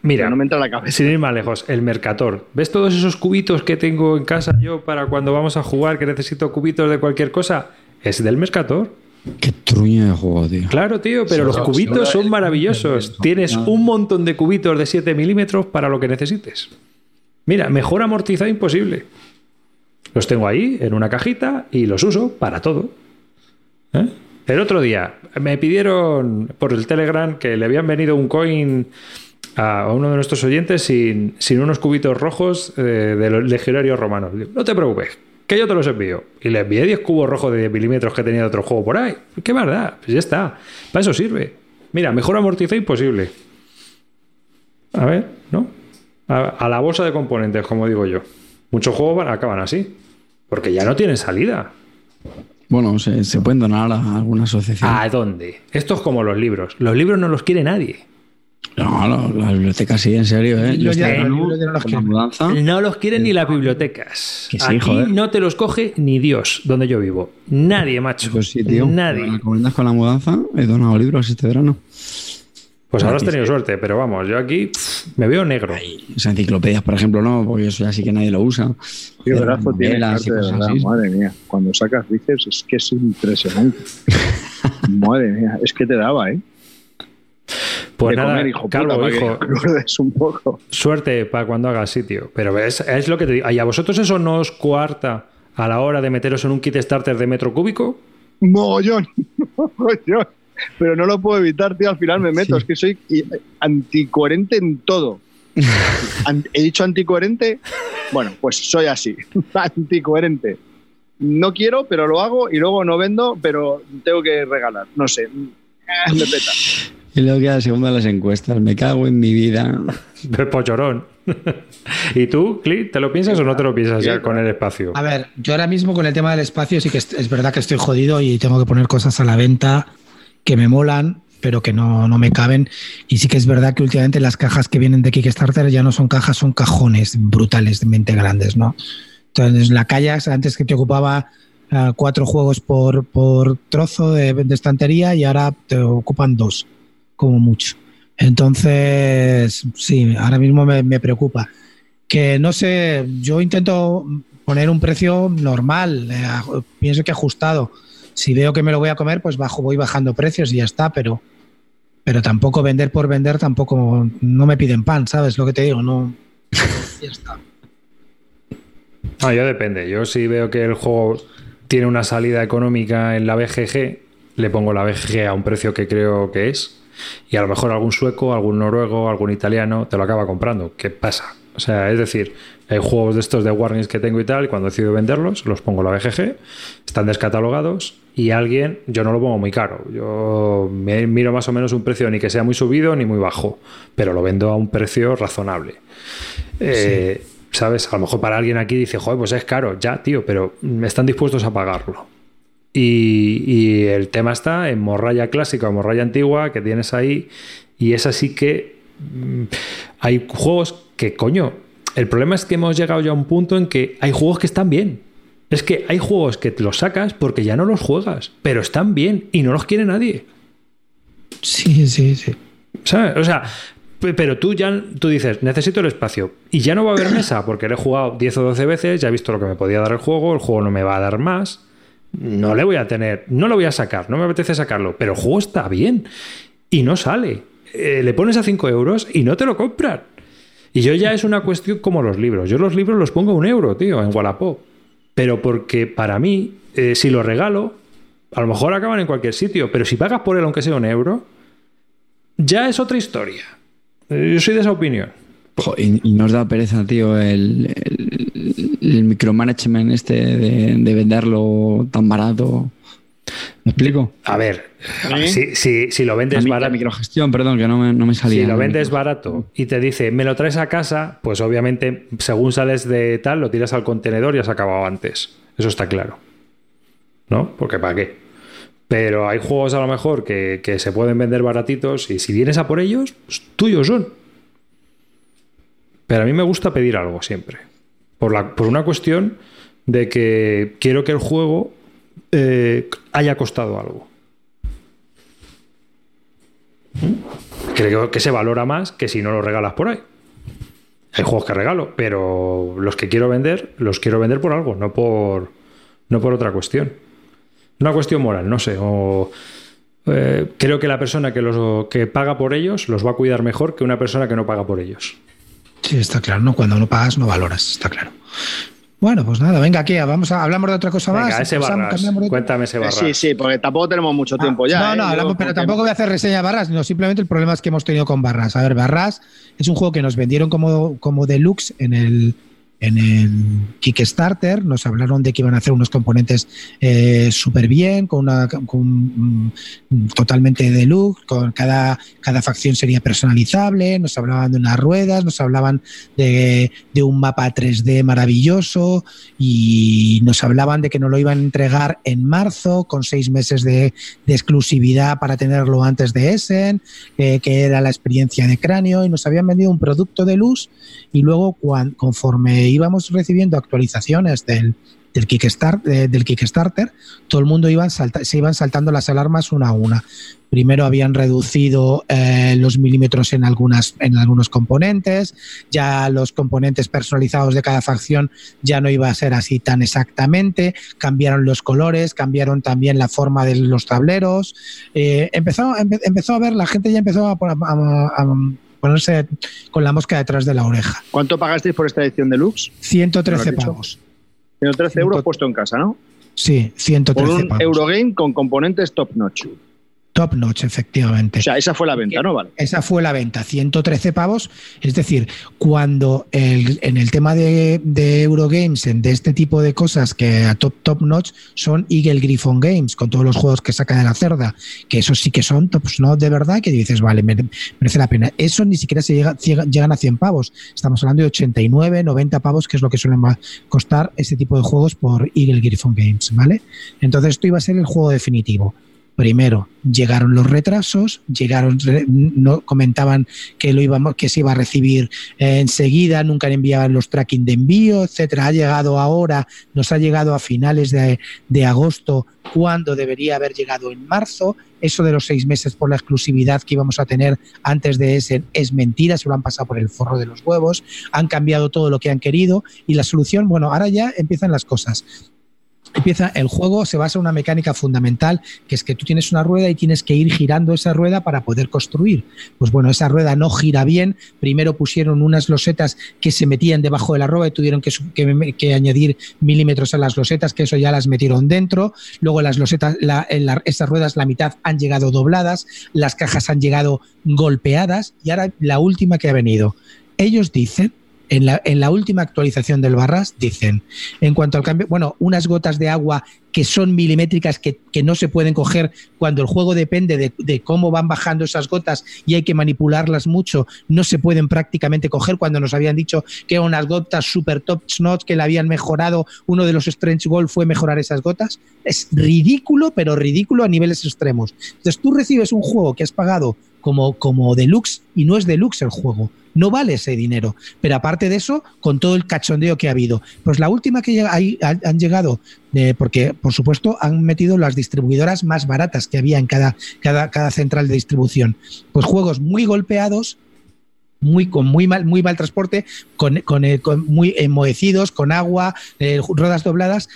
Speaker 1: Mira,
Speaker 4: no me entra la cabeza.
Speaker 1: sin ir más lejos, el Mercator. ¿Ves todos esos cubitos que tengo en casa yo para cuando vamos a jugar que necesito cubitos de cualquier cosa? Es del Mercator.
Speaker 2: Qué truño de juego, tío.
Speaker 1: Claro, tío, pero los cubitos son maravillosos. Tienes
Speaker 2: No.
Speaker 1: un montón de cubitos de 7 milímetros para lo que necesites. Mira, mejor amortizado imposible. Los tengo ahí en una cajita y los uso para todo. ¿Eh? El otro día me pidieron por el Telegram que le habían venido un coin a uno de nuestros oyentes sin, sin unos cubitos rojos eh, de los legionarios romanos. Digo, no te preocupes, que yo te los envío. Y le envié 10 cubos rojos de 10 milímetros que tenía de otro juego por ahí. ¿Qué verdad? Pues ya está. Para eso sirve. Mira, mejor amortiza imposible. A ver, ¿no? A, a la bolsa de componentes, como digo yo. Muchos juegos van- acaban así. Porque ya no tienen salida.
Speaker 2: Bueno, se, se pueden donar a alguna asociación.
Speaker 1: ¿A dónde? Esto es como los libros. Los libros no los quiere nadie.
Speaker 2: No, no, la biblioteca sí, en serio, ¿eh?
Speaker 3: Yo ya- no los.
Speaker 1: No quieren ni las bibliotecas.
Speaker 2: Que sí,
Speaker 1: Aquí
Speaker 2: joder.
Speaker 1: no te los coge ni Dios, donde yo vivo. Nadie, macho.
Speaker 2: Pues sí, tío.
Speaker 1: Nadie.
Speaker 2: ¿Me recomiendas con la mudanza? He donado libros este verano.
Speaker 1: Pues ahora has tenido suerte, pero vamos, yo aquí pff, me veo negro.
Speaker 2: Esas enciclopedias, por ejemplo, no, porque eso ya sí que nadie lo usa.
Speaker 4: Qué
Speaker 2: Pero
Speaker 4: brazo tiene Carte, de verdad,
Speaker 2: así.
Speaker 4: madre mía. Cuando sacas bíceps es que es impresionante. [LAUGHS] madre mía, es que te daba, ¿eh?
Speaker 1: Pues
Speaker 4: de
Speaker 1: nada,
Speaker 4: comer, hijo
Speaker 1: calvo,
Speaker 4: puta, para que [LAUGHS] un poco.
Speaker 1: suerte para cuando hagas sitio. Pero es, es lo que te digo. ¿Y a vosotros eso no os coarta a la hora de meteros en un kit starter de metro cúbico?
Speaker 4: Mogollón, [LAUGHS] mogollón. Pero no lo puedo evitar, tío. Al final me meto.
Speaker 2: Sí.
Speaker 4: Es que soy anticoherente en todo. [LAUGHS] ¿He dicho anticoherente? Bueno, pues soy así. anticoherente. No quiero, pero lo hago y luego no vendo, pero tengo que regalar. No sé. Me peta.
Speaker 2: Y luego queda segundo en las encuestas. Me cago en mi vida. [LAUGHS]
Speaker 1: De pochorón. ¿Y tú, Clint, te lo piensas o no te lo piensas ya con el espacio?
Speaker 3: A ver, yo ahora mismo con el tema del espacio sí que es, es verdad que estoy jodido y tengo que poner cosas a la venta que me molan, pero que no, no me caben. Y sí que es verdad que últimamente las cajas que vienen de Kickstarter ya no son cajas, son cajones brutales, mente grandes, ¿no? Entonces, la Kayak antes que te ocupaba ah, cuatro juegos por, por trozo de, de estantería y ahora te ocupan dos, como mucho. Entonces, sí, ahora mismo me, preocupa. Que no sé, yo intento poner un precio normal, eh, pienso que ajustado. Si veo que me lo voy a comer, pues bajo, voy bajando precios y ya está, pero, pero tampoco vender por vender, tampoco no me piden pan, ¿sabes lo que te digo? No. Ya está. [LAUGHS]
Speaker 1: Ah, yo depende. Yo si veo que el juego tiene una salida económica en la BGG, le pongo la BGG a un precio que creo que es. Y a lo mejor algún sueco, algún noruego, algún italiano te lo acaba comprando. ¿Qué pasa? O sea, es decir, hay juegos de estos de warnings que tengo y tal, y cuando decido venderlos, los pongo en la BGG, están descatalogados y alguien, yo no lo pongo muy caro. Yo me miro más o menos un precio ni que sea muy subido ni muy bajo, pero lo vendo a un precio razonable. Eh, ¿Sabes? A lo mejor para alguien aquí dice, joder, pues es caro, ya, tío, pero mm, están dispuestos a pagarlo. Y, y el tema está en morralla clásica o morralla antigua que tienes ahí, y es así que mm, hay juegos que, coño, el problema es que hemos llegado ya a un punto en que hay juegos que están bien. Es que hay juegos que los sacas porque ya no los juegas, pero están bien y no los quiere nadie.
Speaker 3: Sí, sí, sí.
Speaker 1: ¿Sabes? O sea, pe- pero tú ya tú dices, necesito el espacio. Y ya no va a haber mesa, porque le he jugado 10 o 12 veces, ya he visto lo que me podía dar el juego, el juego no me va a dar más. No le voy a tener, no lo voy a sacar, no me apetece sacarlo, pero el juego está bien y no sale. Eh, le pones a 5 euros y no te lo compran. Y yo ya es una cuestión como los libros. Yo los libros los pongo a un euro, tío, en Wallapop. Pero porque para mí, eh, si lo regalo, a lo mejor acaban en cualquier sitio, pero si pagas por él aunque sea un euro, ya es otra historia. Eh, Yo soy de esa opinión.
Speaker 2: Y, nos da pereza, tío, el, el micromanagement este de, de venderlo tan barato. ¿Me explico?
Speaker 1: A ver,
Speaker 4: ¿Sí?
Speaker 1: si, si- si lo vendes barato,
Speaker 2: microgestión, perdón, que no me, no me salía.
Speaker 1: si lo vendes barato y te dice, me lo traes a casa, pues obviamente, según sales de tal, lo tiras al contenedor y has acabado antes. Eso está claro. ¿No? Porque ¿para qué? Pero hay juegos a lo mejor que, que se pueden vender baratitos y si vienes a por ellos, pues tuyos son. Pero a mí me gusta pedir algo siempre. Por, una cuestión de que quiero que el juego eh, haya costado algo. Creo que se valora más que si no lo regalas por ahí. Hay juegos que regalo, pero los que quiero vender, los quiero vender por algo, no por, no por otra cuestión. Una cuestión moral, no sé. Eh, creo que la persona que, los, que paga por ellos los va a cuidar mejor que una persona que no paga por ellos.
Speaker 3: Sí, está claro, ¿no? Cuando no pagas no valoras, está claro. Bueno, pues nada, venga, aquí, vamos a, hablamos de otra cosa
Speaker 1: Venga,
Speaker 3: más.
Speaker 1: ese barras. Cuéntame ese
Speaker 4: Eh,
Speaker 1: barras.
Speaker 4: Sí, sí, porque tampoco tenemos mucho
Speaker 3: Ah,
Speaker 4: tiempo ya.
Speaker 3: No,
Speaker 4: ¿eh?
Speaker 3: no, hablamos, pero tampoco voy a hacer reseña de Barras, no, simplemente el problema es que hemos tenido con Barras. A ver, Barras es un juego que nos vendieron como, como deluxe en el, en el Kickstarter. Nos hablaron de que iban a hacer unos componentes eh, súper bien, con una con, totalmente deluxe, con cada, cada facción sería personalizable. Nos hablaban de unas ruedas, nos hablaban de, de un mapa 3D maravilloso y nos hablaban de que nos lo iban a entregar en marzo con seis meses de, de exclusividad para tenerlo antes de Essen, eh, que era la experiencia de cráneo, y nos habían vendido un producto de luz y luego cuan- conforme íbamos recibiendo actualizaciones del, del, eh, del Kickstarter, todo el mundo iba salta- se iban saltando las alarmas una a una. Primero habían reducido eh, los milímetros en, algunas, en algunos componentes, ya los componentes personalizados de cada facción ya no iba a ser así tan exactamente, cambiaron los colores, cambiaron también la forma de los tableros, eh, empezó, empe- empezó a ver, la gente ya empezó a ponerse con la mosca detrás de la oreja.
Speaker 4: ¿Cuánto pagasteis por esta edición deluxe?
Speaker 3: 113
Speaker 4: ¿Lo has dicho?
Speaker 3: pavos.
Speaker 4: 113 euros puesto en casa, ¿no?
Speaker 3: Sí,
Speaker 4: Por
Speaker 3: 113
Speaker 4: un
Speaker 3: pavos.
Speaker 4: Eurogame con componentes top notch.
Speaker 3: Top notch, efectivamente.
Speaker 4: O sea, esa fue la venta, ¿no? Vale.
Speaker 3: Esa fue la venta, 113 pavos. Es decir, cuando el- en el tema de, de Eurogames, en- de este tipo de cosas que a top, top notch son Eagle Griffon Games, con todos los juegos que saca de la cerda, que esos sí que son tops no de verdad, que dices, vale, mere- merece la pena. Eso ni siquiera se llega, llega- llegan a 100 pavos. Estamos hablando de 89, 90 pavos, que es lo que suelen costar este tipo de juegos por Eagle Griffon Games, ¿vale? Entonces, esto iba a ser el juego definitivo. Primero, llegaron los retrasos, llegaron, no comentaban que lo íbamos, que se iba a recibir eh, enseguida, nunca enviaban los tracking de envío, etcétera. Ha llegado ahora, nos ha llegado a finales de, de agosto, cuando debería haber llegado en marzo. Eso de los seis meses por la exclusividad que íbamos a tener antes de ese es mentira, se lo han pasado por el forro de los huevos, han cambiado todo lo que han querido y la solución, bueno, ahora ya empiezan las cosas empieza el juego se basa en una mecánica fundamental que es que tú tienes una rueda y tienes que ir girando esa rueda para poder construir. Pues bueno esa rueda no gira bien. Primero pusieron unas losetas que se metían debajo de la rueda y tuvieron que, añadir milímetros a las losetas que eso ya las metieron dentro. Luego las losetas la- la- esas ruedas la mitad han llegado dobladas las cajas han llegado golpeadas y ahora la última que ha venido. Ellos dicen en la, en la última actualización del Barras dicen, en cuanto al cambio, bueno, unas gotas de agua que son milimétricas, que, no se pueden coger cuando el juego depende de, cómo van bajando esas gotas y hay que manipularlas mucho, no se pueden prácticamente coger cuando nos habían dicho que eran unas gotas super top notch que le habían mejorado, uno de los Strange Gold fue mejorar esas gotas. Es ridículo, pero ridículo a niveles extremos. Entonces tú recibes un juego que has pagado como, como deluxe y no es deluxe el juego. No vale ese dinero. Pero aparte de eso, con todo el cachondeo que ha habido. Pues la última que han llegado, porque por supuesto han metido las distribuidoras más baratas que había en cada, cada, cada central de distribución. Pues juegos muy golpeados, muy con muy mal muy mal transporte con, con, eh, muy enmohecidos con agua eh, ruedas dobladas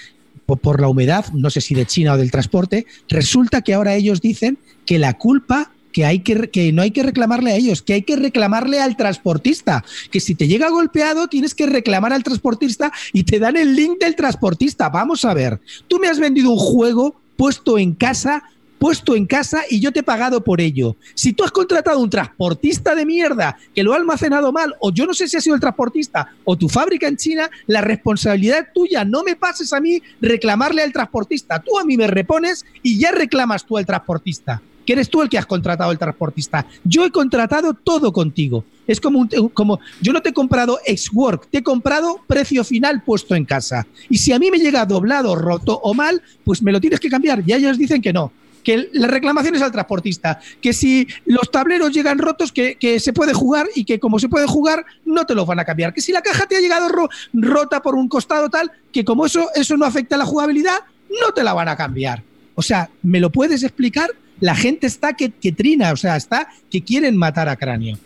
Speaker 3: por la humedad no sé si de China o del transporte resulta que ahora ellos dicen que la culpa que, hay que, que no hay que reclamarle a ellos, que hay que reclamarle al transportista, que si te llega golpeado tienes que reclamar al transportista y te dan el link del transportista. Vamos a ver, tú me has vendido un juego puesto en casa puesto en casa y yo te he pagado por ello. Si tú has contratado un transportista de mierda que lo ha almacenado mal, o yo no sé si ha sido el transportista o tu fábrica en China, la responsabilidad es tuya. No me pases a mí reclamarle al transportista. Tú a mí me repones y ya reclamas tú al transportista. Que eres tú el que has contratado el transportista. Yo he contratado todo contigo. Es como, un, como yo no te he comprado ex-work, te he comprado precio final puesto en casa. Y si a mí me llega doblado, roto o mal, pues me lo tienes que cambiar. Ya ellos dicen que no que la reclamación es al transportista, que si los tableros llegan rotos, que, que, se puede jugar y que como se puede jugar, no te los van a cambiar. Que si la caja te ha llegado ro rota por un costado tal, que como eso, eso no afecta a la jugabilidad, no te la van a cambiar. O sea, ¿me lo puedes explicar? La gente está que, que trina, o sea, está que quieren matar a Cráneo.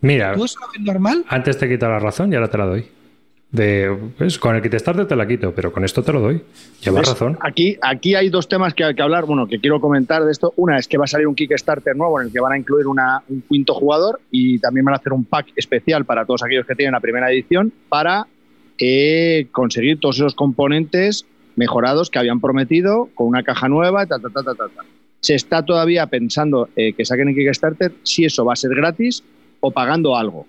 Speaker 1: Mira,
Speaker 3: ¿Tú eso lo ves normal?
Speaker 1: Antes te quito la razón y ahora te la doy. De, pues, con el Kickstarter te la quito, pero con esto te lo doy. Llevas razón.
Speaker 4: Aquí, aquí hay dos temas que hay que hablar, bueno, que quiero comentar de esto. Una es que va a salir un Kickstarter nuevo en el que van a incluir una, un quinto jugador y también van a hacer un pack especial para todos aquellos que tienen la primera edición para eh, conseguir todos esos componentes mejorados que habían prometido con una caja nueva, ta, ta, ta, ta, ta. Se está todavía pensando eh, que saquen en Kickstarter si eso va a ser gratis o pagando algo.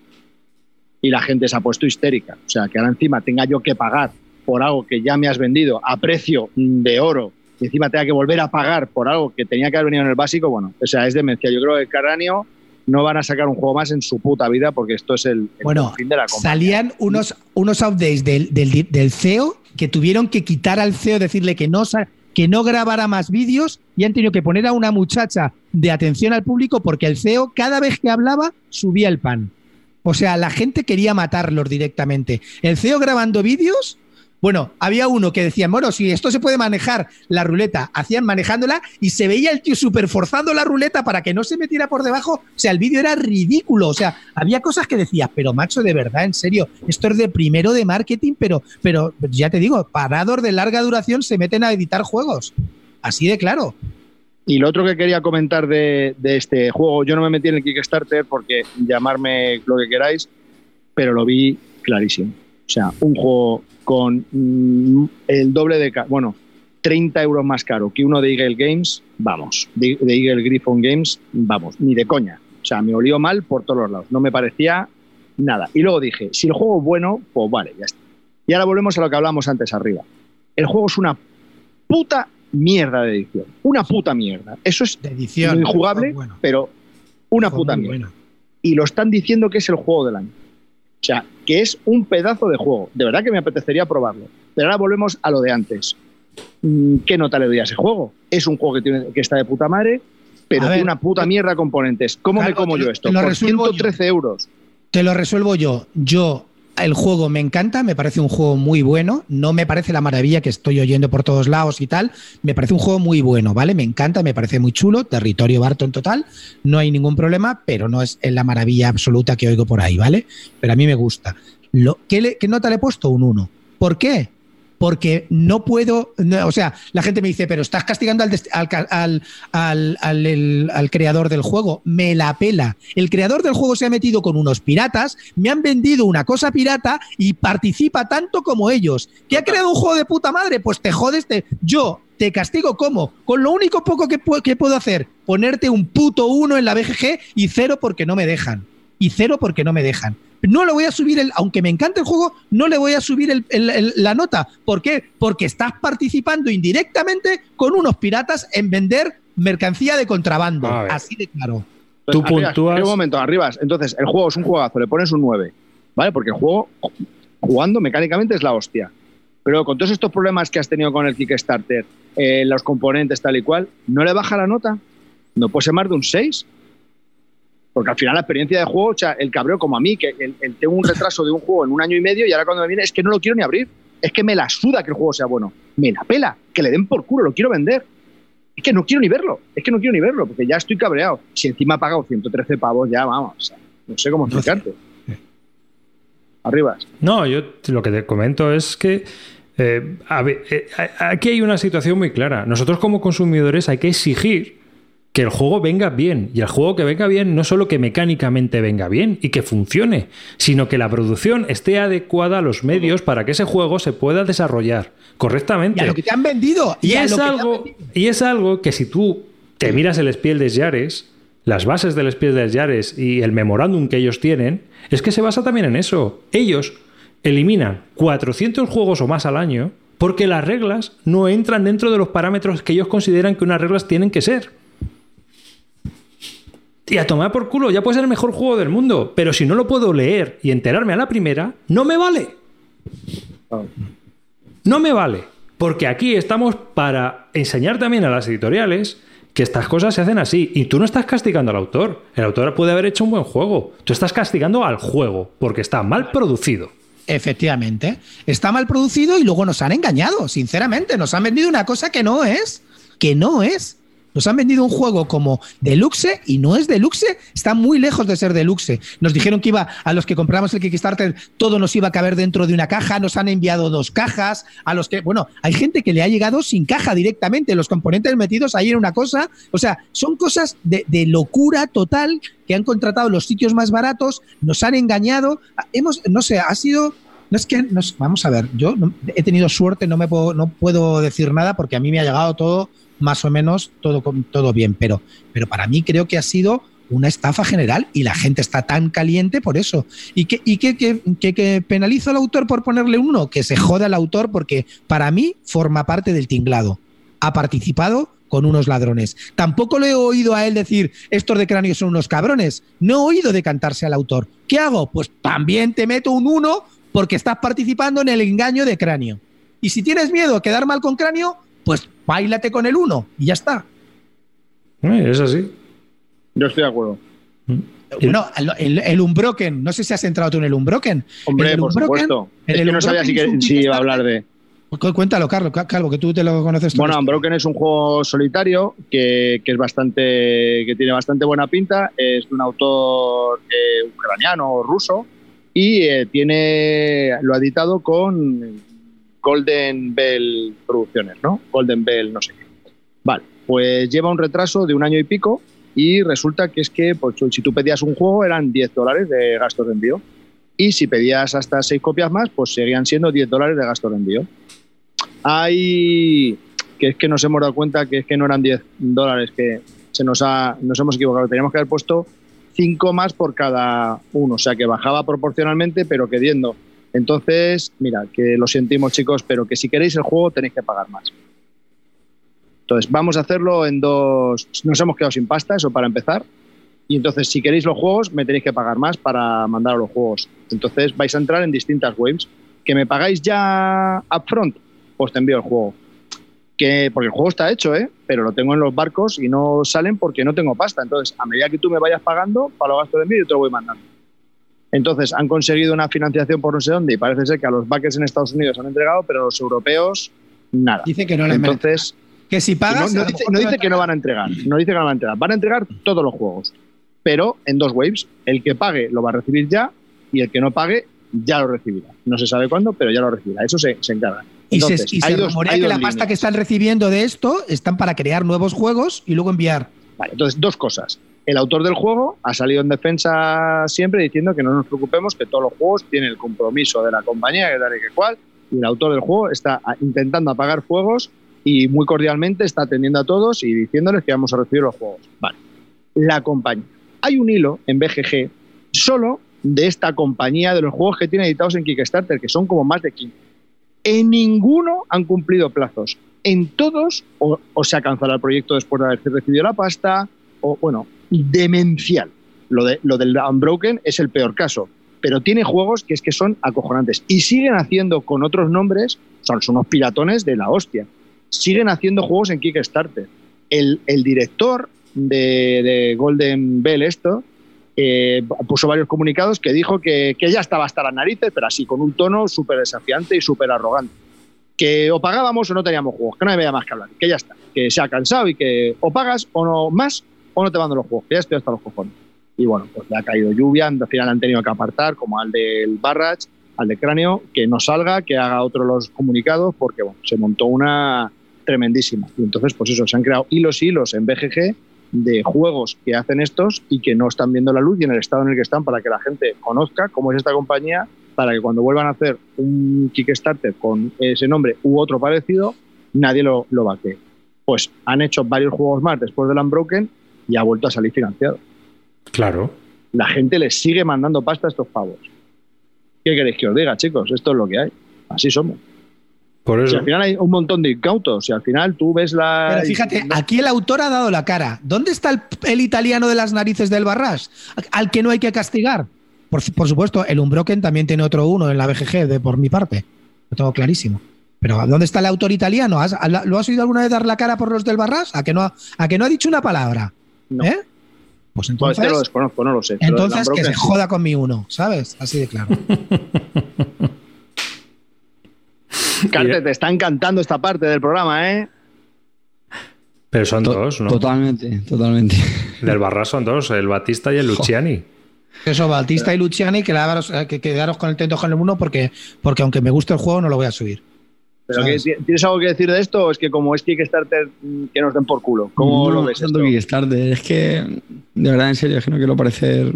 Speaker 4: Y la gente se ha puesto histérica. O sea, que ahora encima tenga yo que pagar por algo que ya me has vendido a precio de oro y encima tenga que volver a pagar por algo que tenía que haber venido en el básico, bueno, o sea, es demencia. Yo creo que Caranio no van a sacar un juego más en su puta vida porque esto es el, el
Speaker 3: Bueno,
Speaker 4: fin de la compañía.
Speaker 3: salían unos, unos updates del, del, del CEO que tuvieron que quitar al CEO, decirle que no, que no grabara más vídeos y han tenido que poner a una muchacha de atención al público porque el CEO cada vez que hablaba subía el pan. O sea, la gente quería matarlos directamente. El CEO grabando vídeos, bueno, había uno que decía, bueno, si esto se puede manejar la ruleta, hacían manejándola y se veía el tío súper forzando la ruleta para que no se metiera por debajo. O sea, el vídeo era ridículo. O sea, había cosas que decías, pero macho, de verdad, en serio, esto es de primero de marketing, pero, pero ya te digo, parados de larga duración se meten a editar juegos. Así de claro.
Speaker 4: Y lo otro que quería comentar de, de este juego, yo no me metí en el Kickstarter porque llamarme lo que queráis, pero lo vi clarísimo. O sea, un juego con mm, el doble de, bueno, 30 euros más caro que uno de Eagle Games, vamos, de, de Eagle Griffon Games, vamos, ni de coña. O sea, me olió mal por todos los lados, no me parecía nada. Y luego dije, si el juego es bueno, pues vale, ya está. Y ahora volvemos a lo que hablamos antes arriba. El juego es una puta mierda de edición. Una puta mierda. Eso es
Speaker 3: De edición.
Speaker 4: muy jugable,
Speaker 3: Bueno,
Speaker 4: pero una
Speaker 3: fue
Speaker 4: puta mierda. Y lo están diciendo que es el juego del año. O sea, que es un pedazo de juego. De verdad que me apetecería probarlo. Pero ahora volvemos a lo de antes. Mm, ¿Qué nota le doy a ese juego? Es un juego que, tiene, que está de puta madre, pero
Speaker 3: ver,
Speaker 4: tiene una puta mierda de componentes. ¿Cómo me como yo esto? Por
Speaker 3: resuelvo yo.
Speaker 4: 113 euros.
Speaker 3: Te lo resuelvo yo. Yo, el juego me encanta, me parece un juego muy bueno. No me parece la maravilla que estoy oyendo por todos lados y tal. Me parece un juego muy bueno, ¿vale? Me encanta, me parece muy chulo. Territorio Barton total. No hay ningún problema, pero no es la maravilla absoluta que oigo por ahí, ¿vale? Pero a mí me gusta. Lo, ¿qué, le- qué nota le he puesto? Un 1. ¿Por qué? Porque no puedo, no, o sea, la gente me dice, pero estás castigando al, al, al, al- creador del juego. Me la pela. El creador del juego se ha metido con unos piratas, me han vendido una cosa pirata y participa tanto como ellos. ¿Que ha creado un juego de puta madre? Pues te jodes. Te, yo te castigo ¿cómo? Con lo único poco que, que puedo hacer, ponerte un puto uno en la BGG y cero porque no me dejan. Y cero porque no me dejan. No le voy a subir el, aunque me encante el juego, no le voy a subir el- el- el- la nota. ¿Por qué? Porque estás participando indirectamente con unos piratas en vender mercancía de contrabando. Así de claro.
Speaker 1: Tú
Speaker 4: Arribas,
Speaker 1: puntúas-
Speaker 4: Un momento, arribas. Entonces, el juego es un juegazo, le pones un 9. ¿Vale? Porque el juego, jugando mecánicamente, es la hostia. Pero con todos estos problemas que has tenido con el Kickstarter, eh, los componentes tal y cual, ¿no le baja la nota? ¿No puede ser más de un 6? Porque al final la experiencia de juego, o sea, el cabreo como a mí, que el- el- tengo un retraso de un juego en un año y medio y ahora cuando me viene es que no lo quiero ni abrir. Es que me la suda que el juego sea bueno. Me la pela, que le den por culo, lo quiero vender. Es que no quiero ni verlo, es que no quiero ni verlo, porque ya estoy cabreado. Si encima ha pagado 113 pavos, ya vamos, o sea, no sé cómo explicarte. Arribas.
Speaker 1: No, yo lo que te comento es que eh, a ver, eh, aquí hay una situación muy clara. Nosotros como consumidores hay que exigir que el juego venga bien. Y el juego que venga bien no solo que mecánicamente venga bien y que funcione, sino que la producción esté adecuada a los medios para que ese juego se pueda desarrollar
Speaker 3: Y
Speaker 1: correctamente.
Speaker 3: a lo que te han vendido.
Speaker 1: Y es, algo, y es algo que si tú te miras el Spiel des Jahres, las bases del Spiel des Jahres y el memorándum que ellos tienen, es que se basa también en eso. Ellos eliminan 400 juegos o más al año porque las reglas no entran dentro de los parámetros que ellos consideran que unas reglas tienen que ser. Y a tomar por culo, ya puede ser el mejor juego del mundo, pero si no lo puedo leer y enterarme a la primera, no me vale. No me vale, porque aquí estamos para enseñar también a las editoriales que estas cosas se hacen así y tú no estás castigando al autor. El autor puede haber hecho un buen juego. Tú estás castigando al juego porque está mal producido.
Speaker 3: Efectivamente. Está mal producido y luego nos han engañado, sinceramente. Nos han vendido una cosa que no es. Que no es. Nos han vendido un juego como deluxe y no es deluxe, está muy lejos de ser deluxe. Nos dijeron que iba a los que compramos el Kickstarter todo nos iba a caber dentro de una caja, nos han enviado dos cajas, a los que, bueno, hay gente que le ha llegado sin caja directamente, los componentes metidos ahí en una cosa, o sea, son cosas de, de locura total que han contratado los sitios más baratos, nos han engañado, hemos, no sé, ha sido No es que, vamos a ver, yo he tenido suerte, no, me puedo, no puedo decir nada porque a mí me ha llegado todo más o menos todo, todo bien, pero, pero para mí creo que ha sido una estafa general y la gente está tan caliente por eso. ¿Y qué y que, que, penalizo al autor por ponerle uno? Que se joda el autor porque para mí forma parte del tinglado. Ha participado con unos ladrones. Tampoco le he oído a él decir, estos de cráneo son unos cabrones. No he oído decantarse al autor. ¿Qué hago? Pues también te meto un uno porque estás participando en el engaño de cráneo. Y si tienes miedo a quedar mal con cráneo, pues bailate con el uno y ya está.
Speaker 1: Eh, es así.
Speaker 4: Yo estoy de acuerdo.
Speaker 3: Mm. Bueno, el, el, Unbroken, no sé si has entrado tú en el Unbroken.
Speaker 4: Hombre, por supuesto. Es que no sabía si, si iba a hablar de.
Speaker 3: Cuéntalo, Carlos, Calvo, que tú te lo conoces.
Speaker 4: Bueno, Unbroken es un juego solitario que, que, es bastante, que tiene bastante buena pinta. Es de un autor eh, ucraniano o ruso y eh, tiene, lo ha editado con Golden Bell Producciones, ¿no? Golden Bell, no sé qué. Vale, pues lleva un retraso de un año y pico y resulta que es que pues, si tú pedías un juego eran 10 dólares de gastos de envío y si pedías hasta 6 copias más, pues seguían siendo 10 dólares de gastos de envío. Hay que es que nos hemos dado cuenta que es que no eran 10 dólares, que se nos, ha, nos hemos equivocado. Teníamos que haber puesto 5 más por cada uno, o sea que bajaba proporcionalmente, pero queriendo. Entonces, mira, que lo sentimos chicos, pero que si queréis el juego tenéis que pagar más. Entonces, vamos a hacerlo en dos. Nos hemos quedado sin pasta, eso para empezar. Y entonces, si queréis los juegos, me tenéis que pagar más para mandar los juegos. Entonces, vais a entrar en distintas waves. Que me pagáis ya upfront, pues te envío el juego. Que, porque el juego está hecho, ¿eh? pero lo tengo en los barcos y no salen porque no tengo pasta. Entonces, a medida que tú me vayas pagando, para los gastos de envío, yo te lo voy mandando. Entonces, han conseguido una financiación por no sé dónde y parece ser que a los backers en Estados Unidos han entregado, pero a los europeos, nada.
Speaker 3: Dice que no les
Speaker 4: Entonces,
Speaker 3: que si pagas.
Speaker 4: No, dice, que no van a entregar. No dice que no van a entregar. Van a entregar todos los juegos. Pero en dos waves. El que pague lo va a recibir ya y el que no pague ya lo recibirá. No se sabe cuándo, pero ya lo recibirá. Eso se, encarga.
Speaker 3: y se, y que la pasta que están recibiendo de esto están para crear nuevos juegos y luego enviar.
Speaker 4: Vale, entonces, dos cosas. El autor del juego ha salido en defensa siempre diciendo que no nos preocupemos, que todos los juegos tienen el compromiso de la compañía, que tal y que cual, y el autor del juego está intentando apagar fuegos y muy cordialmente está atendiendo a todos y diciéndoles que vamos a recibir los juegos. Vale. La compañía. Hay un hilo en BGG solo de esta compañía, de los juegos que tiene editados en Kickstarter, que son como más de 15. En ninguno han cumplido plazos. En todos o, se ha cancelado el proyecto después de haber recibido la pasta, o bueno, demencial. Lo, de, lo del Unbroken es el peor caso, pero tiene juegos que es que son acojonantes. Y siguen haciendo con otros nombres, son unos piratones de la hostia siguen haciendo juegos en Kickstarter. El, director de, Golden Bell, esto, eh, puso varios comunicados que dijo que, ya estaba hasta las narices, pero así, con un tono súper desafiante y súper arrogante. Que o pagábamos o no teníamos juegos, que no había más que hablar, que ya está, que se ha cansado y que o pagas o no más o no te mandan los juegos, que ya estoy hasta los cojones. Y bueno, pues le ha caído lluvia, al final han tenido que apartar, como al del Barrage, al de Cráneo, que no salga, que haga otro los comunicados, porque bueno, se montó una, tremendísima. Y entonces, pues eso, se han creado hilos y hilos en BGG de juegos que hacen estos y que no están viendo la luz y en el estado en el que están para que la gente conozca cómo es esta compañía, para que cuando vuelvan a hacer un Kickstarter con ese nombre u otro parecido, nadie lo, lo bate. Pues han hecho varios juegos más después del Unbroken y ha vuelto a salir financiado.
Speaker 1: Claro.
Speaker 4: La gente les sigue mandando pasta a estos pavos. ¿Qué queréis que os diga, chicos? Esto es lo que hay. Así somos.
Speaker 1: Por eso.
Speaker 4: al final hay un montón de incautos, y al final tú ves la.
Speaker 3: Pero fíjate, aquí el autor ha dado la cara. ¿Dónde está el, italiano de las narices del Barras? Al que no hay que castigar. Por, supuesto, el Umbroken también tiene otro uno en la BGG, de, por mi parte. Lo tengo clarísimo. Pero ¿dónde está el autor italiano? ¿Lo has oído alguna vez dar la cara por los del Barras? ¿A que no, a que no ha dicho una palabra? ¿Eh? Pues entonces.
Speaker 4: Pues lo desconozco, no lo sé.
Speaker 3: Entonces que se joda con mi uno, ¿sabes? Así de claro. [LAUGHS]
Speaker 4: Carte, te está encantando esta parte del programa, ¿eh?
Speaker 1: Pero son dos, ¿no?
Speaker 2: Totalmente, totalmente.
Speaker 1: Del Barra son dos, el Batista y el Luciani.
Speaker 3: Eso, Batista y Luciani, que, que quedaros con el tento con el uno porque, porque aunque me guste el juego no lo voy a subir.
Speaker 4: ¿Pero ¿Tienes algo que decir de esto o es que como es Kickstarter, mm, que nos den por culo? ¿Cómo lo ves esto?
Speaker 2: Kickstarter, es que, de verdad, en serio, es que no quiero parecer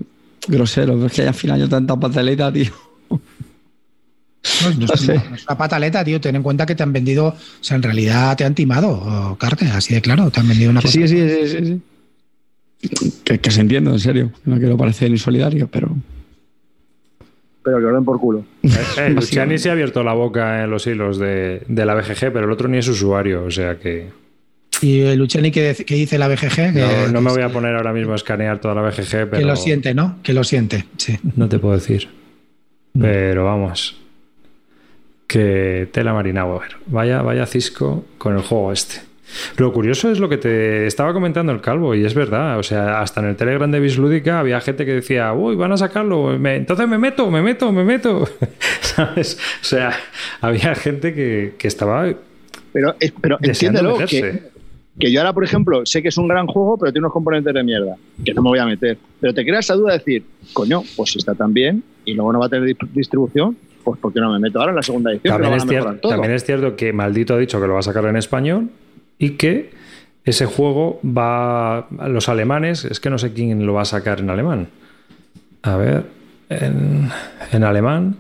Speaker 2: grosero, es que al final yo tanta papeleta, tío.
Speaker 3: No, no es, [LAUGHS] una, no es una pataleta, tío. Ten en cuenta que te han vendido, o sea, en realidad te han timado, o, Carte, así de claro, te han vendido una
Speaker 2: Que
Speaker 3: cosa.
Speaker 2: sí, sí, sí, sí, sí. Que, que se entiende, en serio. No quiero parecer insolidario, pero.
Speaker 4: Pero que os den por culo. [LAUGHS]
Speaker 1: Eh, Luciani se ha abierto la boca en los hilos de, de la BGG, pero el otro ni es usuario, o sea que
Speaker 3: Y el Luciani dec- que dice la BGG,
Speaker 1: no, no me voy a poner ahora mismo a escanear toda la BGG, pero
Speaker 3: que lo siente, ¿no? Que lo siente, sí.
Speaker 1: no te puedo decir. Pero vamos, que tela marina, a ver. Vaya, vaya cisco con el juego este. Lo curioso es lo que te estaba comentando el calvo, y es verdad. O sea, hasta en el Telegram de Bislúdica había gente que decía, uy, van a sacarlo, me- entonces me meto, me meto, me meto. [LAUGHS] ¿Sabes? O sea, había gente que, que estaba
Speaker 4: Pero, es- pero entiéndelo, que, que yo ahora, por ejemplo, sé que es un gran juego, pero tiene unos componentes de mierda, que no me voy a meter. Pero te crea esa duda de decir, coño, pues si está tan bien y luego no va a tener di- distribución, pues ¿por qué no me meto ahora en la segunda edición?
Speaker 1: es, cierto,
Speaker 4: todo?
Speaker 1: también es cierto que Maldito ha dicho que lo va a sacar en español y que ese juego va a los alemanes, es que no sé quién lo va a sacar en alemán. A ver, en, en alemán,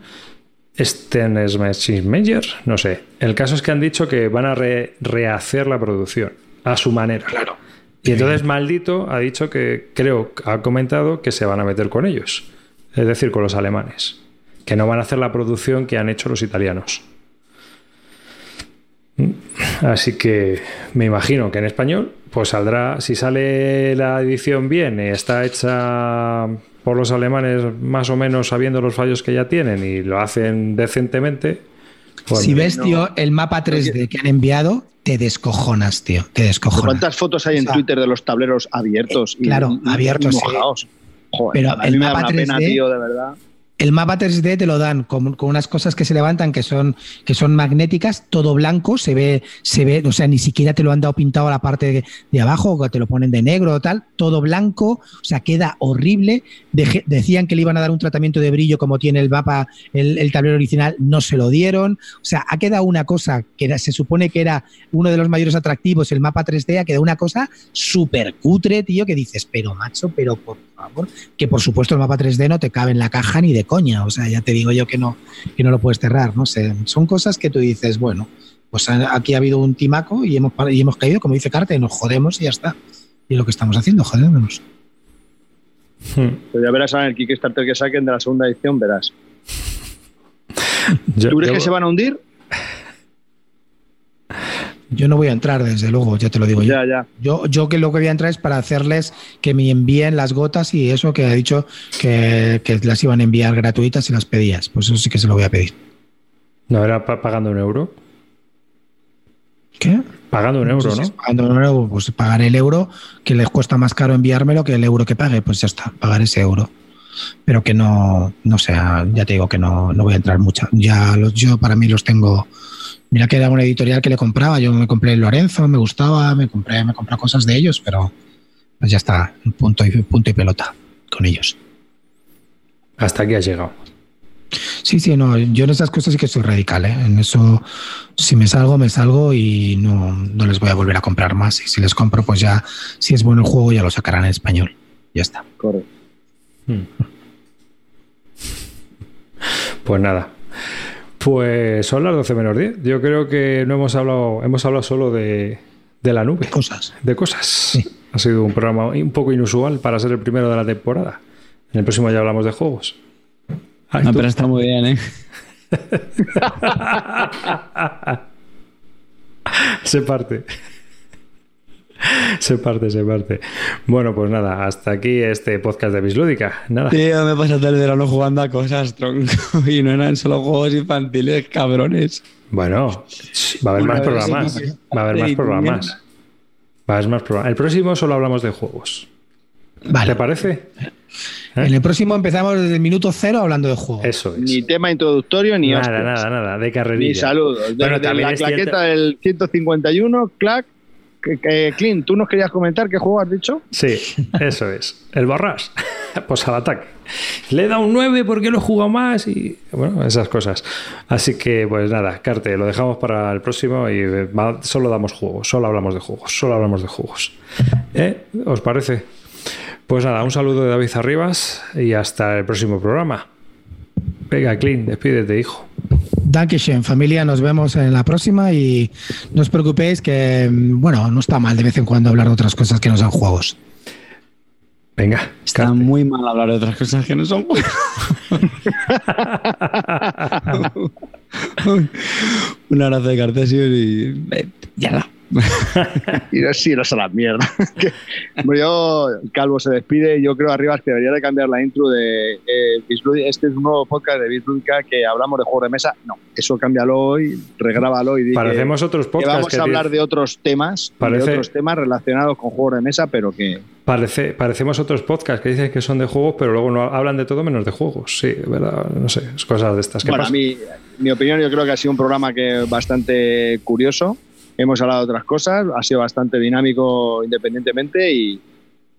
Speaker 1: Stennesmeschinger, no sé. El caso es que han dicho que van a re- rehacer la producción a su manera.
Speaker 3: Claro.
Speaker 1: Y entonces Maldito ha dicho que, creo, ha comentado que se van a meter con ellos, es decir, con los alemanes, que no van a hacer la producción que han hecho los italianos. Así que me imagino que en español, pues saldrá, si sale la edición bien y está hecha por los alemanes más o menos sabiendo los fallos que ya tienen y lo hacen decentemente. pues
Speaker 3: si ves,
Speaker 4: no.
Speaker 3: tío, el mapa 3D que han enviado, te descojonas, tío. Te descojonas.
Speaker 4: ¿Cuántas fotos hay en
Speaker 3: O sea,
Speaker 4: Twitter de los tableros abiertos?
Speaker 3: eh, claro, abiertos, sí.
Speaker 4: mojados? Joder,
Speaker 3: Pero
Speaker 4: a mí
Speaker 3: el
Speaker 4: me da
Speaker 3: mapa
Speaker 4: una pena,
Speaker 3: 3D
Speaker 4: tío, de verdad.
Speaker 3: El mapa 3D te lo dan con, unas cosas que se levantan que son, que son magnéticas, todo blanco, se ve, se ve, o sea, ni siquiera te lo han dado pintado a la parte de, de abajo, que te lo ponen de negro o tal, todo blanco, o sea, queda horrible. Decían que le iban a dar un tratamiento de brillo como tiene el mapa, el, el tablero original, no se lo dieron. O sea, ha quedado una cosa que se supone que era uno de los mayores atractivos, el mapa 3D, ha quedado una cosa súper cutre, tío, que dices, pero macho, pero por favor que por supuesto el mapa 3D no te cabe en la caja ni de coña, o sea, ya te digo yo que no, que no lo puedes cerrar, no sé, son cosas que tú dices, bueno, pues aquí ha habido un timaco y hemos, y hemos caído, como dice Carte, nos jodemos y ya está. Y es lo que estamos haciendo, jodernos.
Speaker 1: Hmm.
Speaker 4: Pero ya verás en el Kickstarter que saquen de la segunda edición, verás. ¿Tú crees
Speaker 1: yo-
Speaker 4: que se van a hundir?
Speaker 3: Yo no voy a entrar, desde luego, ya te lo digo yo.
Speaker 4: Ya, ya.
Speaker 3: Yo, yo que lo que voy a entrar es para hacerles que me envíen las gotas y eso que ha dicho que, que las iban a enviar gratuitas y las pedías. Pues eso sí que se lo voy a pedir.
Speaker 1: No, era pa- pagando un euro.
Speaker 3: ¿Qué?
Speaker 1: Pagando un euro,
Speaker 3: si
Speaker 1: ¿no?
Speaker 3: es pagando un euro, pues pagar el euro, que les cuesta más caro enviármelo que el euro que pague, pues ya está, pagar ese euro. Pero que no, no sea, ya te digo que no, no voy a entrar mucho. Ya los, yo para mí los tengo. Mira que era una editorial que le compraba, yo me compré Lorenzo, me gustaba, me compré, me compré cosas de ellos, pero pues ya está, punto y, punto y pelota con ellos.
Speaker 1: Hasta aquí has llegado.
Speaker 3: Sí, sí, no, yo en esas cosas sí que soy radical, ¿eh? En eso, si me salgo, me salgo y no, no les voy a volver a comprar más. Y si les compro, pues ya, si es bueno el juego, ya lo sacarán en español. Ya está.
Speaker 4: Correcto.
Speaker 1: Hmm. Pues nada. Pues son las 12 menos 10. Yo creo que no hemos hablado, hemos hablado solo de, de la nube,
Speaker 3: Cosas.
Speaker 1: de cosas. Ha sido un programa un poco inusual para ser el primero de la temporada. En el próximo ya hablamos de juegos. Ay,
Speaker 2: No,
Speaker 1: tú.
Speaker 2: pero está muy bien, ¿eh? [LAUGHS]
Speaker 1: Se parte. [LAUGHS] Se parte, se parte. Bueno, pues nada, hasta aquí este podcast de Bislúdica. Nada.
Speaker 2: Tío, me pasé todo el verano jugando a cosas, tronco. [LAUGHS] Y no eran solo juegos infantiles, cabrones.
Speaker 1: Bueno, va a haber más
Speaker 2: Una
Speaker 1: programas. Va a haber más programas. Va a haber más programas. El próximo solo hablamos de juegos.
Speaker 3: Vale.
Speaker 1: ¿Te parece? ¿Eh?
Speaker 3: En el próximo empezamos desde el minuto cero hablando de juego.
Speaker 1: Eso es.
Speaker 4: Ni tema introductorio, ni
Speaker 1: nada,
Speaker 4: hostias.
Speaker 1: nada, nada. De carrerilla.
Speaker 4: Ni saludos. De,
Speaker 1: Bueno,
Speaker 4: de
Speaker 1: también
Speaker 4: la
Speaker 1: cierto-
Speaker 4: claqueta del 151, clac. Clint, ¿tú nos querías comentar qué juego has dicho?
Speaker 1: Sí, eso es. El borras. [LAUGHS] Pues al ataque. Le he dado un 9 porque lo he jugado más y bueno, esas cosas. Así que pues nada, Carte, lo dejamos para el próximo y eh, solo damos juegos, solo hablamos de juegos, solo hablamos de juegos. ¿Eh? ¿Os parece? Pues nada, un saludo de David Arribas y hasta el próximo programa. Venga, Clint, despídete, hijo.
Speaker 3: Dankeschön, familia. Nos vemos en la próxima y no os preocupéis que, bueno, no está mal de vez en cuando hablar de otras cosas que no sean juegos.
Speaker 1: Venga.
Speaker 2: Está muy mal hablar de otras cosas que no son juegos. [LAUGHS] [LAUGHS] Un abrazo de Cartesio y eh, ya la. [LAUGHS]
Speaker 4: y no sí, no a la mierda. yo, Calvo se despide. Yo creo arriba que debería de cambiar la intro de eh, Este es un nuevo podcast de Bislúdica que hablamos de juegos de mesa. No, eso cámbialo hoy, regrábalo y
Speaker 1: Parecemos otros podcasts.
Speaker 4: Que vamos a hablar de otros temas, de otros temas relacionados con juegos de mesa, pero que.
Speaker 1: Parece, parecemos otros podcasts que dicen que son de juegos, pero luego no hablan de todo menos de juegos. Sí, ¿verdad? No sé, es cosas de estas.
Speaker 4: bueno, a mí, mi opinión, yo creo que ha sido un programa que bastante curioso hemos hablado de otras cosas, ha sido bastante dinámico independientemente y,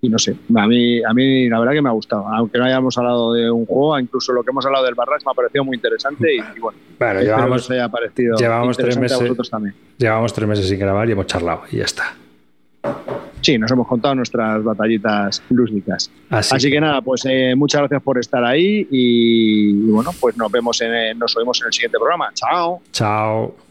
Speaker 4: no sé, a mí, a mí la verdad que me ha gustado, aunque no hayamos hablado de un juego, incluso lo que hemos hablado del Barras me ha parecido muy interesante y, bueno,
Speaker 1: bueno llevamos,
Speaker 4: haya parecido
Speaker 1: llevamos tres meses, Llevamos tres meses sin grabar y hemos charlado y ya está.
Speaker 4: Sí, nos hemos contado nuestras batallitas lúdicas. Así, que nada, pues eh, muchas gracias por estar ahí y, bueno, pues nos vemos, en, nos oímos en el siguiente programa. Chao.
Speaker 1: Chao.